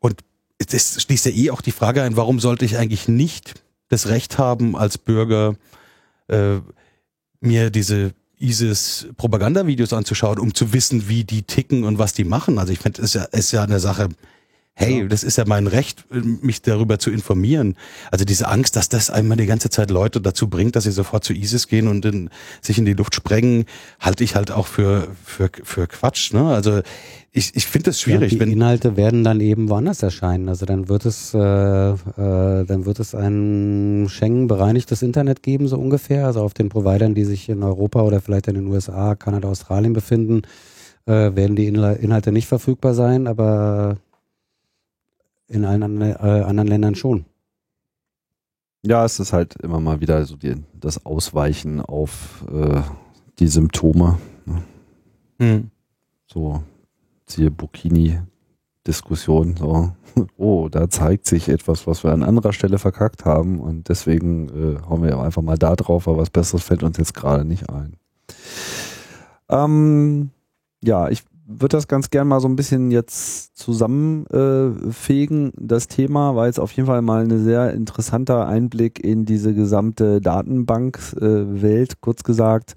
und das schließt ja eh auch die Frage ein, warum sollte ich eigentlich nicht das Recht haben, als Bürger äh, mir diese ISIS-Propagandavideos anzuschauen, um zu wissen, wie die ticken und was die machen. Also ich finde, es ist ja, ist ja eine Sache, hey, das ist ja mein Recht, mich darüber zu informieren. Also diese Angst, dass das einmal die ganze Zeit Leute dazu bringt, dass sie sofort zu ISIS gehen und in, sich in die Luft sprengen, halte ich halt auch für, für, für Quatsch. Ne? Also ich, ich finde das schwierig. Ja, die Inhalte werden dann eben woanders erscheinen. Also dann wird es, äh, äh, dann wird es ein Schengen bereinigtes Internet geben, so ungefähr. Also auf den Providern, die sich in Europa oder vielleicht in den USA, Kanada, Australien befinden, äh, werden die Inhalte nicht verfügbar sein, aber in allen äh, anderen Ländern schon. Ja, es ist halt immer mal wieder so die, das Ausweichen auf äh, die Symptome. Ne? Hm. So, siehe Burkini-Diskussion. So, oh, da zeigt sich etwas, was wir an anderer Stelle verkackt haben und deswegen äh, hauen wir einfach mal da drauf, aber was Besseres fällt uns jetzt gerade nicht ein. Ähm, ja, ich würde das ganz gern mal so ein bisschen jetzt zusammenfegen. Äh, das Thema war jetzt auf jeden Fall mal ein sehr interessanter Einblick in diese gesamte Datenbankwelt, äh, kurz gesagt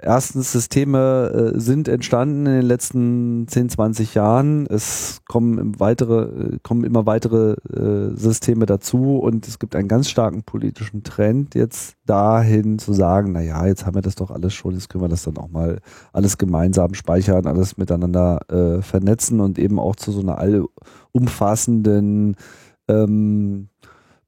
erstens Systeme äh, sind entstanden in den letzten 10, 20 Jahren. Es kommen weitere, äh, kommen immer weitere äh, Systeme dazu und es gibt einen ganz starken politischen Trend jetzt dahin zu sagen, na ja, jetzt haben wir das doch alles schon, jetzt können wir das dann auch mal alles gemeinsam speichern, alles miteinander äh, vernetzen und eben auch zu so einer allumfassenden ähm,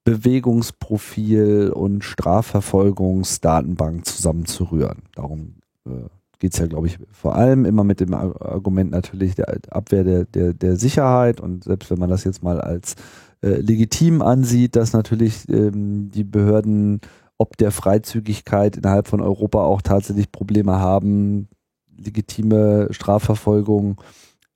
Bewegungsprofil und Strafverfolgungsdatenbank zusammenzurühren. Darum äh, geht es ja, glaube ich, vor allem immer mit dem Argument natürlich der Abwehr der, der, der Sicherheit und selbst wenn man das jetzt mal als äh, legitim ansieht, dass natürlich ähm, die Behörden ob der Freizügigkeit innerhalb von Europa auch tatsächlich Probleme haben, legitime Strafverfolgung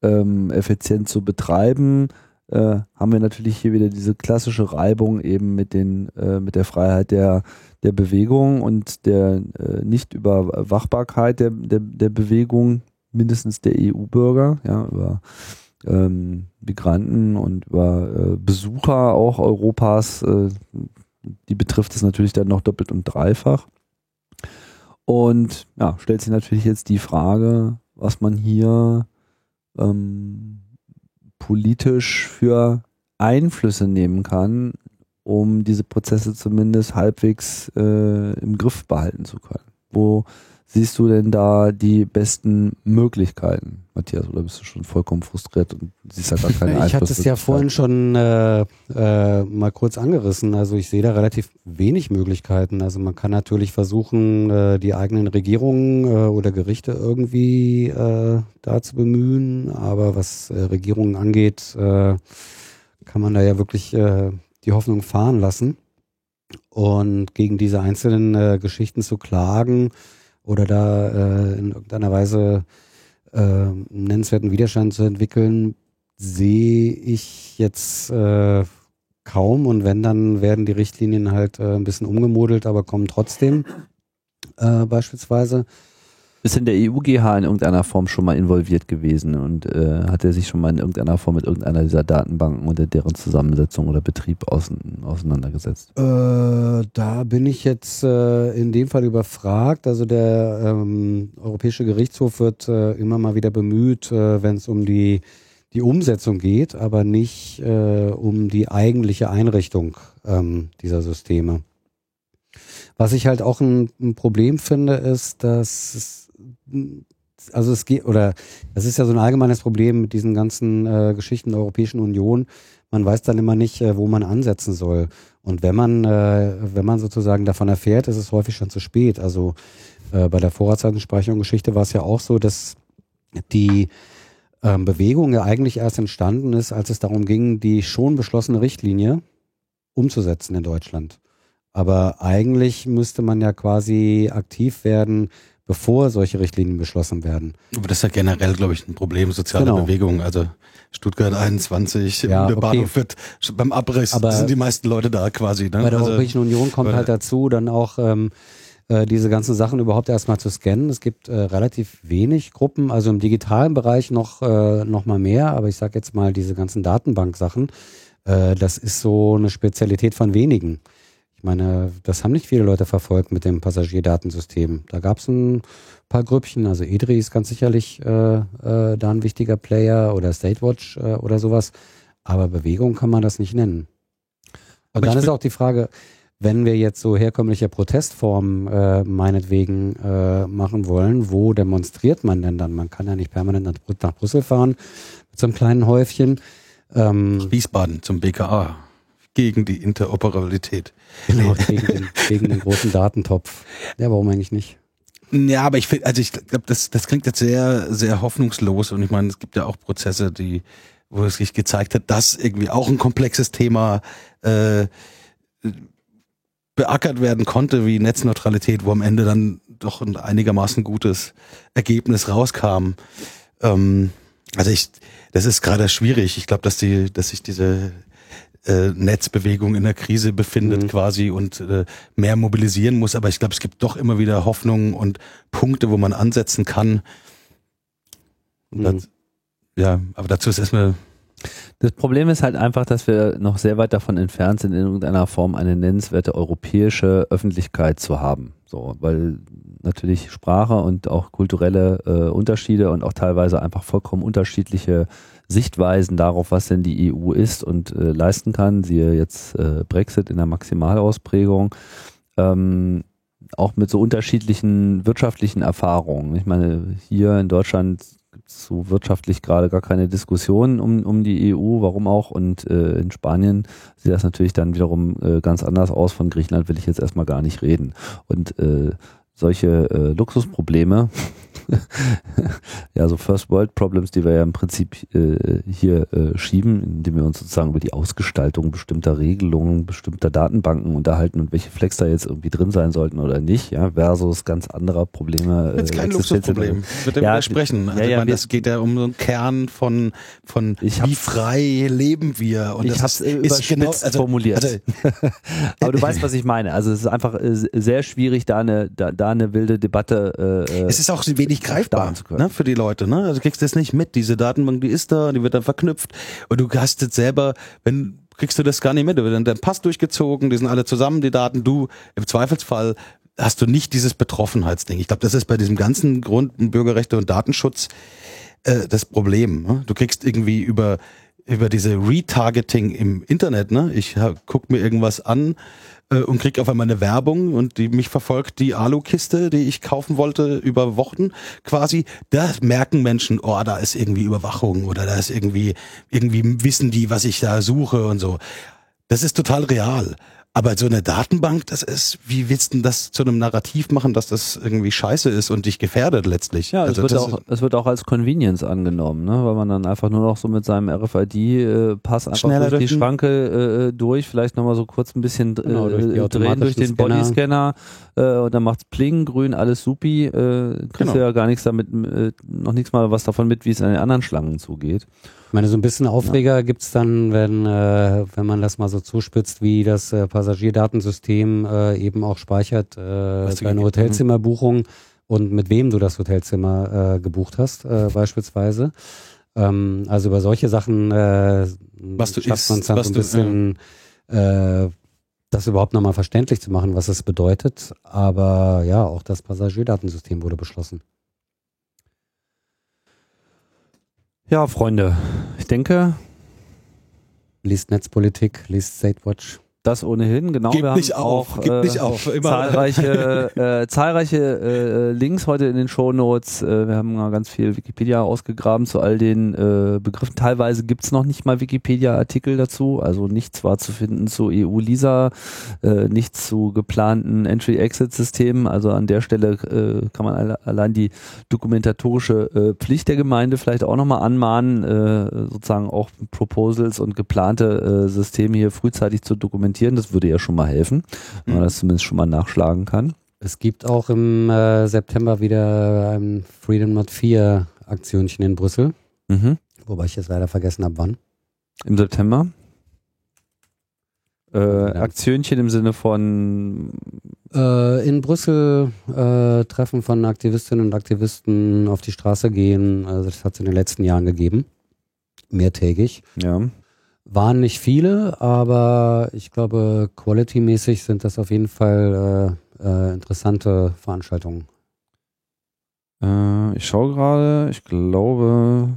ähm, effizient zu betreiben äh, haben wir natürlich hier wieder diese klassische Reibung eben mit den äh, mit der Freiheit der der Bewegung und der äh, Nichtüberwachbarkeit der, der der Bewegung mindestens der EU-Bürger, ja über ähm, Migranten und über äh, Besucher auch Europas. Äh, die betrifft es natürlich dann noch doppelt und dreifach. Und ja, stellt sich natürlich jetzt die Frage, was man hier ähm, politisch für Einflüsse nehmen kann, um diese Prozesse zumindest halbwegs äh, im Griff behalten zu können. Wo siehst du denn da die besten Möglichkeiten, Matthias? Oder bist du schon vollkommen frustriert und siehst da gar keine? Ich hatte es ja vorhin schon äh, äh, mal kurz angerissen. Also ich sehe da relativ wenig Möglichkeiten. Also man kann natürlich versuchen, äh, die eigenen Regierungen äh, oder Gerichte irgendwie äh, da zu bemühen. Aber was äh, Regierungen angeht, äh, kann man da ja wirklich äh, die Hoffnung fahren lassen. Und gegen diese einzelnen äh, Geschichten zu klagen, oder da äh, in irgendeiner Weise äh, einen nennenswerten Widerstand zu entwickeln, sehe ich jetzt äh, kaum und wenn, dann werden die Richtlinien halt äh, ein bisschen umgemodelt, aber kommen trotzdem äh, beispielsweise. Ist denn der EUGH in irgendeiner Form schon mal involviert gewesen und äh, hat er sich schon mal in irgendeiner Form mit irgendeiner dieser Datenbanken oder deren Zusammensetzung oder Betrieb auseinandergesetzt? Äh, da bin ich jetzt äh, in dem Fall überfragt. Also der ähm, Europäische Gerichtshof wird äh, immer mal wieder bemüht, äh, wenn es um die, die Umsetzung geht, aber nicht äh, um die eigentliche Einrichtung ähm, dieser Systeme. Was ich halt auch ein, ein Problem finde, ist, dass es also es geht, oder das ist ja so ein allgemeines Problem mit diesen ganzen äh, Geschichten der Europäischen Union. Man weiß dann immer nicht, äh, wo man ansetzen soll. Und wenn man, äh, wenn man sozusagen davon erfährt, ist es häufig schon zu spät. Also äh, bei der Vorratsdatenspeicherung-Geschichte war es ja auch so, dass die ähm, Bewegung ja eigentlich erst entstanden ist, als es darum ging, die schon beschlossene Richtlinie umzusetzen in Deutschland. Aber eigentlich müsste man ja quasi aktiv werden, bevor solche Richtlinien beschlossen werden. Aber das ist ja generell, glaube ich, ein Problem sozialer genau. Bewegung. Also Stuttgart 21, ja, der okay. Bahnhof wird beim Abriss Aber sind die meisten Leute da quasi. Ne? Bei der also, Europäischen Union kommt halt dazu, dann auch ähm, äh, diese ganzen Sachen überhaupt erstmal zu scannen. Es gibt äh, relativ wenig Gruppen, also im digitalen Bereich noch, äh, noch mal mehr, aber ich sage jetzt mal diese ganzen Datenbanksachen, äh, das ist so eine Spezialität von wenigen. Ich meine, das haben nicht viele Leute verfolgt mit dem Passagierdatensystem. Da gab es ein paar Grüppchen, also EDRI ist ganz sicherlich äh, äh, da ein wichtiger Player oder Statewatch äh, oder sowas. Aber Bewegung kann man das nicht nennen. Und dann ist auch die Frage, wenn wir jetzt so herkömmliche Protestformen äh, meinetwegen äh, machen wollen, wo demonstriert man denn dann? Man kann ja nicht permanent nach, nach Brüssel fahren mit so einem kleinen Häufchen. Ähm, Wiesbaden zum BKA gegen die Interoperabilität. Genau, gegen den, gegen den großen Datentopf. Ja, warum eigentlich nicht? Ja, aber ich finde, also ich glaube, das, das klingt jetzt sehr, sehr hoffnungslos und ich meine, es gibt ja auch Prozesse, die, wo es sich gezeigt hat, dass irgendwie auch ein komplexes Thema äh, beackert werden konnte, wie Netzneutralität, wo am Ende dann doch ein einigermaßen gutes Ergebnis rauskam. Ähm, also ich, das ist gerade schwierig. Ich glaube, dass die, dass sich diese äh, Netzbewegung in der Krise befindet mhm. quasi und äh, mehr mobilisieren muss. Aber ich glaube, es gibt doch immer wieder Hoffnungen und Punkte, wo man ansetzen kann. Mhm. Das, ja, aber dazu ist erstmal das Problem ist halt einfach, dass wir noch sehr weit davon entfernt sind, in irgendeiner Form eine nennenswerte europäische Öffentlichkeit zu haben. So, weil natürlich Sprache und auch kulturelle äh, Unterschiede und auch teilweise einfach vollkommen unterschiedliche Sichtweisen darauf, was denn die EU ist und äh, leisten kann, siehe jetzt äh, Brexit in der Maximalausprägung, ähm, auch mit so unterschiedlichen wirtschaftlichen Erfahrungen. Ich meine, hier in Deutschland gibt es so wirtschaftlich gerade gar keine Diskussion um, um die EU, warum auch. Und äh, in Spanien sieht das natürlich dann wiederum äh, ganz anders aus. Von Griechenland will ich jetzt erstmal gar nicht reden. Und äh, solche äh, Luxusprobleme, ja, so First World Problems, die wir ja im Prinzip äh, hier äh, schieben, indem wir uns sozusagen über die Ausgestaltung bestimmter Regelungen, bestimmter Datenbanken unterhalten und welche Flex da jetzt irgendwie drin sein sollten oder nicht, ja, versus ganz anderer Probleme. Äh, das ist kein Luxusproblem. Wird ja, widersprechen. Also ja, ja, meine, das geht ja um so einen Kern von, von wie frei leben wir. Und ich habe es ist genau, also, formuliert. Also, Aber du weißt, was ich meine. Also es ist einfach äh, sehr schwierig, da eine, da, da eine wilde Debatte. Äh, es ist auch wenig greifbar ne, für die Leute. Ne? Also du kriegst das nicht mit. Diese Datenbank, die ist da, die wird dann verknüpft. Und du hast jetzt selber, wenn kriegst du das gar nicht mit. Da wird dann dein Pass durchgezogen, die sind alle zusammen, die Daten. Du im Zweifelsfall hast du nicht dieses Betroffenheitsding. Ich glaube, das ist bei diesem ganzen Grund Bürgerrechte und Datenschutz äh, das Problem. Ne? Du kriegst irgendwie über über diese Retargeting im Internet, ne? Ich guck mir irgendwas an, äh, und krieg auf einmal eine Werbung und die mich verfolgt die Alu-Kiste, die ich kaufen wollte über Wochen quasi. Da merken Menschen, oh, da ist irgendwie Überwachung oder da ist irgendwie irgendwie wissen die, was ich da suche und so. Das ist total real. Aber so eine Datenbank, das ist, wie willst du denn das zu einem Narrativ machen, dass das irgendwie scheiße ist und dich gefährdet letztlich? Ja, also es, wird auch, es wird auch als Convenience angenommen, ne? weil man dann einfach nur noch so mit seinem RFID-Pass äh, einfach Schneller durch die Schranke äh, äh, durch, vielleicht nochmal so kurz ein bisschen äh, genau, durch äh, drehen durch den Bodyscanner äh, und dann macht's Pling, grün, alles supi, äh, kriegst genau. ja gar nichts damit, äh, noch nichts mal was davon mit, wie es an den anderen Schlangen zugeht. Ich meine, so ein bisschen Aufreger ja. gibt's dann, wenn, äh, wenn man das mal so zuspitzt, wie das äh, Passagierdatensystem äh, eben auch speichert, äh, deine Hotelzimmerbuchung und mit wem du das Hotelzimmer äh, gebucht hast, äh, beispielsweise. Ähm, also über solche Sachen äh, was du schafft man es dann so ein bisschen, äh, das überhaupt nochmal verständlich zu machen, was es bedeutet. Aber ja, auch das Passagierdatensystem wurde beschlossen. Ja, Freunde, ich denke. Liest Netzpolitik, liest Statewatch. Das ohnehin, genau. Gib wir nicht haben auf, auch äh, nicht auf. Immer. zahlreiche, äh, zahlreiche äh, Links heute in den Shownotes. Äh, wir haben ganz viel Wikipedia ausgegraben zu all den äh, Begriffen. Teilweise gibt's noch nicht mal Wikipedia-Artikel dazu, also nichts war zu finden zu EU-LISA, äh, nichts zu geplanten Entry-Exit-Systemen. Also an der Stelle äh, kann man alle, allein die dokumentatorische äh, Pflicht der Gemeinde vielleicht auch nochmal anmahnen, äh, sozusagen auch Proposals und geplante äh, Systeme hier frühzeitig zu dokumentieren dokumentieren. Das würde ja schon mal helfen, wenn man mhm. das zumindest schon mal nachschlagen kann. Es gibt auch im äh, September wieder ein Freedom Not 4 Aktionchen in Brüssel. Mhm. Wobei ich jetzt leider vergessen habe, wann. Im September? Äh, Aktionchen im Sinne von äh, in Brüssel äh, Treffen von Aktivistinnen und Aktivisten auf die Straße gehen. Also das hat es in den letzten Jahren gegeben. Mehrtägig. Ja. Waren nicht viele, aber ich glaube, quality-mäßig sind das auf jeden Fall äh, äh, interessante Veranstaltungen. Äh, ich schaue gerade, ich glaube,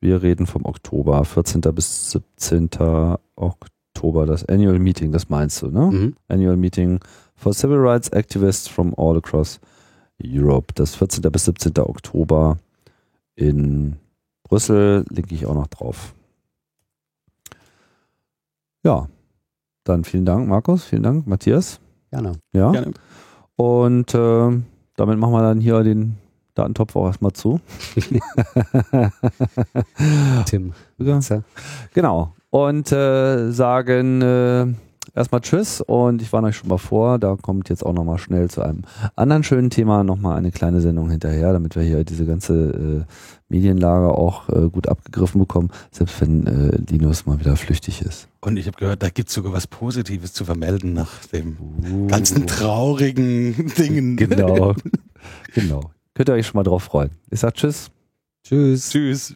wir reden vom Oktober, 14. bis 17. Oktober, das Annual Meeting, das meinst du, ne? Mhm. Annual Meeting for Civil Rights Activists from all across Europe. Das 14. bis 17. Oktober in Brüssel, linke ich auch noch drauf. Ja, dann vielen Dank, Markus. Vielen Dank, Matthias. Gerne. Ja. Gerne. Und äh, damit machen wir dann hier den Datentopf auch erstmal zu. Tim. Ja. Genau. Und äh, sagen äh, erstmal Tschüss und ich warne euch schon mal vor, da kommt jetzt auch nochmal schnell zu einem anderen schönen Thema nochmal eine kleine Sendung hinterher, damit wir hier diese ganze äh, Medienlage auch äh, gut abgegriffen bekommen, selbst wenn äh, Linus mal wieder flüchtig ist. Und ich habe gehört, da gibt es sogar was Positives zu vermelden nach dem uh. ganzen traurigen Dingen. Genau, genau. Könnt ihr euch schon mal drauf freuen. Ich sag Tschüss. Tschüss. Tschüss.